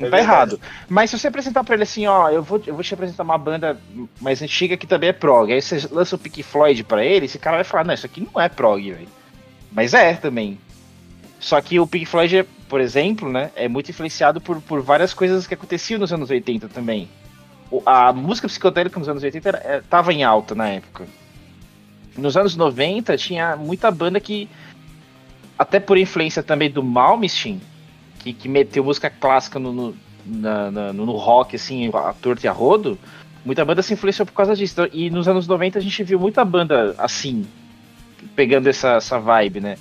Speaker 6: Não
Speaker 1: É
Speaker 6: tá
Speaker 1: verdade.
Speaker 6: errado. Mas se você apresentar pra ele assim, ó, eu vou, eu vou te apresentar uma banda mais antiga que também é prog. Aí você lança o Pink Floyd pra ele, esse cara vai falar, não, isso aqui não é prog, velho. Mas é também. Só que o Pink Floyd, é, por exemplo, né, é muito influenciado por, por várias coisas que aconteciam nos anos 80 também. A música psicodélica nos anos 80 era, é, tava em alta na época. Nos anos 90 tinha muita banda que, até por influência também do Malmsteen, que, que meteu música clássica no, no, na- no rock, assim, a torto e a rodo, muita banda se influenciou por causa disso. Então, E nos anos 90 a gente viu muita banda assim, pegando essa, essa vibe, né?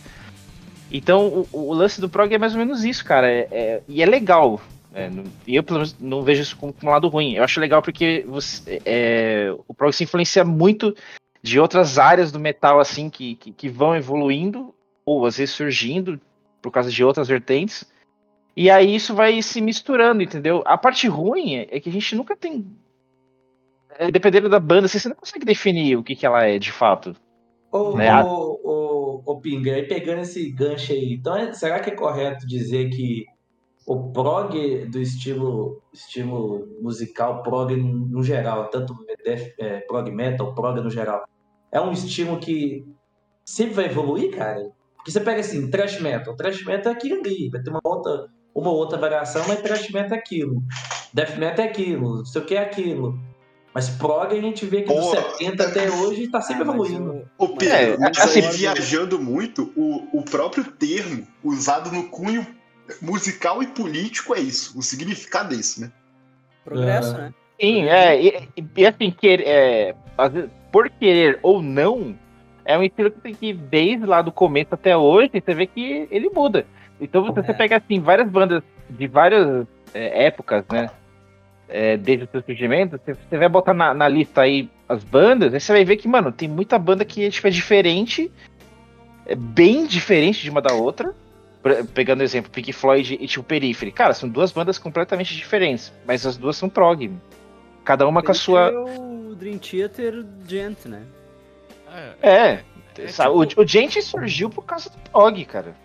Speaker 6: Então o, o lance do prog é mais ou menos isso, cara. é- é- e é legal. É, eu, pelo menos, não vejo isso como, como um lado ruim. Eu acho legal porque você, é, o prog se influencia muito de outras áreas do metal, assim, que, que, que vão evoluindo, ou às vezes surgindo por causa de outras vertentes. E aí isso vai se misturando, entendeu? A parte ruim é, é que a gente nunca tem. É, dependendo da banda, assim, você não consegue definir o que, que ela é de fato.
Speaker 5: Ô,
Speaker 6: Né?
Speaker 5: ô, ô, ô, Pinga, aí pegando esse gancho aí, então é- será que é correto dizer que o prog do estilo, estilo musical, prog no geral, tanto é, prog metal, prog no geral, é um estilo que sempre vai evoluir, cara? Porque você pega assim, thrash metal, thrash metal é aquilo ali, vai ter uma outra, uma outra variação, mas thrash metal é aquilo. Death metal é aquilo, não sei o que é aquilo. Mas prog a gente vê que dos
Speaker 1: Porra.
Speaker 5: 70 até hoje tá sempre
Speaker 4: Ah,
Speaker 5: evoluindo.
Speaker 4: mas
Speaker 1: Pedro, mas
Speaker 6: assim,
Speaker 1: viajando muito, o, o próprio termo usado no cunho musical e político é isso. O significado é isso, né?
Speaker 4: Progresso,
Speaker 5: Ah.
Speaker 4: né?
Speaker 6: Sim, é. E, e- assim, querer, é, às vezes, por querer ou não, é um estilo que tem que ir desde lá do começo até hoje, e você vê que ele muda. Então você, você
Speaker 4: É.
Speaker 6: pega assim, várias bandas de várias é, épocas, né? é, desde o seu surgimento, você, você vai botar na, na lista aí as bandas, aí você vai ver que, mano, tem muita banda que tipo, é diferente, é bem diferente de uma da outra. Pegando o exemplo, Pink Floyd e tipo Periphery. Cara, são duas bandas completamente diferentes, mas as duas são prog. Cada uma com a sua.
Speaker 4: É o Dream Theater Gent, né?
Speaker 3: É,
Speaker 6: É,
Speaker 3: É
Speaker 6: sabe,
Speaker 3: tipo-
Speaker 6: o, o Gente surgiu por causa do prog, cara.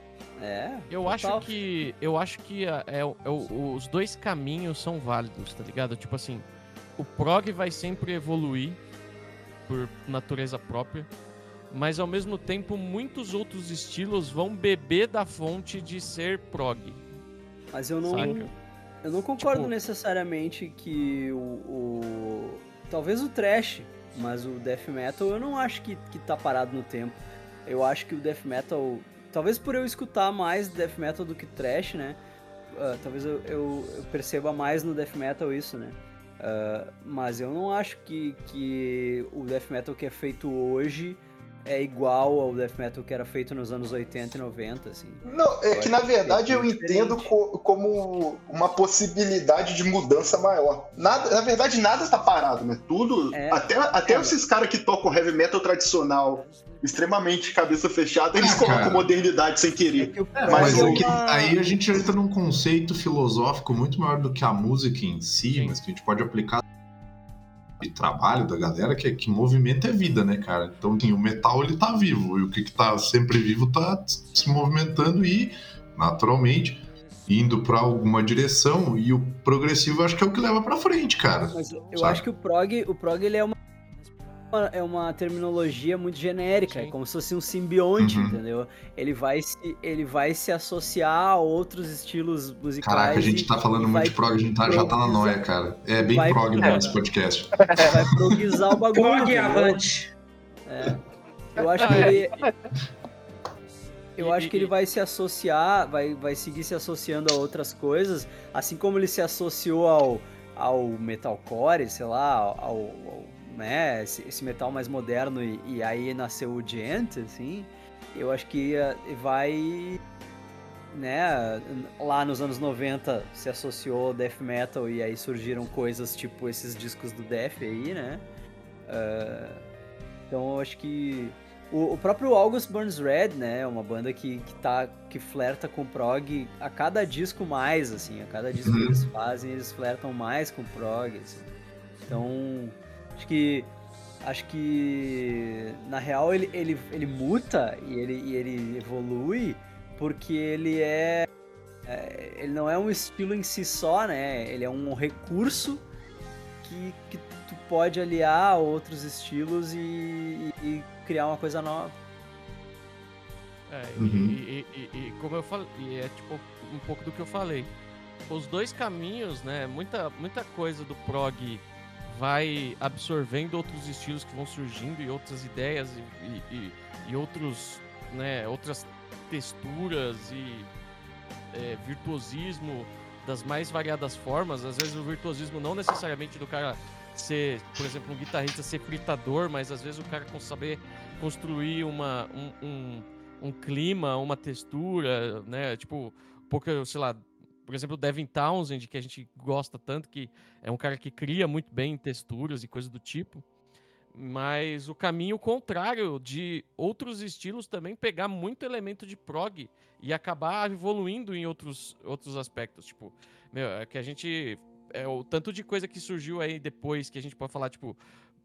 Speaker 4: É.
Speaker 3: Eu
Speaker 4: total.
Speaker 3: acho que. Eu acho que é, é é os dois caminhos são válidos, tá ligado? Tipo assim, o prog vai sempre evoluir por natureza própria, mas ao mesmo tempo muitos outros estilos vão beber da fonte de ser prog.
Speaker 4: Mas eu não.
Speaker 3: Saca?
Speaker 4: Eu não concordo
Speaker 3: Tipo-
Speaker 4: necessariamente que o, o- Talvez o trash, mas o death metal eu não acho que, que tá parado no tempo. Eu acho que o death metal. Talvez por eu escutar mais death metal do que trash, né? ah, talvez eu, eu- eu perceba mais no death metal isso, né? Ah, mas eu não acho que, que o death metal que é feito hoje é igual ao death metal que era feito nos anos 80 e 90, assim.
Speaker 1: Não, é
Speaker 4: Eu
Speaker 1: que na
Speaker 4: que
Speaker 1: verdade
Speaker 4: é
Speaker 1: eu
Speaker 4: diferente.
Speaker 1: entendo co- como uma possibilidade de mudança maior. Nada, na verdade, nada está parado, né? Tudo.
Speaker 4: É.
Speaker 1: até até
Speaker 4: É,
Speaker 1: esses caras que tocam heavy metal tradicional, extremamente cabeça fechada, eles
Speaker 2: Ah,
Speaker 1: colocam
Speaker 2: cara.
Speaker 1: modernidade sem
Speaker 4: É
Speaker 1: querer.
Speaker 2: É, mas
Speaker 1: Mas
Speaker 2: é
Speaker 1: o-
Speaker 2: que aí a gente entra num conceito filosófico muito maior do que a música em si, mas que a gente pode aplicar de trabalho da galera, que, é que movimento é vida, né, cara? Então, assim, o metal ele tá vivo, e o que, que tá sempre vivo tá se movimentando e, naturalmente, indo pra alguma direção, e o progressivo acho que é o que leva pra frente, cara.
Speaker 4: Mas eu
Speaker 2: Sabe?
Speaker 4: acho que o prog, o prog ele é uma é uma terminologia muito genérica,
Speaker 3: Sim.
Speaker 4: é como se fosse um simbionte,
Speaker 2: Uhum.
Speaker 4: entendeu? Ele vai se ele vai se associar a outros estilos musicais.
Speaker 2: Caraca, a gente tá falando muito de prog, a gente tá- já tá na noia, cara. É bem
Speaker 4: vai-
Speaker 2: prog mesmo esse podcast.
Speaker 4: vai progizar o bagulho.
Speaker 5: Prog avante.
Speaker 4: É. Eu acho que
Speaker 3: é.
Speaker 4: ele. Eu acho que ele vai se associar, vai, vai seguir se associando a outras coisas, assim como ele se associou ao, ao metalcore, sei lá, ao, ao- né, esse, esse metal mais moderno e, e aí nasceu o Gent, assim. Eu acho que eh, vai, né, lá nos anos 90 se associou ao death metal e aí surgiram coisas tipo esses discos do death aí, né? Ah, então eu acho que o, o próprio August Burns Red, né, é uma banda que, que, tá, que flerta com prog a cada disco mais, assim, a cada disco que
Speaker 2: Uhum.
Speaker 4: eles fazem, eles flertam mais com prog, assim. Então, acho que acho que na real ele, ele, ele muta e ele, e ele evolui porque ele é, é- ele não é um estilo em si só, né? Ele é um recurso que, que tu pode aliar a outros estilos e, e- e criar uma coisa nova.
Speaker 3: É, e-
Speaker 2: Uhum.
Speaker 3: e, e- como eu falei, e é tipo um pouco do que eu falei. Os dois caminhos, né? Muita, muita coisa do prog vai absorvendo outros estilos que vão surgindo e outras ideias e, e- e- outros, né, outras texturas e é, virtuosismo das mais variadas formas. Às vezes o virtuosismo não necessariamente do cara ser, por exemplo, um guitarrista ser fritador, mas às vezes o cara com saber construir uma, um, um, um clima, uma textura, né? Tipo, porque, sei lá, por exemplo, o Devin Townsend, que a gente gosta tanto, que é um cara que cria muito bem texturas e coisas do tipo. Mas o caminho contrário de outros estilos também pegar muito elemento de prog e acabar evoluindo em outros, outros aspectos. Tipo, meu, é que a gente. É, o tanto de coisa que surgiu aí depois que a gente pode falar, tipo,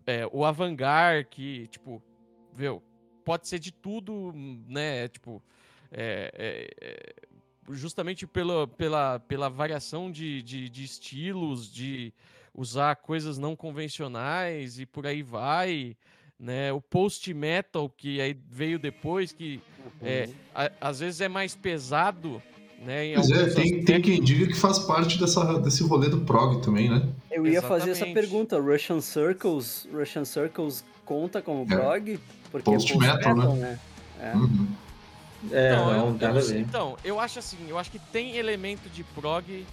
Speaker 3: é, o Avangar, que, tipo, viu, pode ser de tudo, né? Tipo, é, é, é, justamente pela, pela, pela variação de, de, de estilos, de usar coisas não convencionais e por aí vai. Né? O post-metal que aí veio depois, que é, a- às vezes é mais pesado. Né,
Speaker 2: Pois é, tem, tem quem diga que faz parte dessa, desse rolê do prog também, né?
Speaker 4: Eu ia fazer essa
Speaker 3: Exatamente.
Speaker 4: pergunta. Russian Circles, Russian Circles conta como
Speaker 2: É.
Speaker 4: prog? Porque é
Speaker 2: Post-metal,
Speaker 4: post-metal,
Speaker 2: né?
Speaker 4: É.
Speaker 2: Uhum.
Speaker 5: É,
Speaker 3: Então, eu-
Speaker 5: não,
Speaker 3: eu
Speaker 5: ver.
Speaker 3: Então, eu acho assim, eu acho que tem elemento de prog,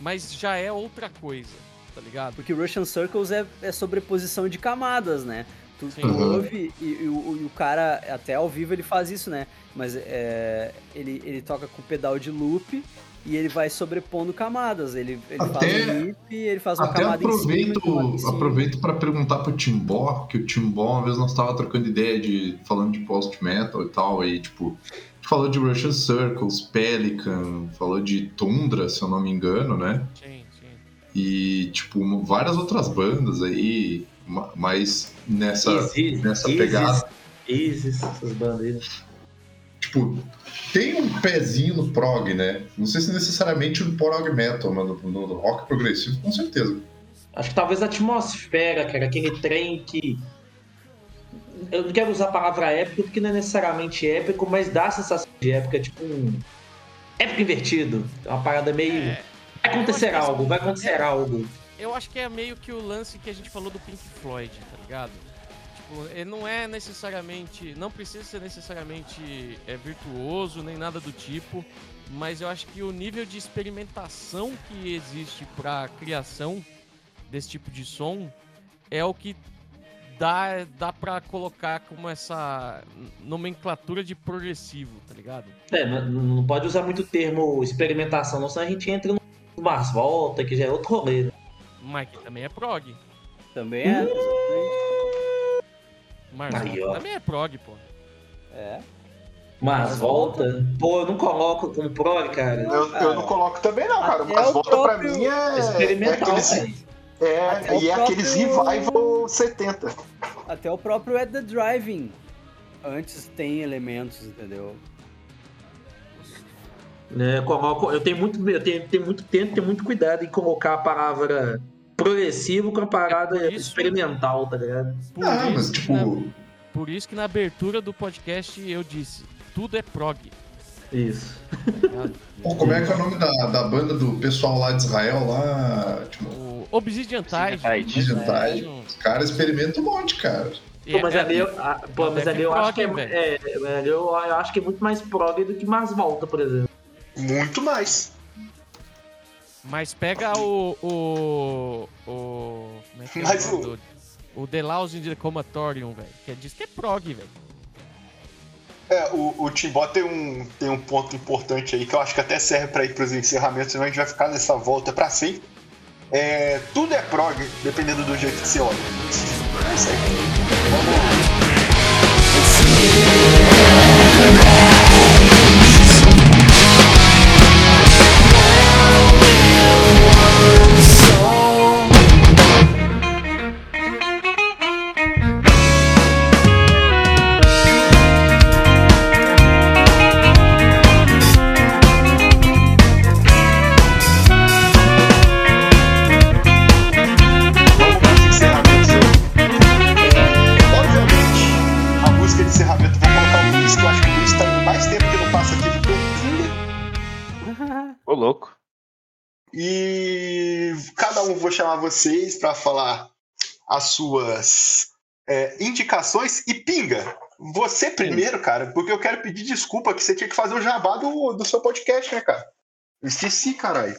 Speaker 3: mas já é outra coisa, tá ligado?
Speaker 4: Porque Russian Circles é, é sobreposição de camadas, né? Tu, tu.
Speaker 2: Uhum.
Speaker 4: ouve e, e o, e o cara, até ao vivo ele faz isso, né? Mas é, ele, ele toca com pedal de loop e ele vai sobrepondo camadas. Ele, ele
Speaker 2: Até-
Speaker 4: faz um loop, ele faz uma
Speaker 2: Até
Speaker 4: camada em cima,
Speaker 2: aproveito,
Speaker 4: em cima.
Speaker 2: aproveito para perguntar pro Timbó, que o Timbó, uma vez nós tava trocando ideia de falando de post-metal e tal, aí tipo, falou de Russian Circles, Pelican, falou de Tundra, se eu não me engano, né?
Speaker 3: Sim, sim.
Speaker 2: E tipo, várias outras bandas aí, ma- mas nessa,
Speaker 5: Isis,
Speaker 2: nessa
Speaker 5: Isis,
Speaker 2: pegada.
Speaker 5: Isis, essas bandas
Speaker 2: tipo, tem um pezinho no prog, né? Não sei se necessariamente no prog metal, mas no, no rock progressivo, com certeza.
Speaker 5: Acho que talvez a atmosfera, cara, aquele trem que. Eu não quero usar a palavra épico porque não é necessariamente épico, mas dá a sensação de épica, tipo um. Épico invertido. É Uma parada meio.
Speaker 3: É,
Speaker 5: vai acontecer
Speaker 3: acho que
Speaker 5: algo, vai acontecer algo.
Speaker 3: eu acho que é meio que o lance que a gente falou do Pink Floyd, tá ligado? Tipo, ele não é necessariamente. Não precisa ser necessariamente é, virtuoso, nem nada do tipo. Mas eu acho que o nível de experimentação que existe pra criação desse tipo de som é o que dá, dá pra colocar como essa nomenclatura de progressivo, tá ligado?
Speaker 5: É, não, não pode usar muito o termo experimentação, não, senão a gente entra no Mars Volta, que já é outro rolê. né?
Speaker 3: Mike também é prog.
Speaker 4: Também é, exatamente.
Speaker 5: Aí, ó.
Speaker 3: também é prog, pô.
Speaker 4: É.
Speaker 5: Mars Volta? Pô, eu não coloco como prog, cara.
Speaker 1: Eu, eu não coloco também, não, cara.
Speaker 4: Até
Speaker 1: Mas volta pra
Speaker 4: próprio-
Speaker 1: mim é. é
Speaker 5: Experimental,
Speaker 1: aqueles,
Speaker 5: velho.
Speaker 1: é,
Speaker 4: Até o
Speaker 1: e é aqueles revival 70.
Speaker 4: Até o próprio At The Driving. Antes tem elementos, entendeu?
Speaker 5: né, coloco, eu tenho muito, eu tenho, tenho muito tempo, tenho muito cuidado em colocar a palavra progressivo com a parada
Speaker 3: É isso-
Speaker 5: experimental, tá ligado?
Speaker 3: Por,
Speaker 2: Ah,
Speaker 3: isso
Speaker 2: mas
Speaker 3: que
Speaker 2: tipo,
Speaker 3: na, por isso que na abertura do podcast eu disse, tudo é prog.
Speaker 5: Isso.
Speaker 3: tá
Speaker 2: pô, como é que é o nome da, da banda do pessoal lá de Israel, lá, tipo,
Speaker 3: o Obsidian Tide.
Speaker 6: Obsidian
Speaker 2: Tide.
Speaker 3: né,
Speaker 2: os caras experimentam um monte, cara.
Speaker 5: Pô, mas
Speaker 3: é-
Speaker 5: ali, eu, ah, pô,
Speaker 3: mas é
Speaker 5: ali eu
Speaker 3: prog,
Speaker 5: acho que é, é, ali eu, eu acho que é muito mais prog do que Mars Volta, por exemplo.
Speaker 1: Muito mais.
Speaker 3: Mas pega o. o. o. Como é que é
Speaker 1: Mas
Speaker 3: o nome
Speaker 1: o-
Speaker 3: The in the Comatorium, velho. Que diz que é prog, velho.
Speaker 1: É, o, o Timbó tem um, tem um ponto importante aí que eu acho que até serve pra ir pros encerramentos, senão a gente vai ficar nessa volta pra sempre. É, tudo é prog, dependendo do jeito que você olha. É isso aí. Vamos lá. Chamar vocês para falar as suas é, indicações. E Pinga, você primeiro, cara, porque eu quero pedir desculpa que você tinha que fazer o jabá do, do seu podcast, né, cara? Esqueci, caralho.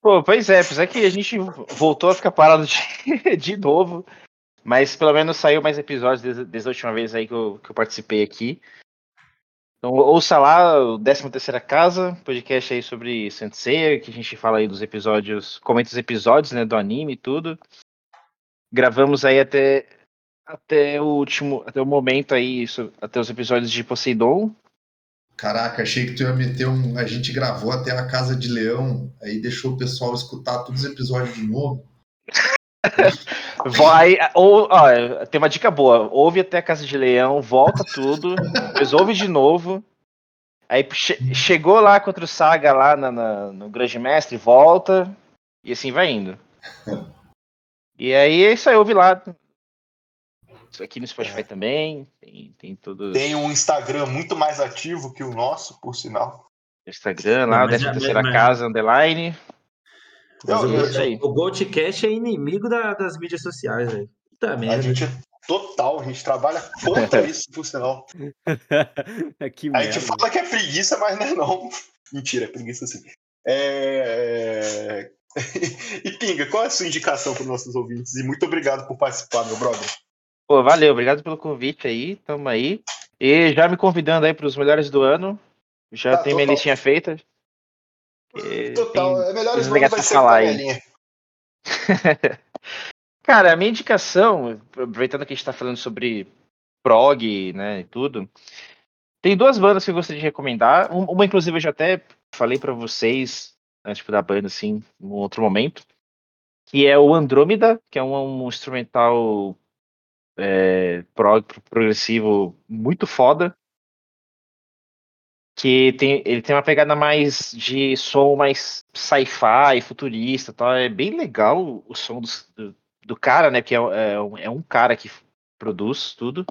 Speaker 6: Pô, pois é, apesar que a gente voltou a ficar parado de, de novo, mas pelo menos saiu mais episódios desde, desde a última vez aí que eu, que eu participei aqui. Então ouça lá o 13 terceira Casa, podcast aí sobre Sensei, que a gente fala aí dos episódios, comenta os episódios, né, do anime e tudo. Gravamos aí até até o último, até o momento aí, isso- até os episódios de Poseidon.
Speaker 2: Caraca, achei que tu ia meter um. A gente gravou até a Casa de Leão, aí deixou o pessoal escutar todos os episódios de novo.
Speaker 6: Vai, ou, ó, tem uma dica boa. Ouve até a Casa de Leão, volta tudo, depois ouve de novo. Aí che- chegou lá contra o Saga lá na- na- no Grande Mestre, volta, e assim vai indo. E aí é isso aí, ouvi lá. Isso aqui no Spotify também, tem, tem tudo
Speaker 1: Tem um Instagram muito mais ativo que o nosso, por sinal.
Speaker 6: Instagram lá,
Speaker 5: Mas-
Speaker 6: 13 terceira
Speaker 5: mas-
Speaker 6: casa, underline.
Speaker 5: Mas
Speaker 1: Eu-
Speaker 5: o,
Speaker 6: isso aí.
Speaker 5: o Goldcast é inimigo da- das mídias sociais, velho. Puta
Speaker 1: A gente é total, a gente trabalha contra isso, por sinal.
Speaker 4: que
Speaker 1: A
Speaker 4: merda.
Speaker 1: gente fala que é preguiça, mas não é não. Mentira, é preguiça sim. É... e Pinga, qual é a sua indicação para os nossos ouvintes? E muito obrigado por participar, meu brother.
Speaker 6: Pô, valeu, obrigado pelo convite aí, tamo aí. E já me convidando aí pros melhores do ano. Já
Speaker 1: Tá,
Speaker 6: tem minha listinha feita.
Speaker 1: Total,
Speaker 6: tem-
Speaker 1: é melhor isso
Speaker 6: legais
Speaker 1: vai ser
Speaker 6: falar. Cara, a minha indicação, aproveitando que a gente tá falando sobre prog, né, e tudo, tem duas bandas que eu gostaria de recomendar. Um- Uma, inclusive, eu já até falei pra vocês, né, tipo, da banda, assim, em um outro momento, que é o Andrômeda, que é um, um instrumental é, prog, progressivo muito foda, que tem, ele tem uma pegada mais de som mais sci-fi, futurista, tal. É bem legal o som do, do cara, né? Porque é, é um- é um cara que produz tudo.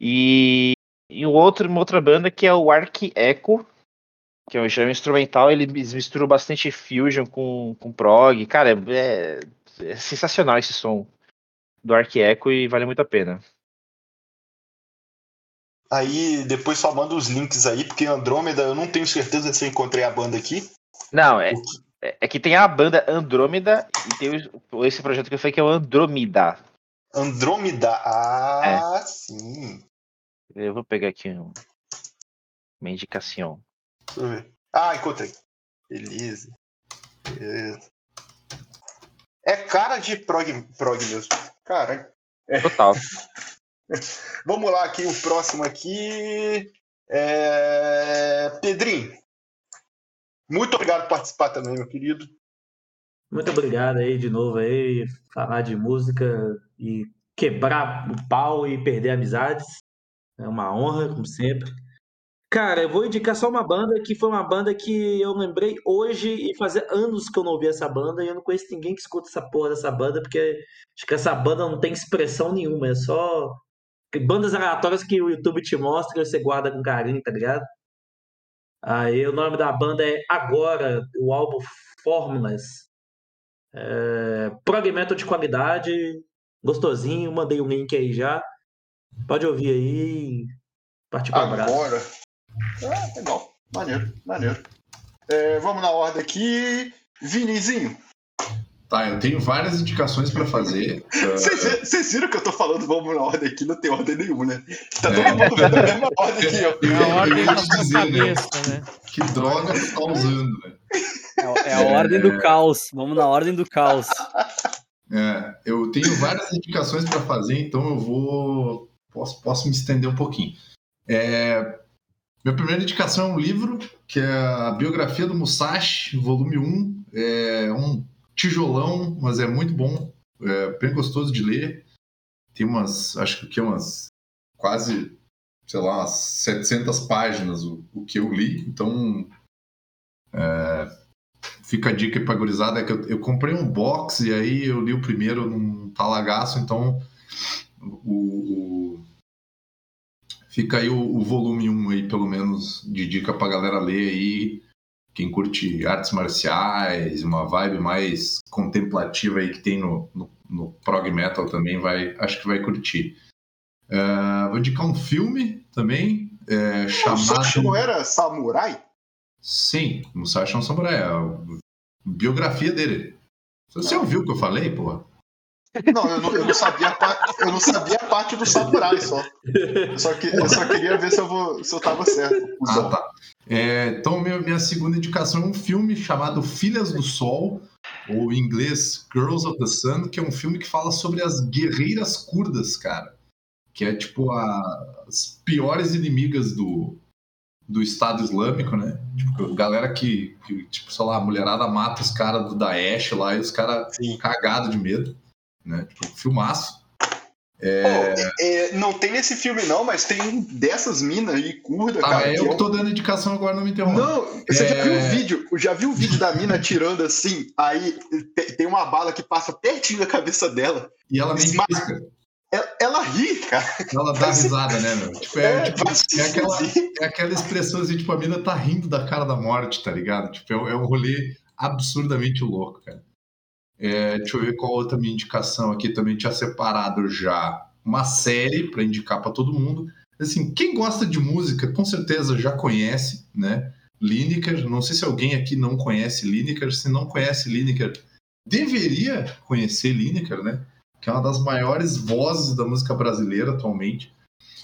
Speaker 6: E, e outro, uma outra banda que é o Arc Echo, que é um um instrumental, ele mis- mistura bastante fusion com, com prog. Cara, é, é sensacional esse som do Arc Echo e vale muito a pena.
Speaker 1: Aí depois só manda os links aí, porque Andrômeda eu não tenho certeza se eu encontrei a banda aqui.
Speaker 6: Não, é, é, é que tem a banda Andrômeda e tem esse projeto que eu falei que é o Andrômeda.
Speaker 1: Andrômeda. Ah,
Speaker 6: É.
Speaker 1: sim.
Speaker 6: Eu vou pegar aqui um- uma indicação.
Speaker 1: Deixa eu ver. Ah, encontrei. Beleza. Beleza. É cara de prog, prog mesmo. Caralho.
Speaker 6: Total.
Speaker 1: Vamos lá aqui, o próximo aqui. É... Pedrinho. Muito obrigado por participar também, meu querido.
Speaker 5: Muito obrigado aí de novo aí, falar de música e quebrar o pau e perder amizades. É uma honra, como sempre. Cara, eu vou indicar só uma banda que foi uma banda que eu lembrei hoje e fazia anos que eu não ouvia essa banda e eu não conheço ninguém que escuta essa porra dessa banda, porque acho que essa banda não tem expressão nenhuma, é só bandas aleatórias que o YouTube te mostra e você guarda com carinho, tá ligado? Aí o nome da banda é Agora, o álbum Fórmulas. É, prog metal de qualidade, gostosinho, mandei um link aí já. Pode ouvir aí. Partir para abraço.
Speaker 1: Agora. Ah, legal. Maneiro, maneiro. É, vamos na ordem aqui. Vinizinho,
Speaker 2: Tá, eu tenho várias indicações pra fazer.
Speaker 1: vocês vocês viram que eu tô falando vamos na ordem aqui? Não tem ordem nenhuma, né? Tá
Speaker 2: É.
Speaker 1: todo mundo vendo a mesma ordem aqui, ó.
Speaker 2: Eu,
Speaker 3: É a ordem da
Speaker 2: dizer, né?
Speaker 3: cabeça, né?
Speaker 2: Que droga tu tá usando, né?
Speaker 4: É, é a ordem do caos. Vamos na ordem do caos.
Speaker 2: É, eu tenho várias indicações para fazer, então eu vou. Posso, posso me estender um pouquinho. É, minha primeira indicação é um livro, que é a biografia do Musashi, volume 1. É um tijolão, mas é muito bom, é bem gostoso de ler. Tem umas, acho que umas quase, sei lá, umas 700 páginas o, o que eu li, então. é, Fica a dica pra gurizada que eu, eu comprei um box e aí eu li o primeiro num talagaço, então o, o- fica aí o, o volume 1 aí, pelo menos, de dica pra galera ler aí. Quem curte artes marciais, uma vibe mais contemplativa aí que tem no, no, no prog metal também, vai, acho que vai curtir. É, vou indicar um filme também, é,
Speaker 1: O
Speaker 2: chamado...
Speaker 1: Não era samurai?
Speaker 2: Sim, Musashi é um samurai. É a biografia dele. Você ouviu o que eu falei, porra?
Speaker 1: Não, eu não, eu não sabia a parte, eu não sabia a parte do samurai só. Eu só, que, eu só queria ver se eu, vou, se eu tava certo.
Speaker 2: Ah, tá. É, então, minha, minha segunda indicação é um filme chamado Filhas do Sol, ou em inglês Girls of the Sun, que é um filme que fala sobre as guerreiras curdas, cara. Que é tipo a- as piores inimigas do, do Estado Islâmico, né? Tipo, galera que, que, tipo, sei lá, a mulherada mata os caras do Daesh lá e os caras cagados de medo, né? Tipo, filmaço.
Speaker 1: Pô, é, não tem nesse filme não, mas tem um dessas minas aí, curda,
Speaker 2: Ah,
Speaker 1: cara.
Speaker 2: é eu
Speaker 1: é
Speaker 2: que tô dando indicação agora, não me interrompa.
Speaker 1: Não, você já
Speaker 2: É.
Speaker 1: viu o vídeo? Já viu o vídeo da mina tirando assim? Aí te- tem uma bala que passa pertinho da cabeça dela.
Speaker 2: E ela nem
Speaker 1: Esma-
Speaker 2: pisca.
Speaker 1: Ela, ela ri, cara.
Speaker 2: Ela dá risada, né, meu? Tipo, é,
Speaker 1: É,
Speaker 2: tipo, é aquela,
Speaker 1: fuder.
Speaker 2: é aquela expressão assim, tipo, a mina tá rindo da cara da morte, tá ligado? Tipo, é, um- é um rolê absurdamente louco, cara. É, deixa eu ver qual outra minha indicação aqui também tinha separado já. Uma série pra indicar pra todo mundo. Assim, quem gosta de música, com certeza já conhece, né? Lineker. Não sei se alguém aqui não conhece Lineker. Se não conhece Lineker, deveria conhecer Lineker, né? Que é uma das maiores vozes da música brasileira atualmente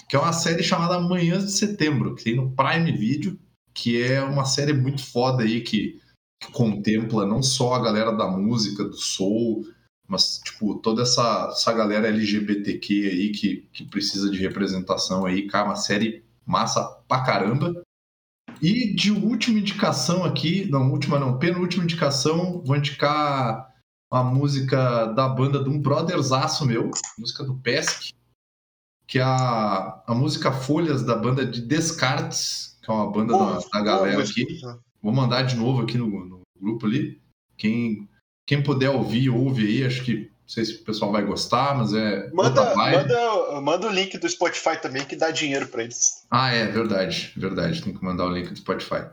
Speaker 2: que é uma série chamada Manhãs de Setembro, que tem no Prime Video, que é uma série muito foda aí que, que contempla não só a galera da música, do soul, mas tipo toda essa, essa galera LGBTQ aí que, que precisa de representação aí, cara, uma série massa pra caramba. E de última indicação aqui, não, última não, penúltima indicação, vou indicar a música da banda de um brotherzaço meu, música do Pesk, que é a, a música Folhas da banda de Descartes, que é uma banda da, da galera aqui. Vou mandar de novo aqui no, no grupo ali. Quem, quem puder ouvir, ouve aí. Acho que não sei se o pessoal vai gostar, mas é
Speaker 1: Manda, manda, manda o link do Spotify também que dá dinheiro pra eles.
Speaker 2: Ah, é verdade, verdade. Tem que mandar o link do Spotify.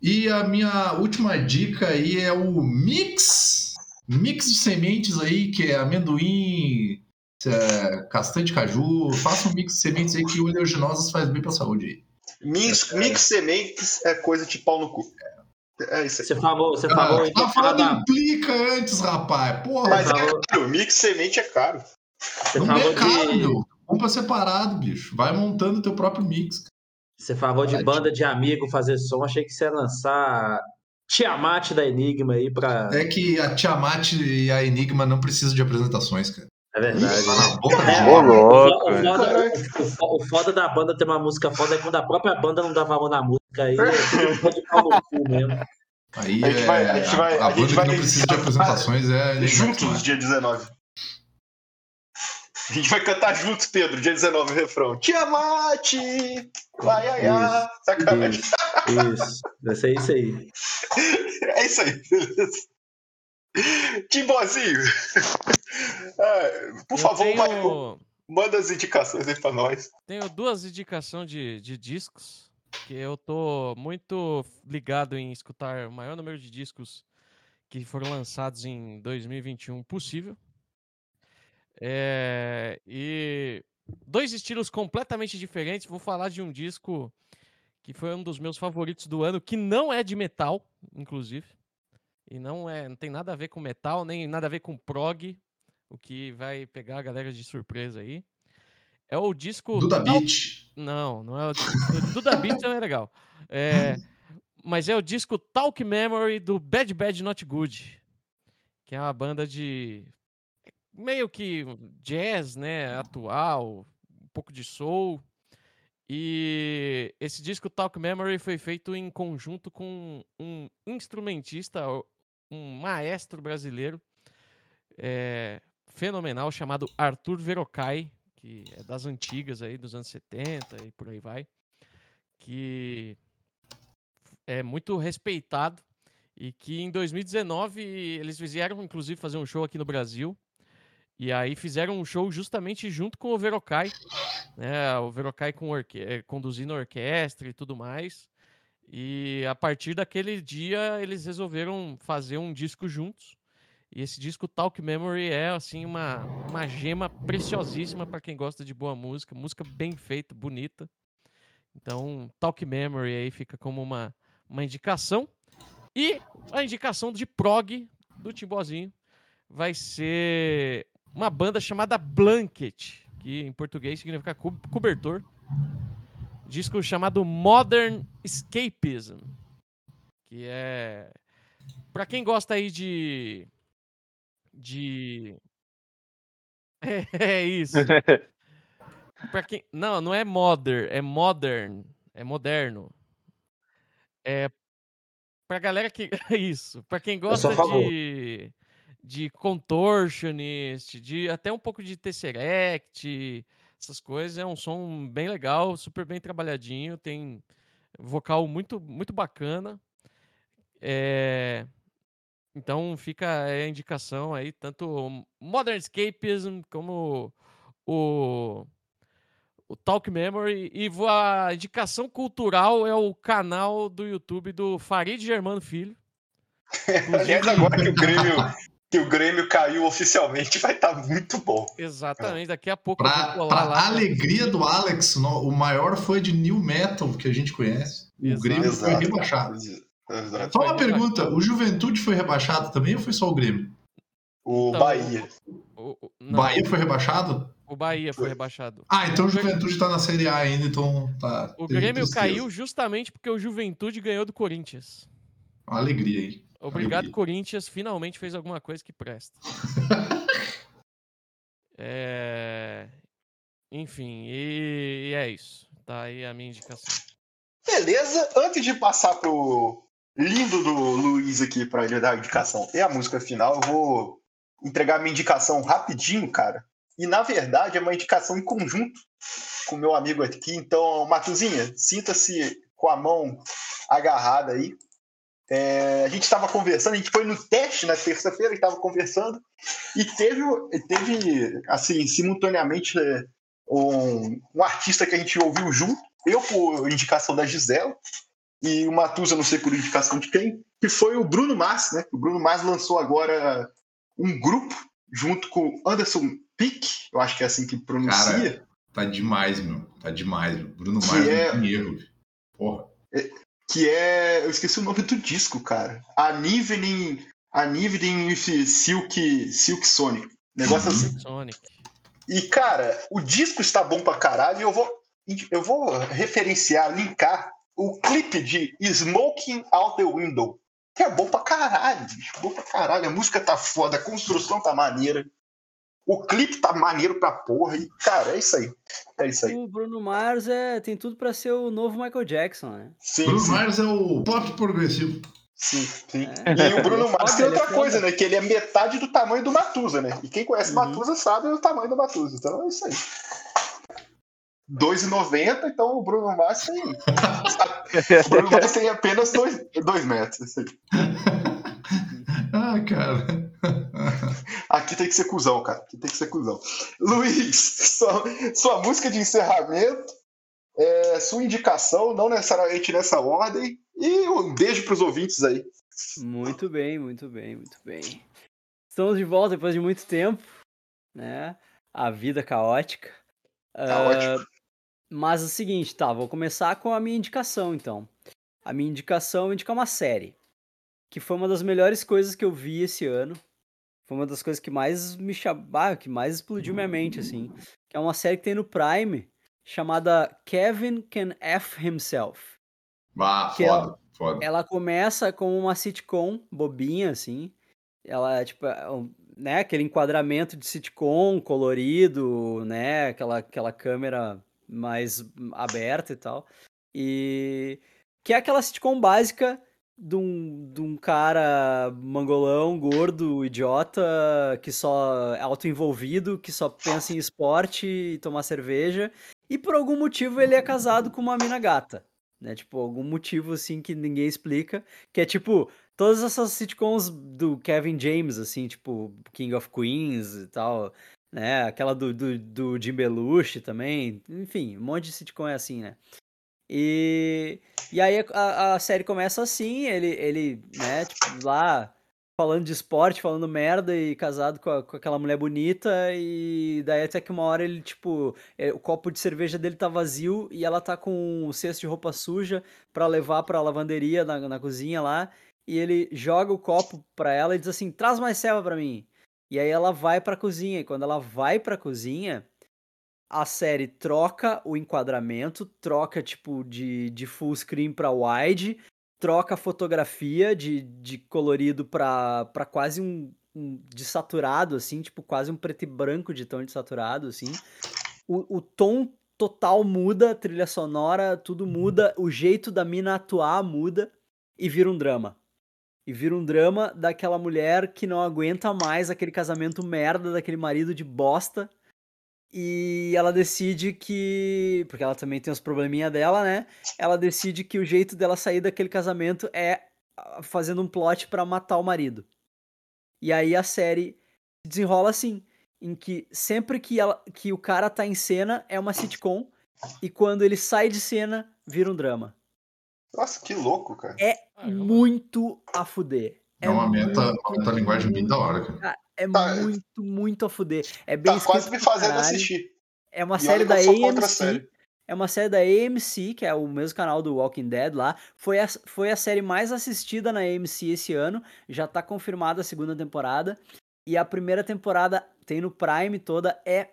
Speaker 2: E a minha última dica aí é o mix, mix de sementes aí, que é amendoim, é, castanha de caju. Faça um mix de sementes aí que oleaginosas faz bem pra saúde aí.
Speaker 1: Mix, mix sementes é coisa de pau no cu. É isso aí.
Speaker 5: Você falou, você
Speaker 2: Ah,
Speaker 5: falou
Speaker 2: tá falando
Speaker 5: da-
Speaker 2: implica antes, rapaz. Porra,
Speaker 1: Mas é
Speaker 5: falou,
Speaker 1: caro, mix semente é caro.
Speaker 5: você
Speaker 2: não
Speaker 5: falou
Speaker 2: é caro,
Speaker 5: de,
Speaker 2: meu. Compra separado, bicho. Vai montando teu próprio mix.
Speaker 5: você falou de banda de amigo fazer som. Achei que você ia lançar Tiamat da Enigma aí pra.
Speaker 2: É que a Tiamat e a Enigma não precisam de apresentações, cara.
Speaker 5: É verdade.
Speaker 2: Tá
Speaker 5: né?
Speaker 2: na boca
Speaker 5: É,
Speaker 6: Ô, louco,
Speaker 5: o foda, o fo- o foda da banda ter uma música foda é quando a própria banda não dá valor na música aí. É tudo de pau no cu mesmo.
Speaker 2: Aí
Speaker 1: A gente
Speaker 2: é,
Speaker 1: vai- a gente vai-
Speaker 2: a,
Speaker 1: a gente
Speaker 2: banda
Speaker 1: vai-
Speaker 2: que não precisa de apresentações é a
Speaker 1: Juntos, dia 19. A gente vai cantar juntos, Pedro, dia 19, o refrão. Tiamat! Vai, ai, ai. Sacanagem.
Speaker 5: Isso, isso. Vai ser isso aí.
Speaker 1: É isso aí, beleza. Timbozinho! Ah, por
Speaker 3: Eu
Speaker 1: favor,
Speaker 3: tenho,
Speaker 1: manda as indicações aí pra nós.
Speaker 3: tenho duas indicações de, de discos que eu tô muito ligado em escutar o maior número de discos que foram lançados em 2021 possível. É, e dois estilos completamente diferentes. Vou falar de um disco que foi um dos meus favoritos do ano, que não é de metal, inclusive. E não é, não tem nada a ver com metal, nem nada a ver com prog, o que vai pegar a galera de surpresa aí. É o disco
Speaker 2: Duda
Speaker 3: Tal-
Speaker 2: Beat.
Speaker 3: não, não é o disco. Duda Beat é legal. É, mas é o disco Talk Memory do Bad Bad Not Good, que é uma banda de meio que jazz, né, atual, um pouco de soul. E esse disco Talk Memory foi feito em conjunto com um instrumentista, um maestro brasileiro é, fenomenal chamado Arthur Verocai, que é das antigas aí, dos anos 70 e por aí vai, que é muito respeitado e que em 2019 eles fizeram inclusive fazer um show aqui no Brasil. E aí fizeram um show justamente junto com o Verocai, né? O Verocai com orque- eh, conduzindo a orquestra e tudo mais. E a partir daquele dia eles resolveram fazer um disco juntos. E esse disco Talk Memory é assim uma, uma gema preciosíssima para quem gosta de boa música, música bem feita, bonita. Então, Talk Memory aí fica como uma, uma indicação. E a indicação de prog do Timbozinho vai ser uma banda chamada Blanket, que em português significa co- cobertor. Disco chamado Modern Escapism, que é para quem gosta aí de de é, é isso. Para quem não, não é modern, é modern, é moderno. É pra galera que isso, para quem
Speaker 5: sou
Speaker 3: gosta de de Contortionist, de até um pouco de Tesseract, essas coisas. É um som bem legal, super bem trabalhadinho, tem vocal muito, muito bacana. É, Então fica a indicação aí, tanto Modern Escapism como o, o Talk Memory. E a indicação cultural é o canal do YouTube do Farid Germano Filho.
Speaker 1: Aliás, agora que o Grêmio, que o Grêmio caiu oficialmente, vai estar muito bom.
Speaker 3: Exatamente, daqui a pouco eu vou
Speaker 2: Pra,
Speaker 3: colar
Speaker 2: pra
Speaker 3: lá. pra-
Speaker 2: alegria do Alex, no- o maior fã de New Metal que a gente conhece. O
Speaker 3: Exato.
Speaker 2: Grêmio foi rebaixado.
Speaker 1: Exato.
Speaker 2: Só uma
Speaker 3: Foi
Speaker 2: pergunta: o Juventude foi rebaixado também ou foi só o Grêmio?
Speaker 1: O
Speaker 3: Então,
Speaker 1: Bahia.
Speaker 3: O, o- não,
Speaker 2: Bahia foi rebaixado?
Speaker 3: o Bahia foi
Speaker 1: Foi.
Speaker 3: rebaixado.
Speaker 2: Ah, então o Juventude tá na Série A ainda, então tá.
Speaker 3: O Grêmio
Speaker 2: tristeza.
Speaker 3: caiu justamente porque o Juventude ganhou do Corinthians.
Speaker 2: Uma alegria aí.
Speaker 3: Obrigado. Corinthians. Finalmente fez alguma coisa que presta. É, Enfim, e... e é isso. Tá aí a minha indicação.
Speaker 1: Beleza, antes de passar pro lindo do Luiz aqui pra ele dar a indicação e a música final, eu vou entregar minha indicação rapidinho, cara. E na verdade é uma indicação em conjunto com o meu amigo aqui. Então, Matuzinha, sinta-se com a mão agarrada aí. É, a gente estava conversando, a gente foi no teste na terça-feira, estava conversando, e teve, teve assim, simultaneamente, é, um, um artista que a gente ouviu junto, eu por indicação da Gisela, e o Matuza, não sei por indicação de quem, que foi o Bruno Mars, né? O Bruno Mars lançou agora um grupo junto com Anderson Pick, eu acho que é assim que pronuncia.
Speaker 2: Tá demais, meu. Tá demais, meu. Bruno Mars
Speaker 1: é-
Speaker 2: não tem erro. Porra.
Speaker 1: Que é. Eu esqueci o nome do disco, cara. Aniveling. Aniveling with Silk, Silk Sonic. Negócio
Speaker 2: Uhum.
Speaker 1: assim.
Speaker 3: Sonic.
Speaker 1: E, cara, o disco está bom pra caralho. E eu vou, eu vou referenciar, linkar o clipe de Smoking Out the Window. Que é bom pra caralho, bicho. Bom pra caralho. A música tá foda, a construção tá maneira. O clipe tá maneiro pra porra. E, cara, é isso aí. É isso aí.
Speaker 4: O Bruno Mars é, tem tudo pra ser o novo Michael Jackson, né?
Speaker 1: Sim,
Speaker 2: Bruno
Speaker 1: sim.
Speaker 2: Mars é o pop progressivo.
Speaker 1: Sim, sim.
Speaker 4: É.
Speaker 1: E o Bruno
Speaker 4: é
Speaker 1: Mars tem
Speaker 4: é
Speaker 1: outra coisa, né? Que ele é metade do tamanho do Matusa, né? E quem conhece
Speaker 4: Uhum.
Speaker 1: Matusa sabe o tamanho do Matusa. Então é isso aí. 2,90, então o Bruno Mars tem. o Bruno Mars tem apenas 2 metros. isso aí.
Speaker 2: ah, cara.
Speaker 1: Aqui tem que ser cuzão, cara. Aqui tem que ser cuzão. Luiz, sua, sua música de encerramento, é, sua indicação, não necessariamente nessa ordem. E um beijo pros ouvintes aí.
Speaker 4: Muito bem, muito bem, muito bem. Estamos de volta depois de muito tempo, né? A vida caótica. Ah, mas é o seguinte, tá, vou começar com a minha indicação, então. A minha indicação é indicar uma série, que foi uma das melhores coisas que eu vi esse ano. Foi uma das coisas que mais me chamou, que mais explodiu minha mente, assim. Que é uma série que tem no Prime, chamada Kevin Can F Himself. Que
Speaker 2: foda, foda.
Speaker 4: Ela começa como uma sitcom bobinha, assim. Ela, tipo, é né, aquele enquadramento de sitcom colorido, né, aquela, aquela câmera mais aberta e tal. E que é aquela sitcom básica de um, de um cara mangolão, gordo, idiota, que só é autoenvolvido, que só pensa em esporte e tomar cerveja. E por algum motivo ele é casado com uma mina gata né? Tipo, algum motivo assim que ninguém explica, que é tipo todas essas sitcoms do Kevin James, assim, tipo King of Queens e tal, né? Aquela do, do, do Jim Belushi também, enfim, um monte de sitcom é assim, né? E, e aí a, a série começa assim, ele, ele, né, tipo, lá falando de esporte, falando merda e casado com, a- com aquela mulher bonita e daí até que uma hora ele, tipo, é, o copo de cerveja dele tá vazio e ela tá com um cesto de roupa suja pra levar pra lavanderia na, na cozinha lá e ele joga o copo pra ela e diz assim, traz mais selva pra mim. E aí ela vai pra cozinha e quando ela vai pra cozinha, a série troca o enquadramento, troca tipo de, de full screen pra wide, troca a fotografia de, de colorido pra, pra quase um, um desaturado, assim, tipo quase um preto e branco de tão desaturado, assim. O, o tom total muda, a trilha sonora, tudo muda, o jeito da mina atuar muda e vira um drama. E vira um drama daquela mulher que não aguenta mais aquele casamento merda daquele marido de bosta. E ela decide que. Porque ela também tem os probleminha dela, né? Ela decide que o jeito dela sair daquele casamento é ah, fazendo um plot pra matar o marido. E aí a série se desenrola assim, em que sempre que, ela, que o cara tá em cena é uma sitcom e quando ele sai de cena vira um drama.
Speaker 1: Nossa, que louco, cara.
Speaker 4: É muito a fuder.
Speaker 2: É uma meta,
Speaker 4: muito,
Speaker 2: uma metalinguagem bem da hora, cara.
Speaker 4: É
Speaker 1: Tá.
Speaker 4: muito, muito a fuder. É bem
Speaker 1: Tá quase me fazendo
Speaker 4: caralho.
Speaker 1: assistir.
Speaker 4: É uma
Speaker 1: E
Speaker 4: série da AMC.
Speaker 1: série.
Speaker 4: É uma série da AMC, que é o mesmo canal do Walking Dead lá. Foi a, foi a série mais assistida na AMC esse ano. Já tá confirmada a segunda temporada. E a primeira temporada tem no Prime toda. É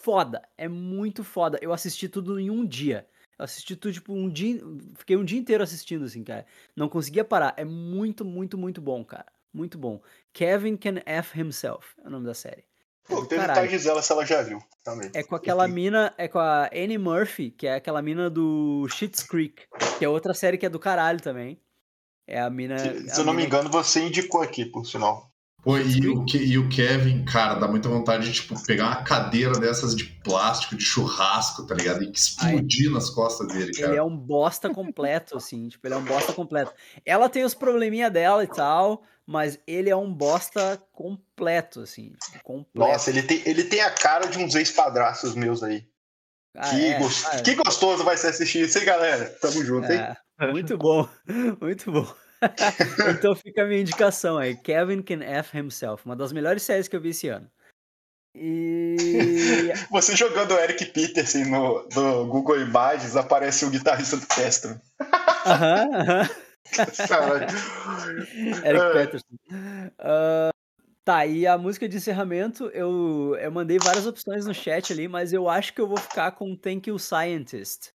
Speaker 4: foda. É muito foda. Eu assisti tudo em um dia. Eu assisti tudo, tipo, um dia. Fiquei um dia inteiro assistindo, assim, cara. Não conseguia parar. É muito, muito, muito bom, cara. Muito bom. Kevin Can F Himself é o nome da série. É
Speaker 1: Pô, perguntar a. Gisela se ela já viu também.
Speaker 4: É com aquela mina, é com a Annie Murphy, que é aquela mina do Schitt's Creek, que é outra série que é do caralho também. É a mina.
Speaker 1: Se,
Speaker 4: a
Speaker 1: se eu não me engano, você indicou aqui, por sinal.
Speaker 2: Pô, e o, e o Kevin, cara, dá muita vontade de, tipo, pegar uma cadeira dessas de plástico, de churrasco, tá ligado? E explodir nas costas dele, cara.
Speaker 4: Ele é um bosta completo, assim, tipo, ele é um bosta completo. Ela tem os probleminha dela e tal, mas ele é um bosta completo, assim, tipo, completo.
Speaker 1: Nossa, ele tem, ele tem a cara de uns ex-padrastos meus aí.
Speaker 4: Ah,
Speaker 1: que,
Speaker 4: é,
Speaker 1: gos-
Speaker 4: ah,
Speaker 1: que gostoso vai ser assistir isso, hein, galera? Tamo junto, hein?
Speaker 4: É, muito bom, muito bom. então fica a minha indicação aí, Kevin Can F Himself, uma das melhores séries que eu vi esse ano. E
Speaker 1: Você jogando o Eric Peterson no, no Google Imagens, aparece o guitarrista do Castro.
Speaker 4: Aham, aham. Eric
Speaker 1: É.
Speaker 4: Peterson. Ah, tá, e a música de encerramento, eu, eu mandei várias opções no chat ali, mas eu acho que eu vou ficar com Thank You Scientist,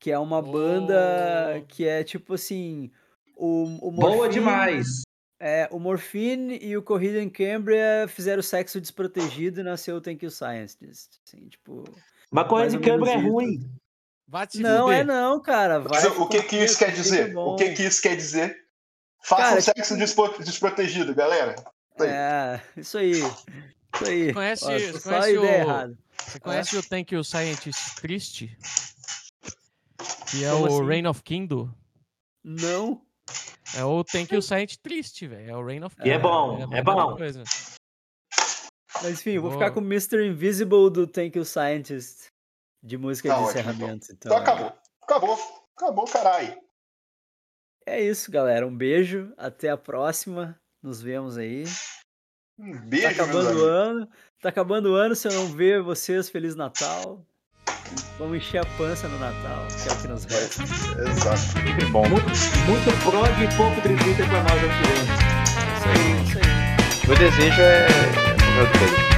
Speaker 4: que é uma banda
Speaker 3: Oh.
Speaker 4: que é tipo assim. O, o
Speaker 5: Boa
Speaker 4: Morphine-
Speaker 5: demais.
Speaker 4: É, o Morphine e o Corrida em Cambria fizeram sexo desprotegido e nasceu o Thank You Scientist. Assim, tipo.
Speaker 5: Mas
Speaker 4: ou menos
Speaker 5: câmera é ruim.
Speaker 4: Não é não, cara. Vai
Speaker 1: o que que isso quer dizer? O que que isso quer dizer? Faça
Speaker 4: Cara,
Speaker 1: um sexo despro- desprotegido, galera. Aí.
Speaker 4: É, isso aí. Isso aí.
Speaker 3: Conhece-
Speaker 4: Ó,
Speaker 3: você
Speaker 4: só a
Speaker 3: conhece
Speaker 4: ideia
Speaker 3: o-
Speaker 4: errada.
Speaker 3: Você conhece o Thank You Scientist Triste? Que é
Speaker 4: Como
Speaker 3: o
Speaker 4: assim?
Speaker 3: Reign of Kindle?
Speaker 4: Não.
Speaker 3: É o Thank You Scientist Triste, velho. É o Reign of
Speaker 5: E é bom, é
Speaker 3: mesma
Speaker 5: bom.
Speaker 3: coisa.
Speaker 4: Mas enfim, eu vou ficar com o Mr. Invisible do Thank You Scientist de música
Speaker 1: Tá
Speaker 4: de
Speaker 1: ótimo,
Speaker 4: encerramento. Então,
Speaker 1: Então acabou. Acabou. Acabou, caralho.
Speaker 4: é isso, galera. Um beijo. Até a próxima. Nos vemos aí.
Speaker 1: Um
Speaker 4: Tá
Speaker 1: beijo, meus
Speaker 4: acabando o ano. Tá acabando o ano. Se eu não ver vocês, Feliz Natal. Vamos encher a pança no Natal, que é o que nos resta.
Speaker 1: Exato.
Speaker 6: Sempre bom.
Speaker 5: Muito, muito prog e pouco tributo pra nós vem.
Speaker 4: Isso aí, isso aí.
Speaker 6: Meu desejo é.